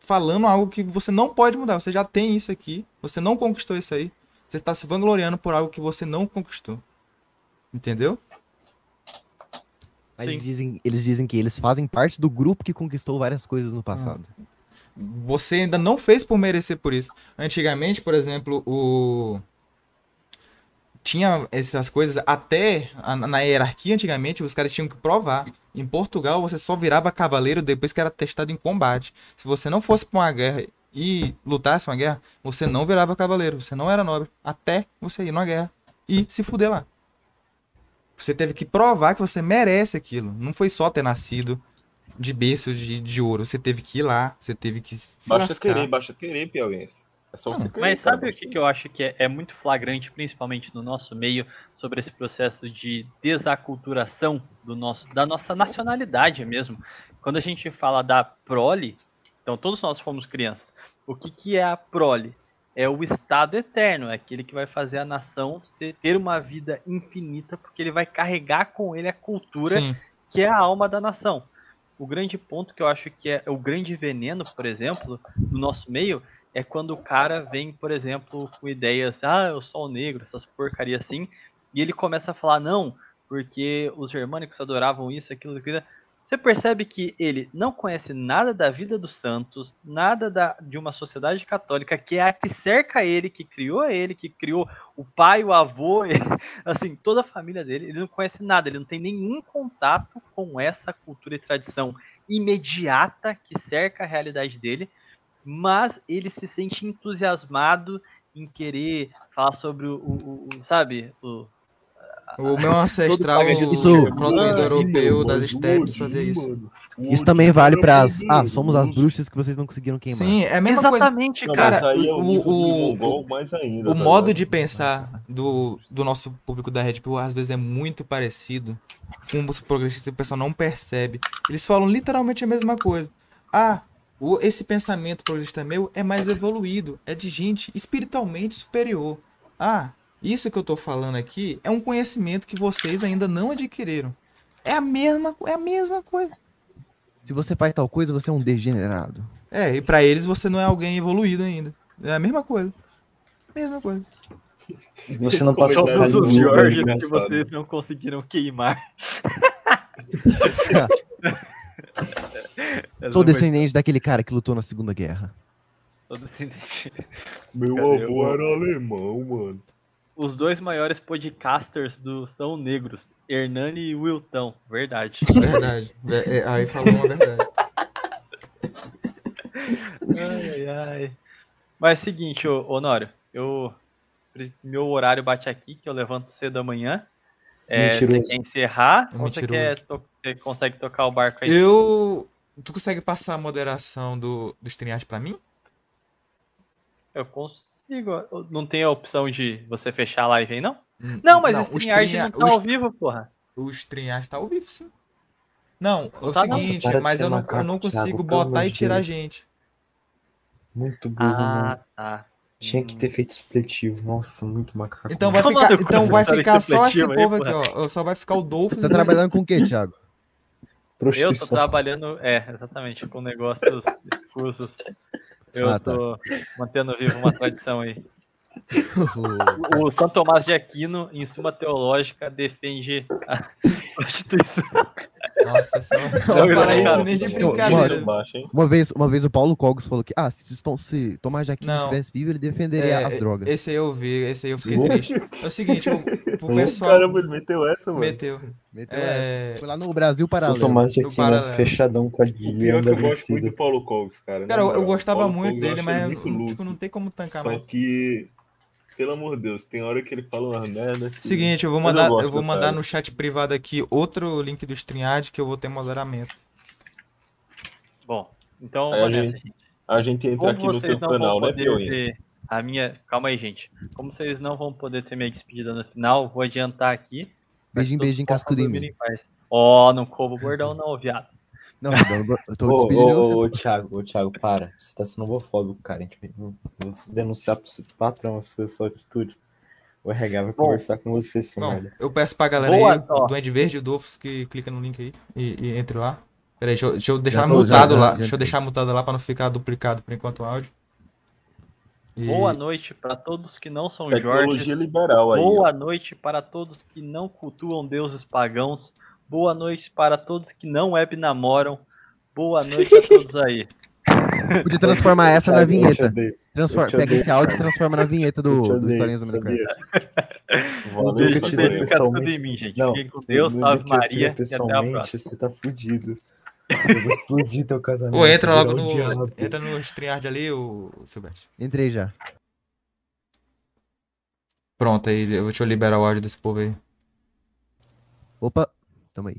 falando algo que você não pode mudar. Você já tem isso aqui, você não conquistou isso aí. Você tá se vangloriando por algo que você não conquistou. Entendeu? Mas eles dizem, eles dizem que eles fazem parte do grupo que conquistou várias coisas no passado. Você ainda não fez por merecer por isso. Antigamente, por exemplo, o tinha essas coisas até na hierarquia antigamente os caras tinham que provar. Em Portugal você só virava cavaleiro depois que era testado em combate. Se você não fosse para uma guerra e lutasse uma guerra, você não virava cavaleiro, você não era nobre até você ir numa guerra e se fuder lá. Você teve que provar que você merece aquilo. Não foi só ter nascido de berço de, de ouro. Você teve que ir lá, você teve que se Basta lascar. querer, basta querer, Piauiense. É só você querer. Mas cara, sabe o basta que, que eu acho que é, é muito flagrante, principalmente no nosso meio, sobre esse processo de desaculturação do nosso, da nossa nacionalidade mesmo? Quando a gente fala da prole, então todos nós fomos crianças. O que, que é a prole? É o estado eterno, é aquele que vai fazer a nação ter uma vida infinita, porque ele vai carregar com ele a cultura Sim. que é a alma da nação. O grande ponto que eu acho que é o grande veneno, por exemplo, no nosso meio, é quando o cara vem, por exemplo, com ideias, ah, eu sou o negro, essas porcarias assim, e ele começa a falar, não, porque os germânicos adoravam isso, aquilo, aquilo. Você percebe que ele não conhece nada da vida dos santos, nada da, de uma sociedade católica que é a que cerca ele, que criou ele, que criou o pai, o avô, assim, toda a família dele, ele não conhece nada, ele não tem nenhum contato com essa cultura e tradição imediata que cerca a realidade dele, mas ele se sente entusiasmado em querer falar sobre o, o- o- sabe, o, O meu ancestral Isso- o proto-indo-europeu das estepes fazia isso. Isso também vale para as. Ah, somos as bruxas que vocês não conseguiram queimar. Sim, é a mesma coisa. Exatamente, Não, cara. mas aí é o- o, o- ainda. O tá modo de pensar do, do nosso público da Red Pill às vezes é muito parecido com os progressistas, o pessoal não percebe. Eles falam literalmente a mesma coisa. Ah, o, esse pensamento progressista meu é mais evoluído, é de gente espiritualmente superior. Ah, isso que eu tô falando aqui é um conhecimento que vocês ainda não adquiriram. É a mesma, é a mesma coisa. Se você faz tal coisa, você é um degenerado. É, e pra eles você não é alguém evoluído ainda. É a mesma coisa. Mesma coisa. Você não passou Todos os Jorge que vocês não conseguiram queimar. Sou descendente daquele cara que lutou na Segunda Guerra. Sou descendente. Meu Cadê avô o- era alemão, mano. Os dois maiores podcasters do são negros, Hernani e Wilton, verdade. Verdade. É, é, aí falou uma verdade. ai, ai. Mas é o seguinte, ô, Honório, eu meu horário bate aqui, que eu levanto cedo da manhã. É, você quer encerrar É ou você, quer to- você consegue tocar o barco aí? Eu. Tu consegue passar a moderação do, do StreamYard pra mim? Eu consigo. Não tem a opção de você fechar a live aí, não? Hum, Não, mas o StreamYard Streamya- não tá o ao vivo, porra. O StreamYard tá ao vivo, sim. Não, é o tá, não. seguinte, Nossa, mas eu não, eu macaco, não Thiago, consigo pelo botar e tirar Deus. gente. Muito burro, mano. Ah, tá. Tinha que ter feito supletivo. Nossa, muito macaco. Então vai ficar, então vai ficar só esse povo aqui, ó. Só vai ficar o Dolphins. Você tá trabalhando com o quê, Thiago? Eu tô trabalhando, é, exatamente, com negócios escusos. Eu Ah, tá. tô mantendo viva uma tradição aí. O São Tomás de Aquino, em Suma Teológica, defende a prostituição. Nossa, só não Não, fala não, isso nem de brincadeira. hein? Uma vez, uma vez o Paulo Cogos falou que, ah, se, se Tomás de Aquino Não. estivesse vivo, ele defenderia É, as drogas. Esse aí eu vi, esse aí eu fiquei triste. É o seguinte, o, Ô, pessoal Caramba, ele meteu essa, mano. meteu. Meteu É, essa. Foi lá no Brasil São Paralelo. Tomás de No Aquino, paralelo. fechadão com a pior é que eu gosto muito do Paulo Cogs, cara. Cara, Na eu, eu gostava Paulo muito eu dele, mas muito tipo, lúcido. não tem como tancar Só mais. que, pelo amor de Deus, tem hora que ele fala uma merda. que- Seguinte, eu vou Mas eu mandar, gosto eu vou mandar cara. no chat privado aqui outro link do StreamYard que eu vou ter moderamento. Bom, então a gente-. A gente entra Como aqui no vocês teu não canal, vão né, a minha. Calma aí, gente. Como vocês não vão poder ter minha despedida no final, vou adiantar aqui. Beijinho, beijinho, cascudo em mim. Ó, não como bordão não, viado. Não, não, eu tô despedindo ô, você. ô, Thiago, ô, Thiago, para. Você tá sendo homofóbico, cara. A gente vai vou denunciar pro seu patrão essa sua atitude. O RH vai Bom. conversar com você, merda. eu peço pra galera Boa, aí, ó. o Duende Verde e o Dolphins, que clica no link aí e, e entre lá. Peraí, deixa eu, deixa eu deixar tô, já- mutado já- lá. já deixa eu deixar mutado lá pra não ficar duplicado por enquanto o áudio. E- Boa noite para todos que não são Tecnologia Jorge. liberal aí. ó. Boa noite para todos que não cultuam deuses pagãos. Boa noite para todos que não web namoram. Boa noite a todos aí. Podia transformar essa na eu vinheta. Transforma, eu pega esse áudio e transforma na vinheta Eu do, do Historinhas do Minecraft. Deixa te Samuel. vi ele ficar tudo em mim, gente. Não, Fiquem com Deus, salve eu estiver Maria e até a próxima. Você tá fudido. Eu vou explodir teu casamento. Ô, entra logo no. diabo. Entra no StreamYard ali, o Silvestre. Entrei já. Pronto, aí, eu- deixa eu liberar o áudio desse povo aí. Opa, tamo aí.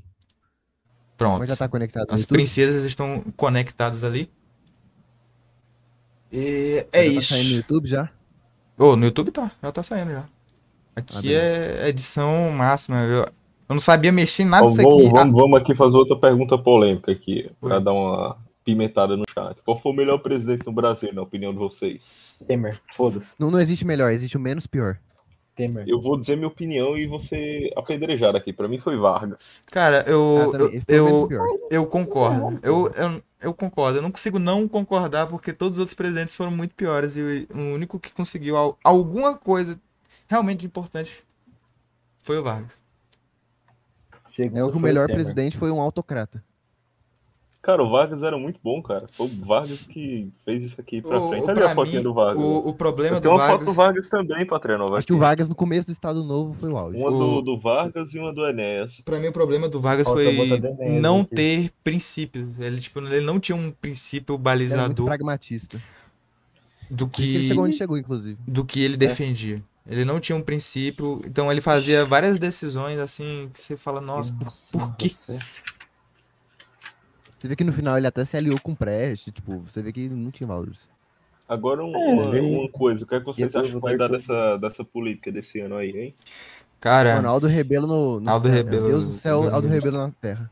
Pronto. Mas já tá conectado As princesas estão conectadas ali. E é Já tá isso. saindo no YouTube já? Ô, no YouTube tá, já tá saindo já. Ah, Aqui beleza. é edição máxima. Eu, eu não sabia mexer em nada disso vamos, aqui. Ah, vamos, vamos aqui fazer outra pergunta polêmica aqui, pra Oi. dar uma pimentada no chat. Qual foi o melhor presidente no Brasil, na opinião de vocês? Temer, foda-se. Não, não existe melhor, existe o menos pior. Temer. Eu vou dizer minha opinião e você apedrejar aqui. Pra mim foi Vargas. Cara, eu, Ah, também, eu, eu, eu concordo. Eu, eu, eu concordo. Eu não consigo não concordar porque todos os outros presidentes foram muito piores e o único que conseguiu al- alguma coisa realmente importante foi o Vargas. Segundo É o que o melhor Temer. presidente foi um autocrata. Cara, o Vargas era muito bom, cara. Foi o Vargas que fez isso aqui pra O- frente. o- Cadê pra a fotinha mim, do Vargas? O, o problema do uma foto Vargas. do Vargas também, Patrenova. Acho que o Vargas no começo do Estado Novo foi o auge. Uma do, do Vargas e uma do Enéas. Pra mim, o problema do Vargas Falta foi não aqui. ter princípios. Ele, tipo, ele não tinha um princípio Ele era muito balizador pragmatista. do que ele chegou onde chegou, inclusive. do que ele defendia. Ele não tinha um princípio, então ele fazia várias decisões assim que você fala, nossa, por, por quê? Você. Você vê que no final ele até se aliou com o Prest, tipo, você vê que não tinha valores. Agora um- É, uma, uma coisa, o que é que vocês acham que vai dar dessa, dessa política desse ano aí, hein? Cara, Mano, Aldo Rebelo no, no Aldo céu. Rebelo- Deus do céu, Aldo. Rebelo na terra.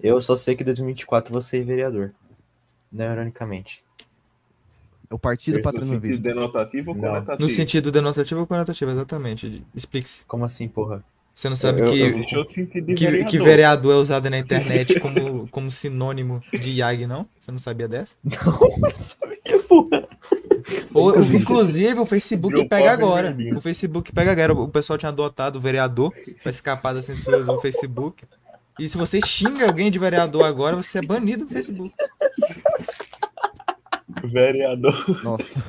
Eu só sei que em 2024 vou ser vereador. Não, ironicamente. É o partido Esse no sentido denotativo ou Não. conotativo? no sentido denotativo ou conotativo, exatamente. Explique-se. Como assim, porra? Você não sabe Eu- eu- que, Existe outro sentido de que, vereador. que vereador é usado na internet como, como sinônimo de IAG, não? Você não sabia dessa? Não sabia, porra. Ou, inclusive, o Facebook Virou pega agora. verdinho. O Facebook pega agora. O pessoal tinha adotado o vereador pra escapar da censura do Facebook. E se você xinga alguém de vereador agora, você é banido do Facebook. Vereador. Nossa.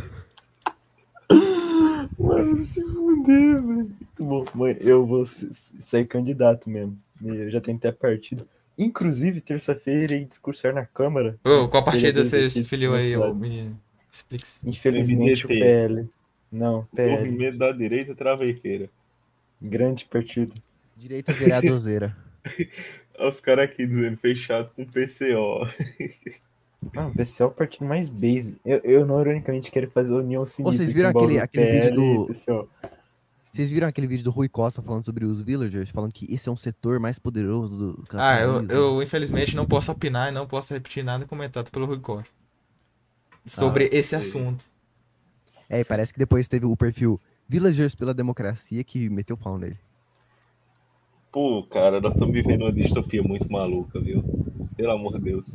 Mano, se fuder, velho. Muito bom. Mãe, eu vou sair candidato mesmo. Eu já tentei a partido. Inclusive, terça-feira irei discursar na Câmara. Ô, qual Vereador você se filiou aí, ô menino? Explique-se. Infelizmente, o MDT. PL. Não, PL. Movimento da direita travequeira. Grande partido. Direita vereadorzeira. Olha os caras aqui dizendo fechado com PCO. Ah, o PC é o partido mais base. Eu, eu não, ironicamente, quero fazer união sinistra. vocês viram o aquele- aquele vídeo PL e do- PCO. Vocês viram aquele vídeo do Rui Costa falando sobre os villagers? Falando que esse é um setor mais poderoso do Ah, eu, eu infelizmente não posso opinar e não posso repetir nada comentado pelo Rui Costa. sobre esse sei. assunto. É, e parece que depois teve o perfil Villagers pela Democracia que meteu pau nele. Pô, cara, nós estamos vivendo uma distopia muito maluca, viu? Pelo amor de Deus.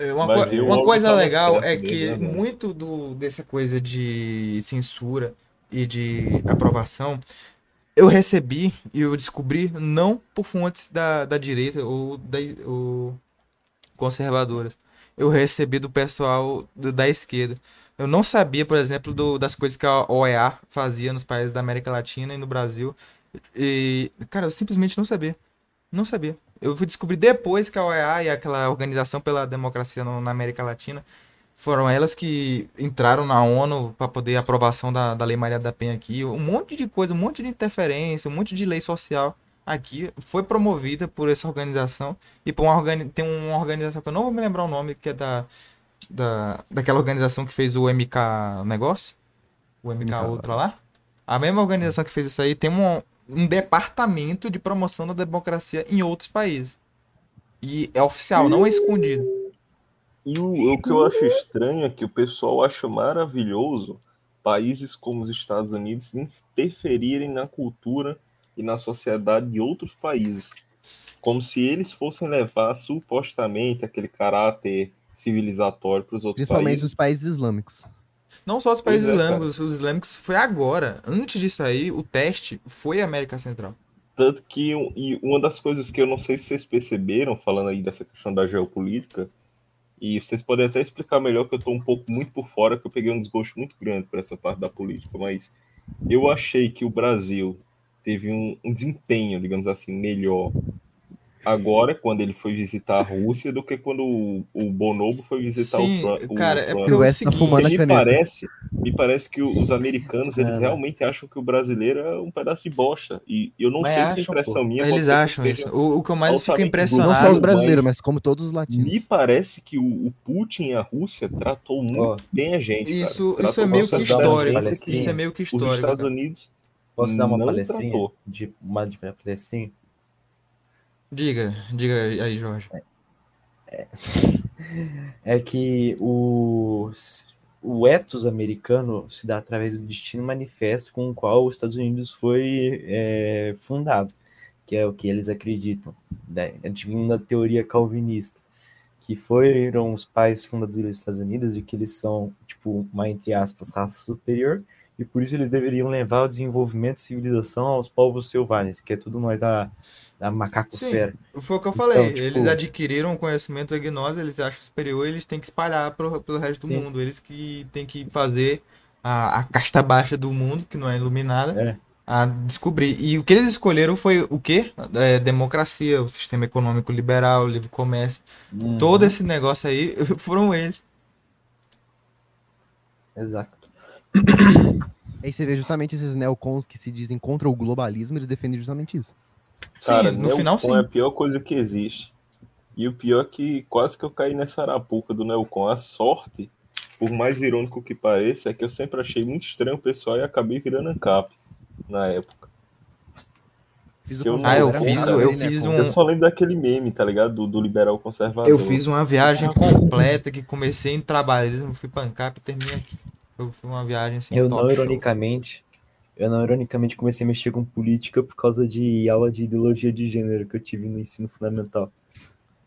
Uma, Mas co- uma coisa legal é mesmo, que né, mano? muito do, dessa coisa de censura e de aprovação eu recebi e eu descobri não por fontes da, da direita ou, da, ou conservadoras. Eu recebi do pessoal do- da esquerda. Eu não sabia, por exemplo, do- das coisas que a OEA fazia nos países da América Latina e no Brasil. E, cara, eu simplesmente não sabia. Não sabia. Eu fui descobrir depois que a OEA e aquela organização pela democracia no- na América Latina foram elas que entraram na ONU para poder a aprovação da, da Lei Maria da Penha aqui. Um monte de coisa, um monte de interferência, um monte de lei social aqui foi promovida por essa organização e por uma organi tem uma organização que eu não vou me lembrar o nome, que é da, da daquela organização que fez o MK negócio, o MK MK Ultra lá. A mesma organização que fez isso aí tem um, um departamento de promoção da democracia em outros países. E é oficial, não é escondido. E o, o que eu acho estranho é que o pessoal acha maravilhoso países como os Estados Unidos interferirem na cultura e na sociedade de outros países. Como se eles fossem levar supostamente aquele caráter civilizatório para os outros Principalmente países. os países islâmicos. Não só os países é, islâmicos, os islâmicos foi agora. Antes disso aí, o teste foi a América Central. Tanto que e uma das coisas que eu não sei se vocês perceberam, falando aí dessa questão da geopolítica, e vocês podem até explicar melhor que eu estou um pouco muito por fora, que eu peguei um desgosto muito grande por essa parte da política, mas eu achei que o Brasil teve um, um desempenho, digamos assim, melhor agora, quando ele foi visitar a Rússia, do que quando o, o Bonobo foi visitar Sim, o, Trump. o cara, é Trump. porque O é o West tá fumando a me caneta. parece, me parece que os americanos eles Cara. realmente acham que o brasileiro é um pedaço de bosta. E eu não Mas sei se acham, a impressão pô. minha eles acham isso. O, o que eu mais fico altamente Não impressionado. só os mas- brasileiros, mas como todos os latinos. Me parece que o, o Putin e a Rússia tratou muito Ó, bem a gente. cara. Isso, Tratou isso é meio que bastante histórico. a gente que Isso é meio que Os histórico. Estados cara. Unidos Posso dar uma não palestrinha? tratou. De, uma de palestrinha? Diga, diga aí, Jorge. É que o, o ethos americano se dá através do destino manifesto com o qual os Estados Unidos foi é, fundado, que é o que eles acreditam, da, advindo da teoria calvinista, que foram os pais fundadores dos Estados Unidos e que eles são, tipo, uma, entre aspas, raça superior, e por isso eles deveriam levar o desenvolvimento e civilização aos povos selvagens, que é tudo mais da, da macacosfera. Foi o que eu Então, falei. tipo- Eles adquiriram conhecimento da gnose, eles acham superior, eles têm que espalhar pro, pelo resto do Sim. mundo. Eles que têm que fazer a, a casta baixa do mundo, que não é iluminada, É. a descobrir. E o que eles escolheram foi o quê? É, democracia, o sistema econômico liberal, o livre comércio. Uhum. Todo esse negócio aí foram eles. Exato. Aí você vê justamente esses neocons que se dizem contra o globalismo, eles defendem justamente isso. Cara, sim, no neocon final sim. é a pior coisa que existe. E o pior é que quase que eu caí nessa arapuca do Neocon. A sorte, por mais irônico que pareça, é que eu sempre achei muito estranho o pessoal e acabei virando ANCAP na época. Fiz o Eu Ah, eu fiz, contra eu ele, fiz né, um- Eu só lembro daquele meme, tá ligado? Do, do liberal conservador. Eu fiz uma viagem completa que comecei em trabalhismo, fui pra Ancap e terminei aqui. Foi foi uma viagem assim. Eu top não, show. ironicamente, eu não, ironicamente, comecei a mexer com política por causa de aula de ideologia de gênero que eu tive no ensino fundamental.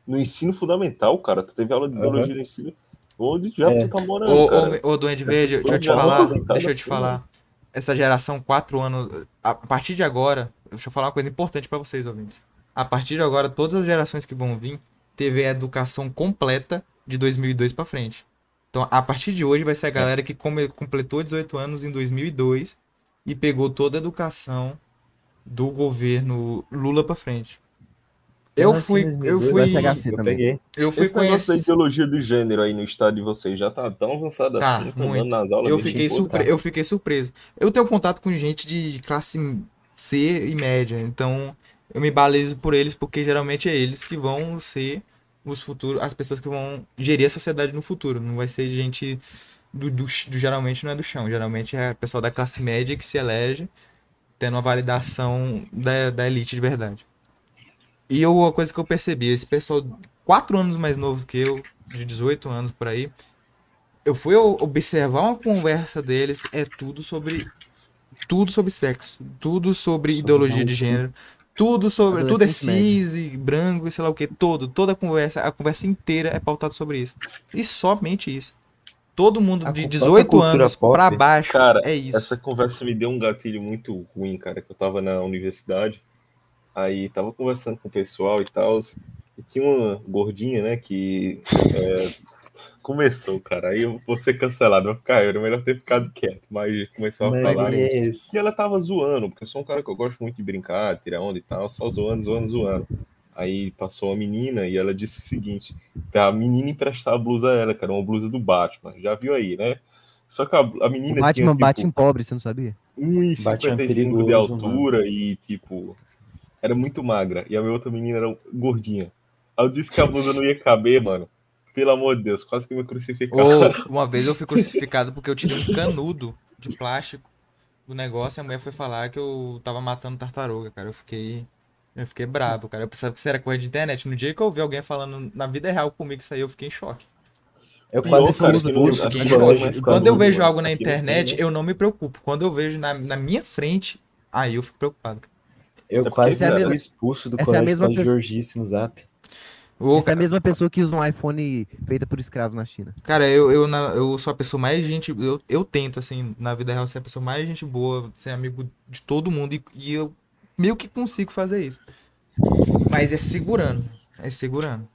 No ensino fundamental, cara, tu teve aula de Aham. biologia no ensino. Onde já É. tu tá morando, Ô, cara? ô, ô, Duende Verde, deixa eu te falar, deixa eu te assim, falar. Essa geração, quatro anos, a partir de agora, deixa eu falar uma coisa importante pra vocês, ouvintes. A partir de agora, todas as gerações que vão vir, teve a educação completa de 2002 pra frente. Então, a partir de hoje vai ser a galera que come- completou 18 anos em 2002 e pegou toda a educação do governo Lula pra frente. Eu nasci em fui, eu 2002, fui, você Eu peguei. eu fui Esse conhecer. ideologia de gênero aí no estado de vocês já tá tão avançado Tá, assim, tá andando muito. nas aulas. Eu fiquei, surpre... eu fiquei surpreso. Eu tenho contato com gente de classe C e média, então eu me balizo por eles, porque geralmente é eles que vão ser os futuros, as pessoas que vão gerir a sociedade no futuro. Não vai ser gente do, do, do- geralmente não é do chão, geralmente é pessoal da classe média que se elege tendo uma validação da, da elite de verdade. E eu, uma coisa que eu percebi, esse pessoal quatro anos mais novo que eu, de 18 anos por aí. Eu fui observar uma conversa deles, é tudo sobre. Tudo sobre sexo. Tudo sobre ideologia de gênero. Tudo sobre. Tudo é cis e branco e sei lá o que. Todo. Toda a conversa. A conversa inteira é pautada sobre isso. E somente isso. Todo mundo A de cu- 18 cultura anos pop, pra baixo. Cara, é isso. Essa conversa me deu um gatilho muito ruim, cara, que eu tava na universidade, aí tava conversando com o pessoal e tal, e tinha uma gordinha, né, que é, começou, cara, aí eu vou ser cancelado, vai ficar, era melhor ter ficado quieto, mas começou a falar, Mas... e ela tava zoando, porque eu sou um cara que eu gosto muito de brincar, tirar onda e tal, só zoando, zoando, zoando. Aí passou uma menina e ela disse o seguinte: que a menina emprestar a blusa a ela, que era uma blusa do Batman. Já viu aí, né? Só que a, a O menina Batman tinha, bate tipo, em pobre, você não sabia? Batman 1,55 de perigoso, altura e, tipo, era muito magra. E a minha outra menina era gordinha. Aí eu disse que a blusa não ia caber, mano. Pelo amor de Deus, quase que me crucificaram. Uma vez eu fui crucificado porque eu tirei um canudo de plástico do negócio e a mulher foi falar que eu tava matando tartaruga, cara. Eu fiquei. Eu fiquei brabo, cara. Eu pensava que isso era coisa de internet. No dia que eu ouvi alguém falando na vida real comigo isso aí, eu fiquei em choque. Eu quase cara, fui que não- expulso Fiquei em colégio choque. Quando eu vejo algo na internet, né? eu não me preocupo. Quando eu vejo na, na minha frente, aí eu fico preocupado. cara. Eu É quase cara, fui expulso do essa é a colégio mesma pessoa- Georgice no zap. Ô, Essa é a cara, mesma pessoa que usa um iPhone feita por escravo na China. cara, eu, eu, na- eu sou a pessoa mais gente. Eu, eu tento, assim, na vida real, ser a pessoa mais gente boa, ser amigo de todo mundo. E, e eu meio que consigo fazer isso. Mas é segurando. É segurando.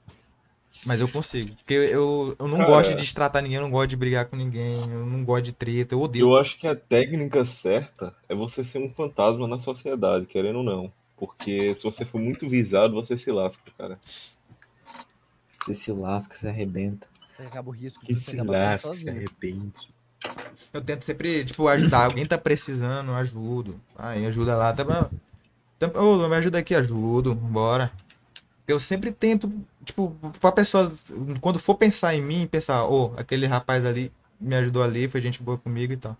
Mas eu consigo. Porque eu, eu não Cara. gosto de destratar ninguém, eu não gosto de brigar com ninguém, eu não gosto de treta, eu odeio. Eu acho que a técnica certa é você ser um fantasma na sociedade, querendo ou não. Porque se você for muito visado, você se lasca, cara. Você se lasca, se arrebenta. Acaba o risco Que você se lasca, se arrepende. Eu tento sempre, tipo, ajudar. Alguém tá precisando, eu ajudo. Aí ajuda lá. Tá bom. Tá- Ô, me ajuda aqui, ajudo. Bora. Eu sempre tento, tipo, pra pessoa, quando for pensar em mim, pensar, ô, aquele rapaz ali me ajudou ali, foi gente boa comigo e tal.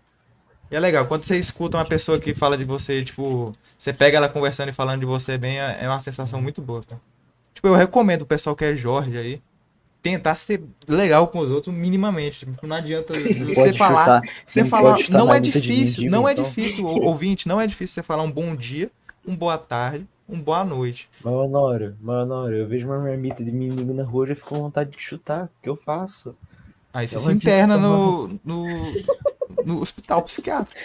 E é legal, quando você escuta uma pessoa que fala de você, tipo, você pega ela conversando e falando de você bem, é é uma sensação muito boa, cara. Tipo, eu recomendo o pessoal que é Jorge aí, tentar ser legal com os outros minimamente. Tipo, não adianta você Pode falar. chutar. Você falar, chutar não é de difícil, não é então. difícil, ou- ouvinte, não é difícil você falar um bom dia, um boa tarde, um boa noite. Mas, Honório, mas, Honório, eu vejo uma marmita de mendigo na rua e já fico com vontade de chutar. O que eu faço? Aí você Ela se interna que no, no, no hospital psiquiátrico.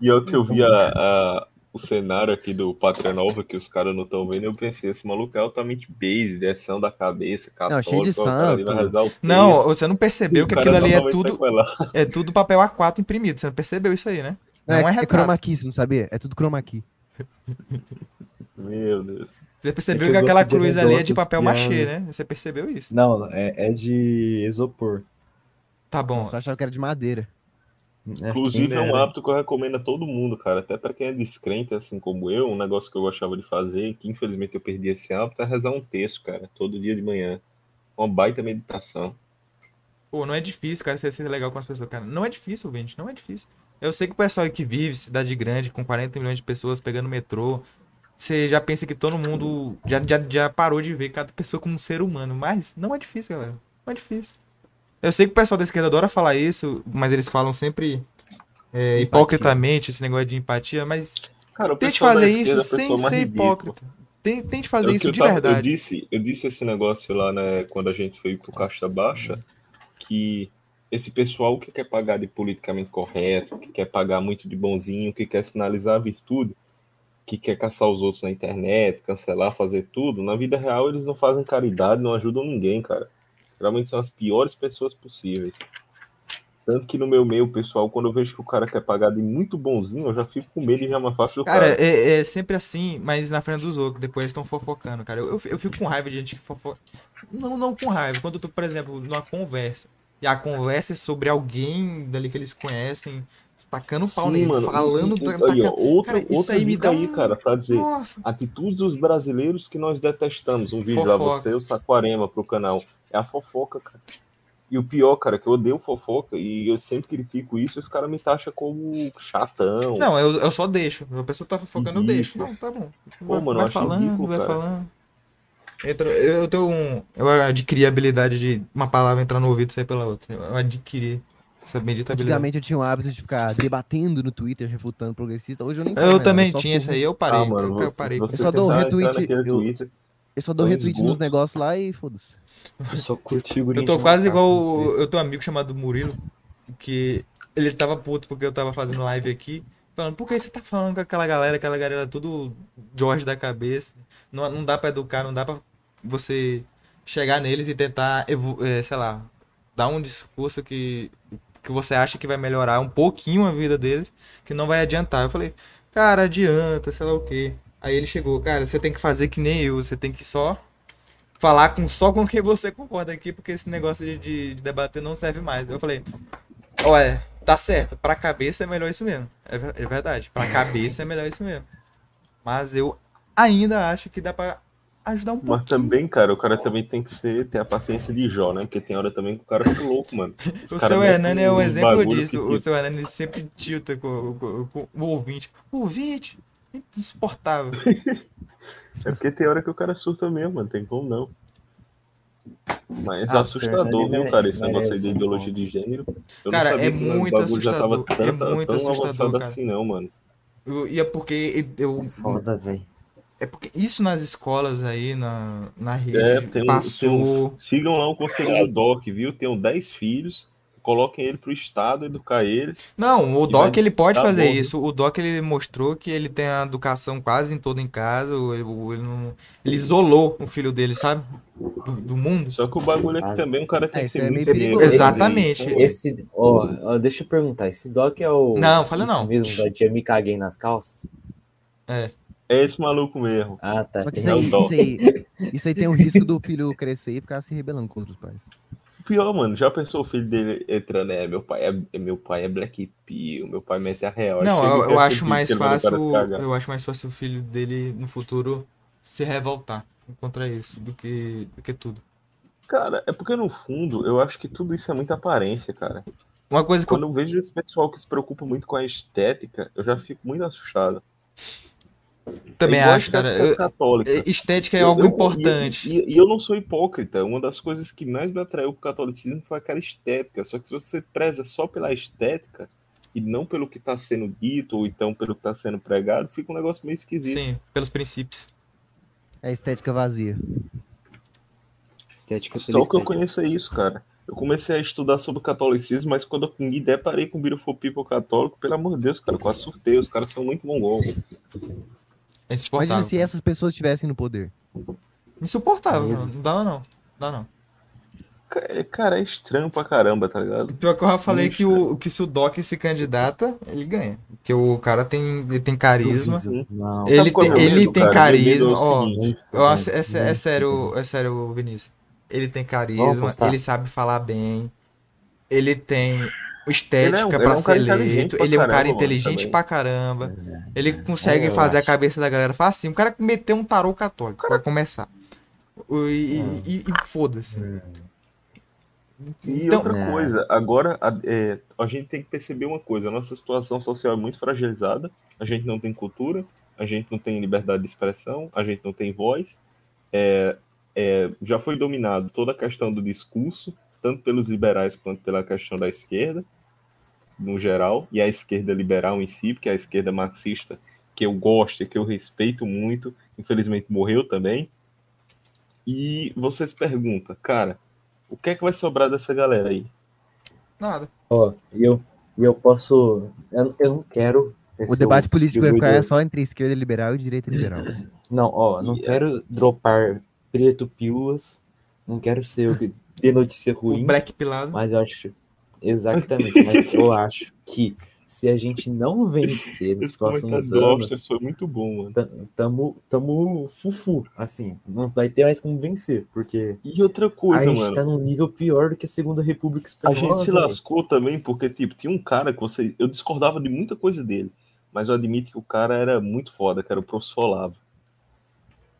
E é o que eu vi a, a- o cenário aqui do Pátria Nova, que os caras não estão vendo, eu pensei, esse maluco é altamente base, direção da cabeça, católico, cheio de santo. rezar o Não, você não percebeu que aquilo ali é tudo, sequelado. é tudo papel A4 imprimido. Você não percebeu isso aí, né? Não É, é é você não sabia? É tudo chroma key. Meu Deus. Você percebeu É que que aquela cruz ali é de papel machê, piadas. né? Você percebeu isso? Não, é, é de isopor. Tá bom. Eu só achava que era de madeira. É, Inclusive, é um hábito que eu recomendo a todo mundo, cara. Até pra quem é descrente, assim como eu, um negócio que eu gostava de fazer, que infelizmente eu perdi esse hábito, é rezar um texto, cara, todo dia de manhã. Uma baita meditação. Pô, não é difícil, cara, você ser legal com as pessoas, cara. Não é difícil, gente, não é difícil. Eu sei que o pessoal que vive cidade grande, com 40 milhões de pessoas pegando metrô, você já pensa que todo mundo já, já, já parou de ver cada pessoa como um ser humano. Mas não é difícil, galera. Não é difícil. Eu sei que o pessoal da esquerda adora falar isso, mas eles falam sempre é, hipocritamente esse negócio de empatia, mas Cara, tente fazer isso é sem ser ridícula. hipócrita. Tem- Tente fazer É isso de tava- verdade. Eu disse, eu disse esse negócio lá, né, quando a gente foi pro Caixa Baixa, que esse pessoal que quer pagar de politicamente correto, que quer pagar muito de bonzinho, que quer sinalizar a virtude, que quer caçar os outros na internet, cancelar, fazer tudo, na vida real eles não fazem caridade, não ajudam ninguém, cara. Geralmente são as piores pessoas possíveis. Tanto que no meu meio, pessoal, quando eu vejo que o cara quer pagar de muito bonzinho, eu já fico com medo e já me afasto do Cara, cara. é, é sempre assim, mas na frente dos outros. Depois eles estão fofocando, cara. Eu, eu fico com raiva de gente que fofoca. Não, não com raiva. Quando eu tô, por exemplo, numa conversa. E a conversa é sobre alguém dali que eles conhecem, tacando pau nele, mano. falando. E- e- ta- aí, ó, taca- outra, Cara, isso outra aí me dica aí, um- cara, pra dizer. Nossa. Atitudes dos brasileiros que nós detestamos. Um vídeo lá, Fofoca. você, o Saquarema, pro canal. É a fofoca, cara. E o pior, cara, que eu odeio fofoca e eu sempre critico isso os caras me taxam como chatão. Não, eu, eu só deixo. A pessoa tá fofocando, eu deixo. Não, tá bom. Pô, mano, vai acho falando, ridículo, vai cara. falando. Entra- eu, eu tenho um. Eu adquiri a habilidade de uma palavra entrar no ouvido e sair pela outra. Eu adquiri essa bendita habilidade. Antigamente eu tinha o hábito de ficar debatendo no Twitter, refutando progressista. Hoje eu nem Eu também tinha isso aí, eu parei. Ah, mano, eu, eu você, parei. você Eu só dou retweet, eu- Twitter, Eu só dou retweet nos esgoto. negócios lá e foda-se. Eu só figurinha Eu tô quase igual. Eu tenho um amigo chamado Murilo, que ele tava puto porque eu tava fazendo live aqui, falando, por que você tá falando com aquela galera, aquela galera tudo Jorge da cabeça? Não, não dá pra educar, não dá pra você chegar neles e tentar, eh, sei lá, dar um discurso que, que você acha que vai melhorar um pouquinho a vida deles, que não vai adiantar. Eu falei, cara, adianta, sei lá o quê. Aí ele chegou, cara, você tem que fazer que nem eu, você tem que só falar com só com quem você concorda aqui, porque esse negócio de, de- de debater não serve mais. Eu falei, olha, tá certo, pra cabeça é melhor isso mesmo. É, é verdade, pra cabeça é melhor isso mesmo. Mas eu ainda acho que dá pra ajudar um Mas pouquinho. também, cara, o cara também tem que ser, ter a paciência de Jó, né? Porque tem hora também que o cara fica louco, mano. Os O seu Hernani é um exemplo disso. que, O seu Hernani sempre tilta com, com- com o ouvinte. O ouvinte, insuportável. É porque tem hora que o cara surta mesmo, mano. Tem como não. Mas é Ah, assustador, viu, cara, esse negócio aí de esse ideologia de gênero. Eu Cara, não sabia é que o muito bagulho já tava assustador, é tão, muito tão assustador, cara. assim, não, mano. Eu- E é porque eu. Foda, velho. É porque isso nas escolas aí, na, na rede, É, tem um, tem passou. um- Sigam lá o conselho do Doc, viu? Tenham 10 filhos, coloquem ele pro Estado educar eles. Não, o Doc ele pode fazer bom, isso. O Doc ele mostrou que ele tem a educação quase em todo em casa. Ele, ele, não- ele isolou o filho dele, sabe? Do, do mundo. Só que o bagulho é que Mas- também o cara tem É, que ser é muito perigoso. fazer Exatamente. né? Esse, ó, ó, deixa eu perguntar, esse Doc é o. Não, fala não. mesmo da tia me caguei nas calças? É esse maluco mesmo. Ah, tá. Só que isso aí, É isso aí, isso aí tem o risco do filho crescer e ficar se rebelando contra os pais. Pior, mano, já pensou o filho dele entrando, é, meu pai é, é- meu pai é Black Pill, meu pai mete a real. Não, Chega eu, eu quer acho mais fácil. Eu acho mais fácil o filho dele no futuro se revoltar contra isso do que, do que tudo. Cara, é porque no fundo, eu acho que tudo isso é muita aparência, cara. Uma coisa que eu Quando eu vejo esse pessoal que se preocupa muito com a estética, eu já fico muito assustado. Também É acho, cara. estética eu- católica. estética é Eu- algo eu- importante. E, e- e eu não sou hipócrita. Uma das coisas que mais me atraiu pro catolicismo foi aquela estética. Só que se você preza só pela estética e não pelo que está sendo dito ou então pelo que está sendo pregado, fica um negócio meio esquisito. Sim, pelos princípios. É estética vazia. Estética Só o que eu estética. conheço é isso, cara. Eu comecei a estudar sobre o catolicismo, mas quando eu me deparei com o Beautiful People católico, pelo amor de Deus, cara, eu quase surtei. Os caras são muito mongol. É insuportável. Imagina se essas pessoas estivessem no poder. Insuportável, não, não dá não. Dá não. Ca- Cara, é estranho pra caramba, tá ligado? Pior que eu já falei Muito que, o, que se o Doc se candidata, ele ganha. Porque o cara tem, ele tem carisma. Não. Ele é tem- meu ele medo, tem cara? É carisma, ó. Eu acho- é, sé- é sério, é sério, Vinícius. Ele tem carisma, ele sabe falar bem, ele tem é estética ele é pra um ser eleito, ele é um cara inteligente também. pra caramba. Ele consegue É, fazer a cabeça da galera facinho. O cara meteu um tarô católico pra começar. E, Hum. e- e foda-se. E Então- outra É. coisa, agora a, é, a gente tem que perceber uma coisa: a nossa situação social é muito fragilizada, a gente não tem cultura, a gente não tem liberdade de expressão, a gente não tem voz. É, é, já foi dominado toda a questão do discurso, tanto pelos liberais quanto pela questão da esquerda, no geral, e a esquerda liberal em si, porque a esquerda marxista, que eu gosto e que eu respeito muito, infelizmente morreu também. E você se pergunta, cara, o que é que vai sobrar dessa galera aí? Nada. Ó, e eu, e eu posso. Eu, eu não quero. O debate político vai ficar distribuidor- só entre esquerda liberal e direita liberal. Não, ó, não E- quero dropar preto pílulas. Não quero ser o que dê notícia ruim. Black Pilado. Mas eu acho. Exatamente, mas eu acho que se a gente não vencer nos Esse próximos anos, foi muito bom, mano. tam- tamo, tamo fufu, assim, não vai ter mais como vencer, porque E outra a coisa, gente mano. tá num nível pior do que a Segunda República A Espanhola. gente se lascou também porque, tipo, tinha um cara que você. Eu discordava de muita coisa dele, mas eu admito que o cara era muito foda, que era o professor Olavo.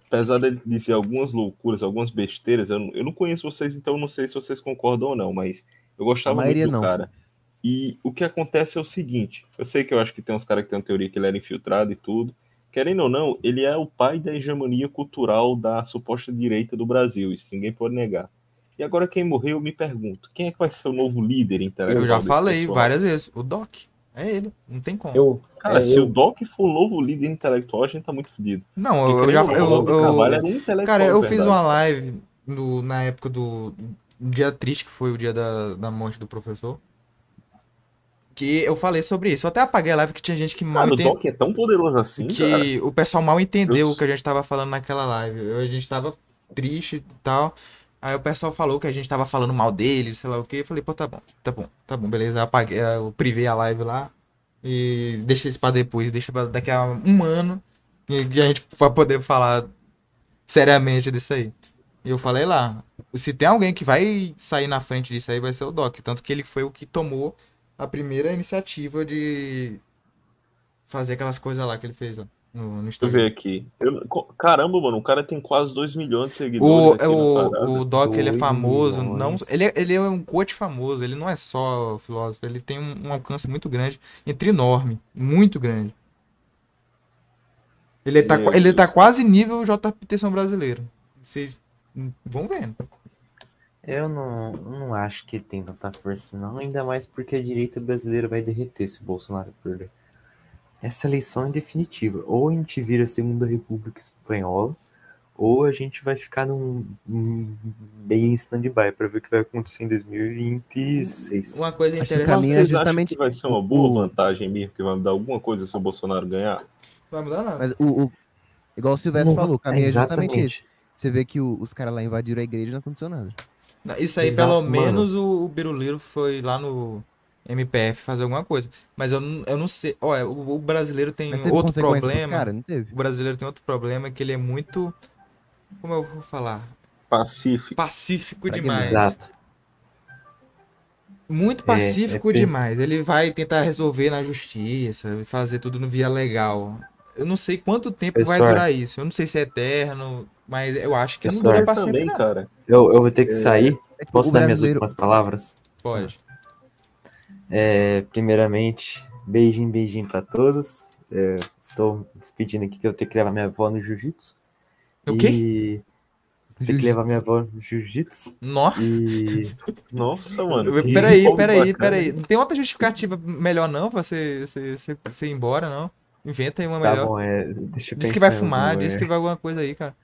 Apesar dele dizer algumas loucuras, algumas besteiras, eu não, eu não conheço vocês, então eu não sei se vocês concordam ou não, mas eu gostava muito do não. cara. E o que acontece é o seguinte: eu sei que eu acho que tem uns caras que tem uma teoria que ele era infiltrado e tudo, querendo ou não, ele é o pai da hegemonia cultural da suposta direita do Brasil, isso ninguém pode negar. E agora quem morreu, eu me pergunto, quem é que vai ser o novo líder intelectual? Eu já falei pessoal? várias vezes. O Doc. É ele. Não tem como. Eu, Cara, é, se eu- o Doc for o novo líder intelectual, a gente tá muito fodido. Não, Porque, eu, já. Eu, Carvalho eu, um cara, eu fiz uma live no, na época do um dia triste, que foi o dia da, da morte do professor. Que eu falei sobre isso. Eu até apaguei a live que tinha gente que mal Cara, o entendeu. Doc é tão poderoso assim, cara. que o pessoal mal entendeu Eu- o que a gente tava falando naquela live. Eu- A gente tava triste e tal. Aí o pessoal falou que a gente tava falando mal dele, sei lá o que. Eu falei, pô, tá bom, tá bom, tá bom, beleza. Eu apaguei, eu privei a live lá. E deixei isso pra depois, deixa pra daqui a um ano. E e a gente vai poder falar seriamente disso aí. E eu falei lá, se tem alguém que vai sair na frente disso aí, vai ser o Doc. Tanto que ele foi o que tomou a primeira iniciativa de fazer aquelas coisas lá que ele fez lá no, no Deixa eu Instagram. ver aqui. Eu- caramba, mano, o cara tem quase 2 milhões de O, seguidores. o, parada. o Doc, ele é famoso, não, milhões. ele, é, ele é um coach famoso, ele não é só filósofo, ele tem um, um alcance muito grande, entre enorme, muito grande. Ele tá, Meu ele tá quase nível JPT São Brasileiro. Vocês vão vendo. Eu não, não acho que tem tanta força, não. Ainda mais porque a direita brasileira vai derreter se o Bolsonaro perder. Essa eleição é definitiva. Ou a gente vira a Segunda República Espanhola, ou a gente vai ficar num, num bem em stand-by para ver o que vai acontecer em 2026. Uma coisa Acho que interessante. pra mim é justamente que vai ser uma boa o- vantagem mesmo, que vai me dar alguma coisa se o Bolsonaro ganhar? Vai mudar nada. Mas o, o- igual o Silvestre falou, o caminho é justamente esse. exatamente. Você vê que o- os caras lá invadiram a igreja e não aconteceu nada. Isso aí, Exato, pelo mano. menos, o, o Biruliro foi lá no MPF fazer alguma coisa. Mas eu, não- eu não sei. Olha, o, o brasileiro tem outro problema. caras? Não teve. O brasileiro tem outro problema que ele é muito. Como eu vou falar? Pacífico. Pacífico demais. Exato. Muito É, pacífico é per- demais. Ele vai tentar resolver na justiça, fazer tudo no via legal. Eu não sei quanto tempo vai durar isso. Eu não sei se é eterno, mas eu acho que não Pessoal. dura pra sempre, Também, não. cara. Eu, eu vou ter que sair. É tipo, Posso dar minhas últimas palavras? Pode. É, primeiramente, beijinho, beijinho pra todos. É, estou despedindo aqui que eu tenho que levar minha avó no jiu-jitsu. O quê? E tenho que levar minha avó no jiu-jitsu. Nossa. E Nossa, mano. Peraí, peraí, peraí. Não tem outra justificativa melhor não pra você, você, você, você ir embora, não? Inventa aí uma tá melhor. bom, é, deixa eu Diz que vai fumar, diz é. que vai alguma coisa aí, cara.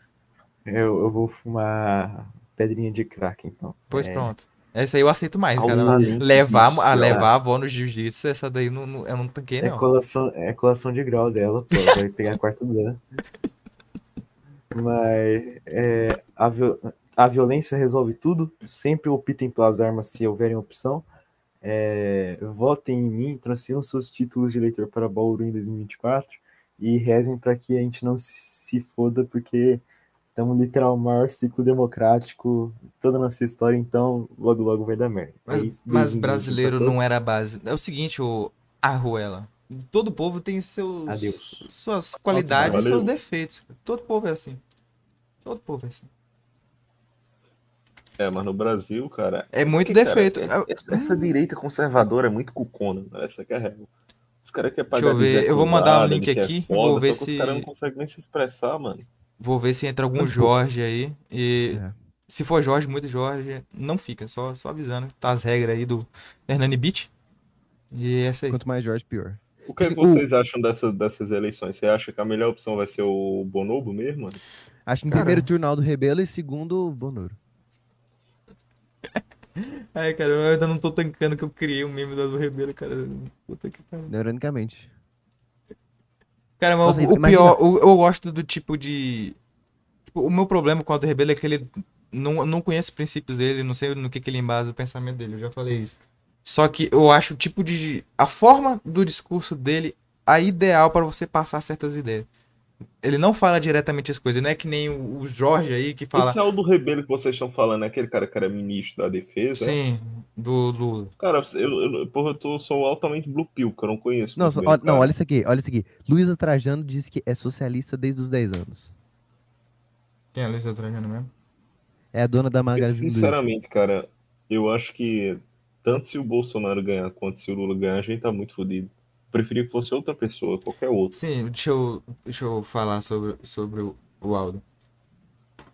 Eu, eu vou fumar pedrinha de crack, então. Pois É, pronto. Essa aí eu aceito mais, cara. Altamente Levar, a viciado. levar a avó no jiu-jitsu, essa daí não, não- eu não tanquei, É não. colação, é colação de grau dela, pô, vai pegar quarto dan. Mas é, a, viol- a violência resolve tudo. Sempre optem pelas armas se houverem opção. É, votem em mim, transfiram seus títulos de eleitor para Bauru em 2024 e rezem para que a gente não se foda, porque estamos literal no maior ciclo democrático toda a nossa história, então logo logo vai dar merda. É Mas, isso, mas brasileiro não era a base. É o seguinte, o Arruela. Todo povo tem seus, Adeus. suas qualidades e seus defeitos. Todo povo é assim. Todo povo é assim. É, mas no Brasil, cara. É muito que, cara, defeito. é- Eu- essa- essa direita conservadora é muito cucona, né? essa que é a regra. Os caras querem pagar eu ver, eu vou mandar um link que é aqui, foda, vou ver se- Os caras não conseguem nem se expressar, mano. Vou ver se entra algum Muito Jorge aí. E É. se for Jorge, muito Jorge, não fica. Só, só avisando. Tá as regras aí do Hernani Beach. E é essa aí. Quanto mais Jorge, pior. O que, é que Assim, o- vocês acham dessa, dessas eleições? Você acha que a melhor opção vai ser o Bonobo mesmo, mano? Acho que em Cara. primeiro turno Aldo Rebelo e segundo Bonoro. Ai, cara, eu ainda não tô tancando que eu criei um meme do Rebelo, cara. Puta que pariu. Neuronicamente. Cara, mas Nossa, o, imagina- pior, o- eu gosto do tipo de. tipo, o meu problema com o Aldo Rebelo é que ele não, não conhece os princípios dele, não sei no que, que ele embasa o pensamento dele, eu já falei isso. Só que eu acho o tipo de. a forma do discurso dele a ideal para você passar certas ideias. Ele não fala diretamente as coisas, não é que nem o, Jorge aí que fala. Esse Aldo Rebelo que vocês estão falando, é aquele cara que era ministro da defesa? Sim, do Lula. Cara, eu, eu, porra, eu tô, sou altamente blue pill, que eu não conheço. Não, bem ó, o não, olha isso aqui, olha isso aqui. Luísa Trajano diz que é socialista desde os 10 anos. Quem é a Luísa Trajano mesmo? É a dona da Eu, Magazine Luiza. Sinceramente, cara, eu acho que tanto se o Bolsonaro ganhar quanto se o Lula ganhar, a gente tá muito fodido. Preferia que fosse outra pessoa, qualquer outra. Sim, deixa eu, deixa eu falar sobre, sobre o, Aldo.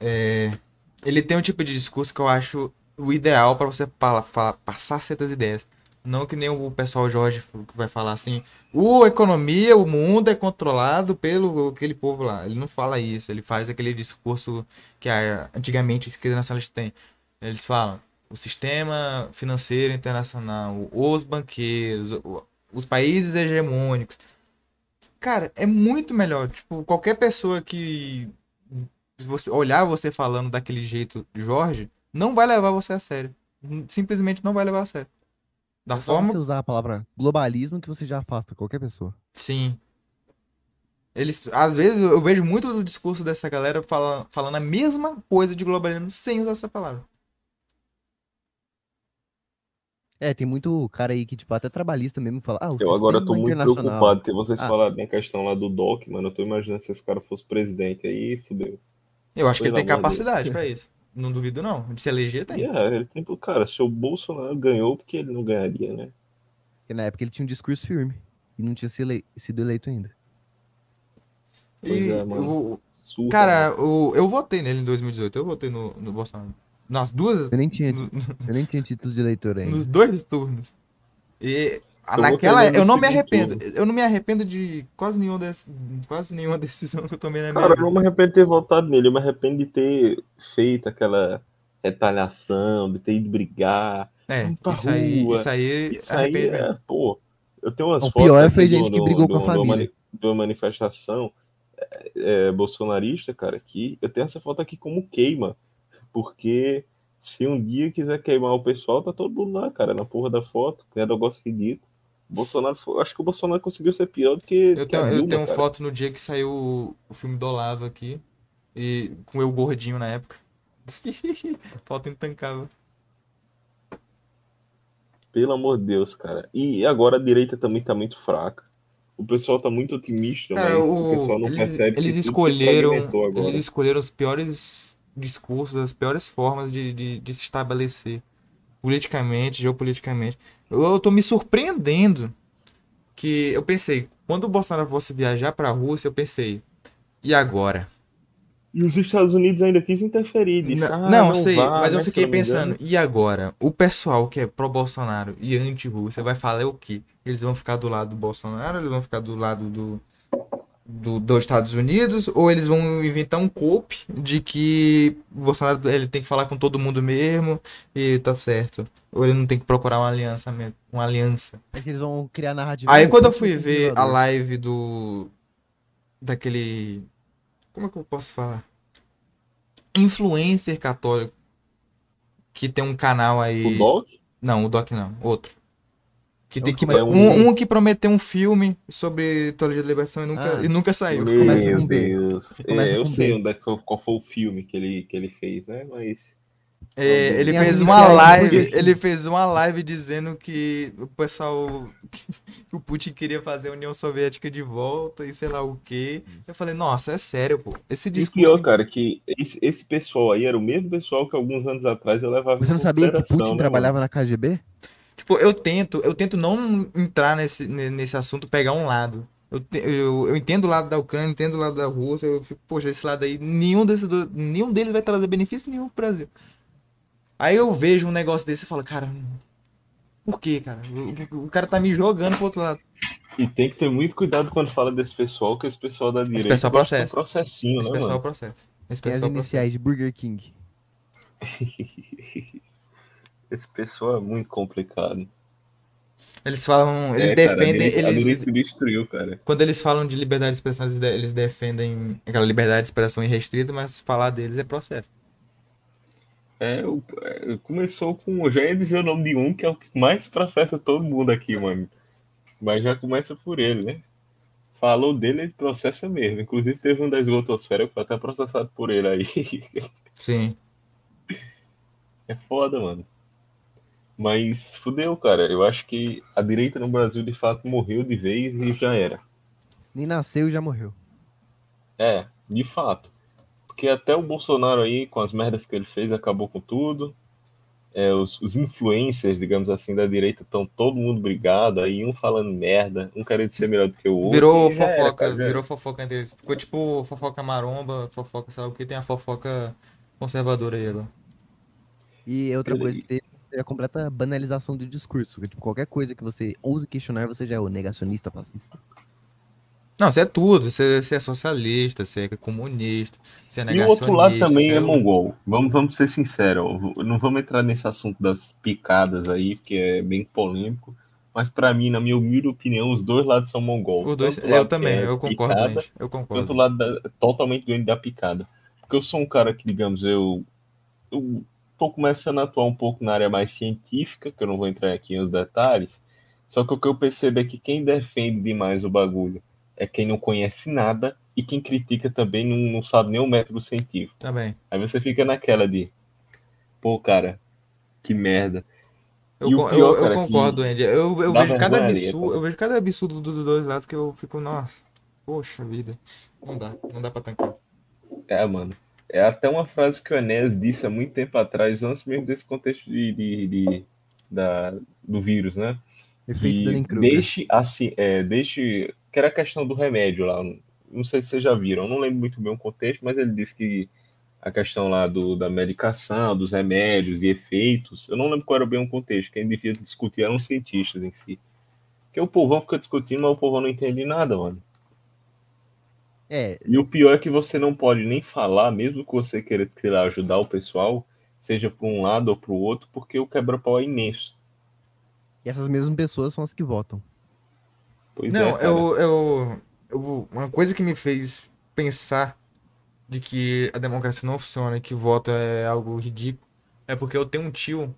É, ele tem um tipo de discurso que eu acho o ideal para você pa- fa- passar certas ideias. Não que nem o pessoal Jorge que vai falar assim, o economia, o mundo é controlado pelo aquele povo lá. Ele não fala isso, ele faz aquele discurso que a, antigamente a esquerda nacionalista tem. Eles falam, o sistema financeiro internacional, os banqueiros, os países hegemônicos. Cara, é muito melhor. Tipo, qualquer pessoa que você olhar você falando daquele jeito, Jorge, não vai levar você a sério. Simplesmente não vai levar a sério. Da É forma. você usar a palavra globalismo que você já afasta qualquer pessoa. Sim. Eles, às vezes, eu vejo muito do discurso dessa galera fala, falando a mesma coisa de globalismo sem usar essa palavra. É, tem muito cara aí que, tipo, até trabalhista mesmo fala, ah, o Eu agora tô muito preocupado, porque vocês Ah. falaram da questão lá do DOC, mano. Eu tô imaginando se esse cara fosse presidente aí, fudeu. Eu acho que ele tem capacidade pra isso. Não duvido, não. De se eleger, tem. é, ele tem, cara, se o Bolsonaro ganhou, porque ele não ganharia, né? Porque na época ele tinha um discurso firme e não tinha sido eleito ainda. Pois E é, mano. o, Surra, cara, o, eu votei nele em 2018. Eu votei no, no Bolsonaro. Nas duas. Eu nem tinha, no- eu nem tinha título de eleitor ainda. nos dois turnos. E Eu naquela, eu não me arrependo. Eu não me arrependo de quase nenhuma, des- quase nenhuma decisão que eu tomei na minha Cara, eu não me arrependo de ter votado nele, eu me arrependo de ter feito aquela retaliação, de ter ido brigar. É, isso aí, isso aí, Isso aí é, pô. Eu tenho umas O fotos pior aqui foi do- gente que do- brigou do- com a de uma família. de uma manifestação é, é, bolsonarista, cara, que eu tenho essa foto aqui como queima. Porque se um dia quiser queimar o pessoal, tá todo mundo lá, cara, na porra da foto, que é negócio ridículo. Bolsonaro, acho que o Bolsonaro conseguiu ser pior do que, Eu que tenho, eu Dilma, tenho cara. foto no dia que saiu o, filme do Olavo aqui. E com eu gordinho na época. Foto intancável. Pelo amor de Deus, cara. E agora a direita também tá muito fraca. O pessoal tá muito otimista, Cara, mas o- o pessoal não eles, percebe que eles escolheram. Eles escolheram os piores discursos, as piores formas de, de, de se estabelecer politicamente, geopoliticamente. Eu, eu tô me surpreendendo que eu pensei, quando o Bolsonaro fosse viajar pra Rússia, eu pensei, e agora? E os Estados Unidos ainda quis interferir. Disse, Não, ah, não, sei, vá, mas eu né, fiquei não pensando, e agora? O pessoal que é pró-Bolsonaro e anti-Rússia vai falar o quê? Eles vão ficar do lado do Bolsonaro, eles vão ficar do lado do, do, dos Estados Unidos, ou eles vão inventar um golpe de que o Bolsonaro ele tem que falar com todo mundo mesmo e tá certo. Ou ele não tem que procurar uma aliança, mesmo- uma aliança. É que eles vão criar narrativa. Aí quando eu fui ver a live do. daquele. Como é que eu posso falar? Influencer católico. Que tem um canal aí. O Doc? Não, o Doc não, outro. Que É tem um que. que com Um, um que prometeu um filme sobre teologia da libertação e nunca, Ah. e nunca saiu. Meu com B. Deus. Começa É, eu com sei onde é que, qual foi o filme que ele, que ele fez, né? Mas. É, ele fez uma live, ele fez uma live dizendo que o pessoal que o Putin queria fazer a União Soviética de volta e sei lá o quê. Eu falei, nossa, é sério, pô. Esse E discurso pior, cara, que esse, esse pessoal aí era o mesmo pessoal que alguns anos atrás eu levava Você não sabia que Putin né, trabalhava na KGB? Tipo, eu tento, eu tento não entrar nesse, ne- nesse assunto, pegar um lado. Eu, te- eu, eu entendo o lado da Ucrânia, entendo o lado da Rússia, eu fico, poxa, esse lado aí, nenhum desses nenhum deles vai trazer benefício nenhum pro Brasil. Aí eu vejo um negócio desse e falo, cara, por quê, cara? O, o cara tá me jogando pro outro lado. E tem que ter muito cuidado quando fala desse pessoal, que esse pessoal da direita pessoal gosta de um processa. processinho, Esse né, pessoal mano? processa. Esse as pessoal processa. iniciais de Burger King. Esse pessoal é muito complicado. Eles falam, eles É, defendem, eles, se destruiu, cara. quando eles falam de liberdade de expressão, eles, eles defendem aquela liberdade de expressão irrestrita, mas falar deles é processo. É, o- é, começou com. Eu já ia dizer o nome de um que é o que mais processa todo mundo aqui, mano. Mas já começa por ele, né? Falou dele, ele processa mesmo. Inclusive teve um da esgotosfera que foi até processado por ele aí. Sim. É foda, mano. Mas fudeu, cara. Eu acho que a direita no Brasil de fato morreu de vez e já era. Nem nasceu e já morreu. É, de fato. Porque até o Bolsonaro aí, com as merdas que ele fez, acabou com tudo. é, os, os influencers, digamos assim, da direita estão todo mundo brigado, aí um falando merda, um querendo ser melhor do que o outro. Virou era, fofoca, já- virou fofoca entre eles. Ficou tipo fofoca maromba, fofoca, lá o que, tem a fofoca conservadora aí agora. E outra coisa que teve é a completa banalização do discurso. Tipo, qualquer coisa que você ouse questionar, você já é o negacionista fascista. Não, você é tudo, você, você é socialista, você é comunista, você é E o negacionista. outro lado também é o- mongol. Vamos, vamos ser sinceros, não vamos entrar nesse assunto das picadas aí, porque é bem polêmico. Mas pra mim, na minha humilde opinião, os dois lados são mongol. Os dois, eu também, é eu concordo, picada, eu Tanto concordo. lado da- totalmente doente da picada. Porque eu sou um cara que, digamos, eu, eu tô começando a atuar um pouco na área mais científica, que eu não vou entrar aqui nos detalhes. Só que o que eu percebo é que quem defende demais o bagulho é quem não conhece nada e quem critica também não, não sabe nem o método científico. Também. Aí você fica naquela de, pô, cara, que merda. Eu, pior, eu, eu cara, concordo, que Andy. Eu, eu vejo cada absurdo, eu vejo cada absurdo dos dois lados que eu fico, nossa, poxa vida. Não dá, não dá pra tancar. É, mano. É até uma frase que o Enéas disse há muito tempo atrás, antes mesmo desse contexto de, de- de- da, do vírus, né? Efeito que Dunning-Kruger. deixe assim, é, deixe que era a questão do remédio lá. Não sei se vocês já viram, eu não lembro muito bem o contexto, mas ele disse que a questão lá do, da medicação, dos remédios, de efeitos, eu não lembro qual era bem o contexto. Quem devia discutir eram os cientistas em si. Porque o povão fica discutindo, mas o povão não entende nada, mano. É, E o pior é que você não pode nem falar, mesmo que você queira, queira ajudar o pessoal, seja para um lado ou para o outro, porque o quebra-pau é imenso. e essas mesmas pessoas são as que votam. Pois é, Não, cara. eu, eu, eu- Uma coisa que me fez pensar de que a democracia não funciona e que voto é algo ridículo é porque eu tenho um tio.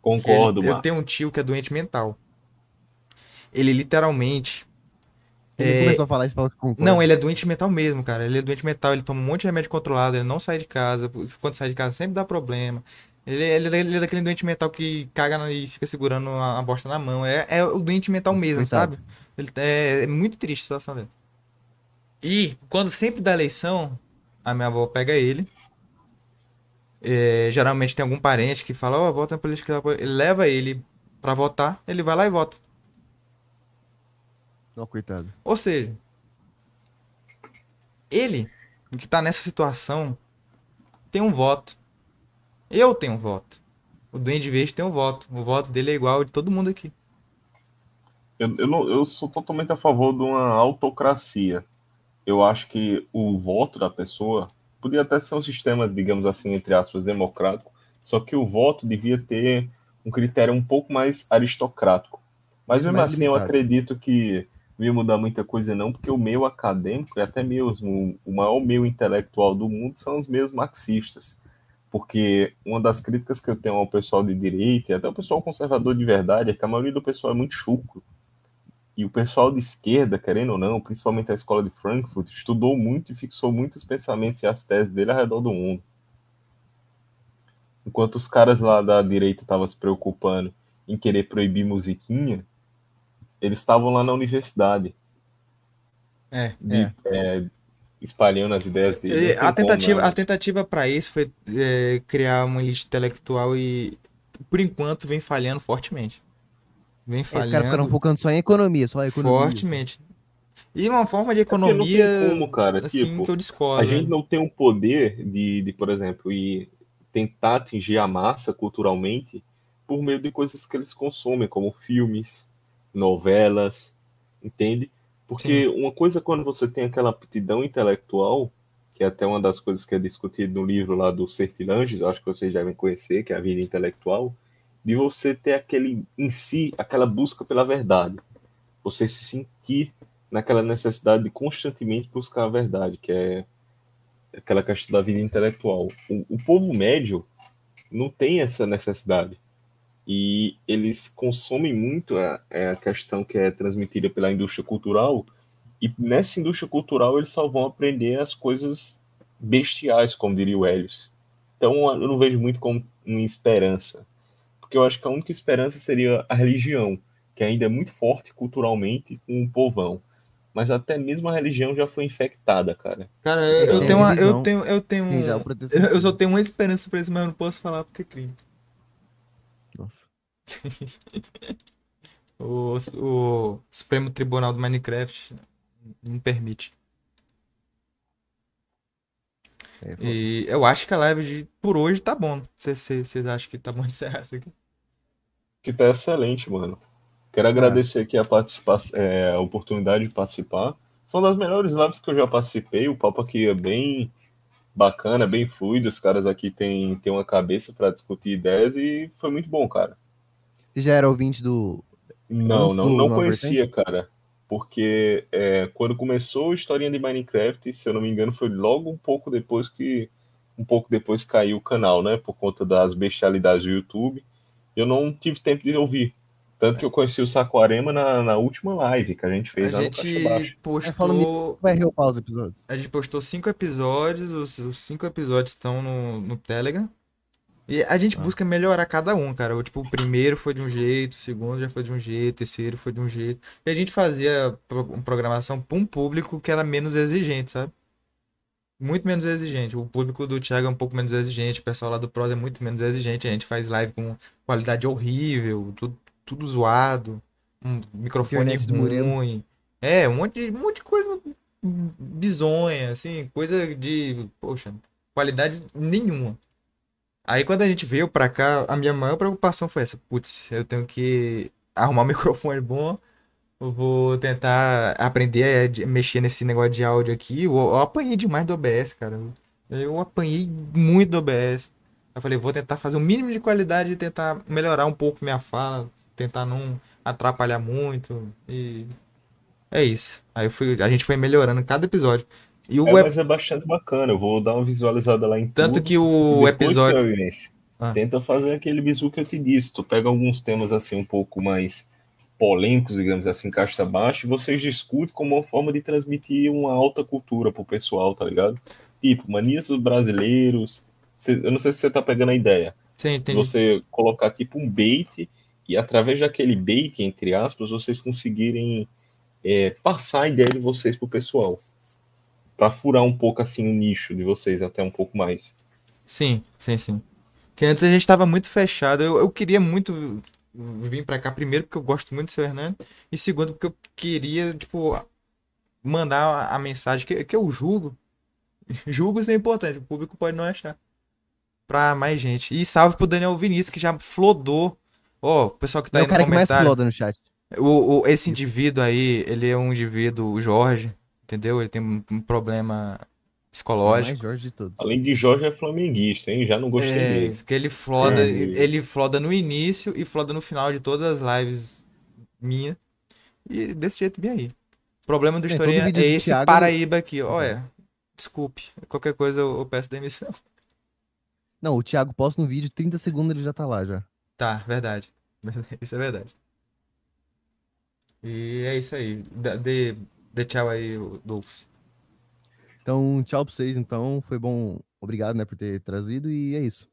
concordo, ele- Eu tenho um tio que é doente mental. Ele literalmente. Ele É, começou a falar isso e falou que concorda. Não, ele é doente mental mesmo, cara. Ele é doente mental, ele toma um monte de remédio controlado, ele não sai de casa. Quando sai de casa sempre dá problema. Ele, ele- ele é daquele doente mental que caga e fica segurando a, a bosta na mão. É, é o doente mental mesmo, Coitado. sabe? Ele, é, é muito triste a situação dele. E quando sempre dá eleição, a minha avó pega ele. É, geralmente tem algum parente que fala, ó, vota na política. Ele leva ele pra votar, ele vai lá e vota. Ó, coitado. Ou seja, ele que tá nessa situação tem um voto. Eu tenho um voto. O Duende Verde tem um voto. O voto dele é igual ao de todo mundo aqui. Eu, eu, não- eu sou totalmente a favor de uma autocracia. Eu acho que o voto da pessoa podia até ser um sistema, digamos assim, entre aspas, democrático, só que o voto devia ter um critério um pouco mais aristocrático. Mas mesmo Mais assim, eu limitado. acredito que não ia mudar muita coisa, não, porque o meio acadêmico e até mesmo o maior meio intelectual do mundo são os meios marxistas. Porque uma das críticas que eu tenho ao pessoal de direita e até o pessoal conservador de verdade é que a maioria do pessoal é muito chucro. E o pessoal de esquerda, querendo ou não, principalmente a escola de Frankfurt, estudou muito e fixou muitos pensamentos e as teses dele ao redor do mundo. Enquanto os caras lá da direita estavam se preocupando em querer proibir musiquinha, eles estavam lá na universidade, É, de, é. é, espalhando as ideias dele. E Não a como, tentativa, né? a tentativa para isso foi é, criar uma elite intelectual e, por enquanto, vem falhando fortemente. Vem É, Os caras falhando ficaram focando só em economia, só em economia. fortemente. E uma forma de Porque não economia, tem como, cara. assim, tipo, que eu discordo. A gente né? não tem o poder de, de, por exemplo, ir tentar atingir a massa culturalmente por meio de coisas que eles consomem, como filmes, novelas, entende? Porque uma coisa é quando você tem aquela aptidão intelectual, que é até uma das coisas que é discutido no livro lá do Sertilanges, acho que vocês devem conhecer, que é a vida intelectual, de você ter aquele em si, aquela busca pela verdade. Você se sentir naquela necessidade de constantemente buscar a verdade, que é aquela questão da vida intelectual. O, o povo médio não tem essa necessidade. E eles consomem muito a, é a questão que é transmitida pela indústria cultural, e nessa indústria cultural eles só vão aprender as coisas bestiais, como diria o Helios. Então eu não vejo muito como uma esperança. Porque eu acho que a única esperança seria a religião, que ainda é muito forte culturalmente com o povão. Mas até mesmo a religião já foi infectada, cara. Cara, É, eu, eu tenho uma, eu tenho, eu tenho, eu, eu só tenho uma esperança pra isso, mas eu não posso falar porque é crime. Nossa. O, o Supremo Tribunal do Minecraft não permite. É. E eu acho que a live de, por hoje tá bom. Vocês acham que tá bom encerrar isso aqui? Que tá excelente, mano. Quero agradecer aqui a, participação, é, a oportunidade de participar. Foi uma das melhores lives que eu já participei. O papo aqui é bem bacana, bem fluido. Os caras aqui têm, têm uma cabeça para discutir ideias e foi muito bom, cara. Você já era ouvinte do. Não, Antes não, do não conhecia, cara. Porque é, quando começou a historinha de Minecraft, se eu não me engano, foi logo um pouco depois que um pouco depois caiu o canal, né? Por conta das bestialidades do YouTube. Eu não tive tempo de ouvir. Tanto que eu conheci o Saquarema na, na última live que a gente fez A lá no Caixa gente Baixa. postou. Vai reupar os episódios. A gente postou cinco episódios, os, os cinco episódios estão no, no Telegram. E a gente Ah. busca melhorar cada um, cara. O, tipo, o primeiro foi de um jeito, o segundo já foi de um jeito, o terceiro foi de um jeito. E a gente fazia uma programação para um público que era menos exigente, sabe? Muito menos exigente. O público do Thiago é um pouco menos exigente, o pessoal lá do Pros é muito menos exigente. A gente faz live com qualidade horrível, tudo, tudo zoado, um microfone ruim. É, um monte de, um monte de coisa bizonha, assim, coisa de, poxa, qualidade nenhuma. Aí quando a gente veio pra cá, a minha maior preocupação foi essa, putz, eu tenho que arrumar um microfone bom, eu vou tentar aprender a mexer nesse negócio de áudio aqui. Eu, eu apanhei demais do OBS, cara. Eu apanhei muito do OBS. Eu falei, vou tentar fazer o mínimo de qualidade e tentar melhorar um pouco minha fala, tentar não atrapalhar muito e é isso. Aí fui, a gente foi melhorando cada episódio. E o É, ep- mas é bastante bacana. Eu vou dar uma visualizada lá em tanto tudo. que o episódio Ah. Tenta fazer aquele bizu que eu te disse. Tu pega alguns temas assim um pouco mais polêmicos, digamos assim, caixa baixa, e vocês discutem como uma forma de transmitir uma alta cultura pro pessoal, tá ligado? Tipo, manias dos brasileiros. Eu não sei se você tá pegando a ideia. Sim, entendi. Você colocar tipo um bait e através daquele bait, entre aspas, vocês conseguirem é, passar a ideia de vocês pro pessoal. Pra furar um pouco assim o nicho de vocês até um pouco mais. Sim, sim, sim. Que antes a gente tava muito fechado. Eu, eu queria muito vir pra cá, primeiro porque eu gosto muito do seu Hernando, e segundo porque eu queria, tipo, mandar a, a mensagem que, que eu julgo. Julgo isso é importante, o público pode não achar. Pra mais gente. E salve pro Daniel Vinícius, que já flodou. Ó, o pessoal que tá é aí o cara no que mais comentário. floda no chat. O, o- esse indivíduo aí, ele é um indivíduo, o Jorge, entendeu? Ele tem um, um problema É psicológico. Jorge de todos. Além de Jorge é flamenguista, hein? Já não gostei É, dele. que ele floda, É. ele floda no início e floda no final de todas as lives minha. E desse jeito bem aí. O problema do É, historinha é esse Thiago- Paraíba aqui. Olha, desculpe. Qualquer coisa eu, eu peço demissão. Não, o Thiago posta no vídeo, 30 segundos ele já tá lá já. Tá, verdade. Isso é verdade. E é isso aí. Dê, dê, tchau aí, Dolphus. Então, tchau pra vocês, então. Foi bom. Obrigado, né, por ter trazido e é isso.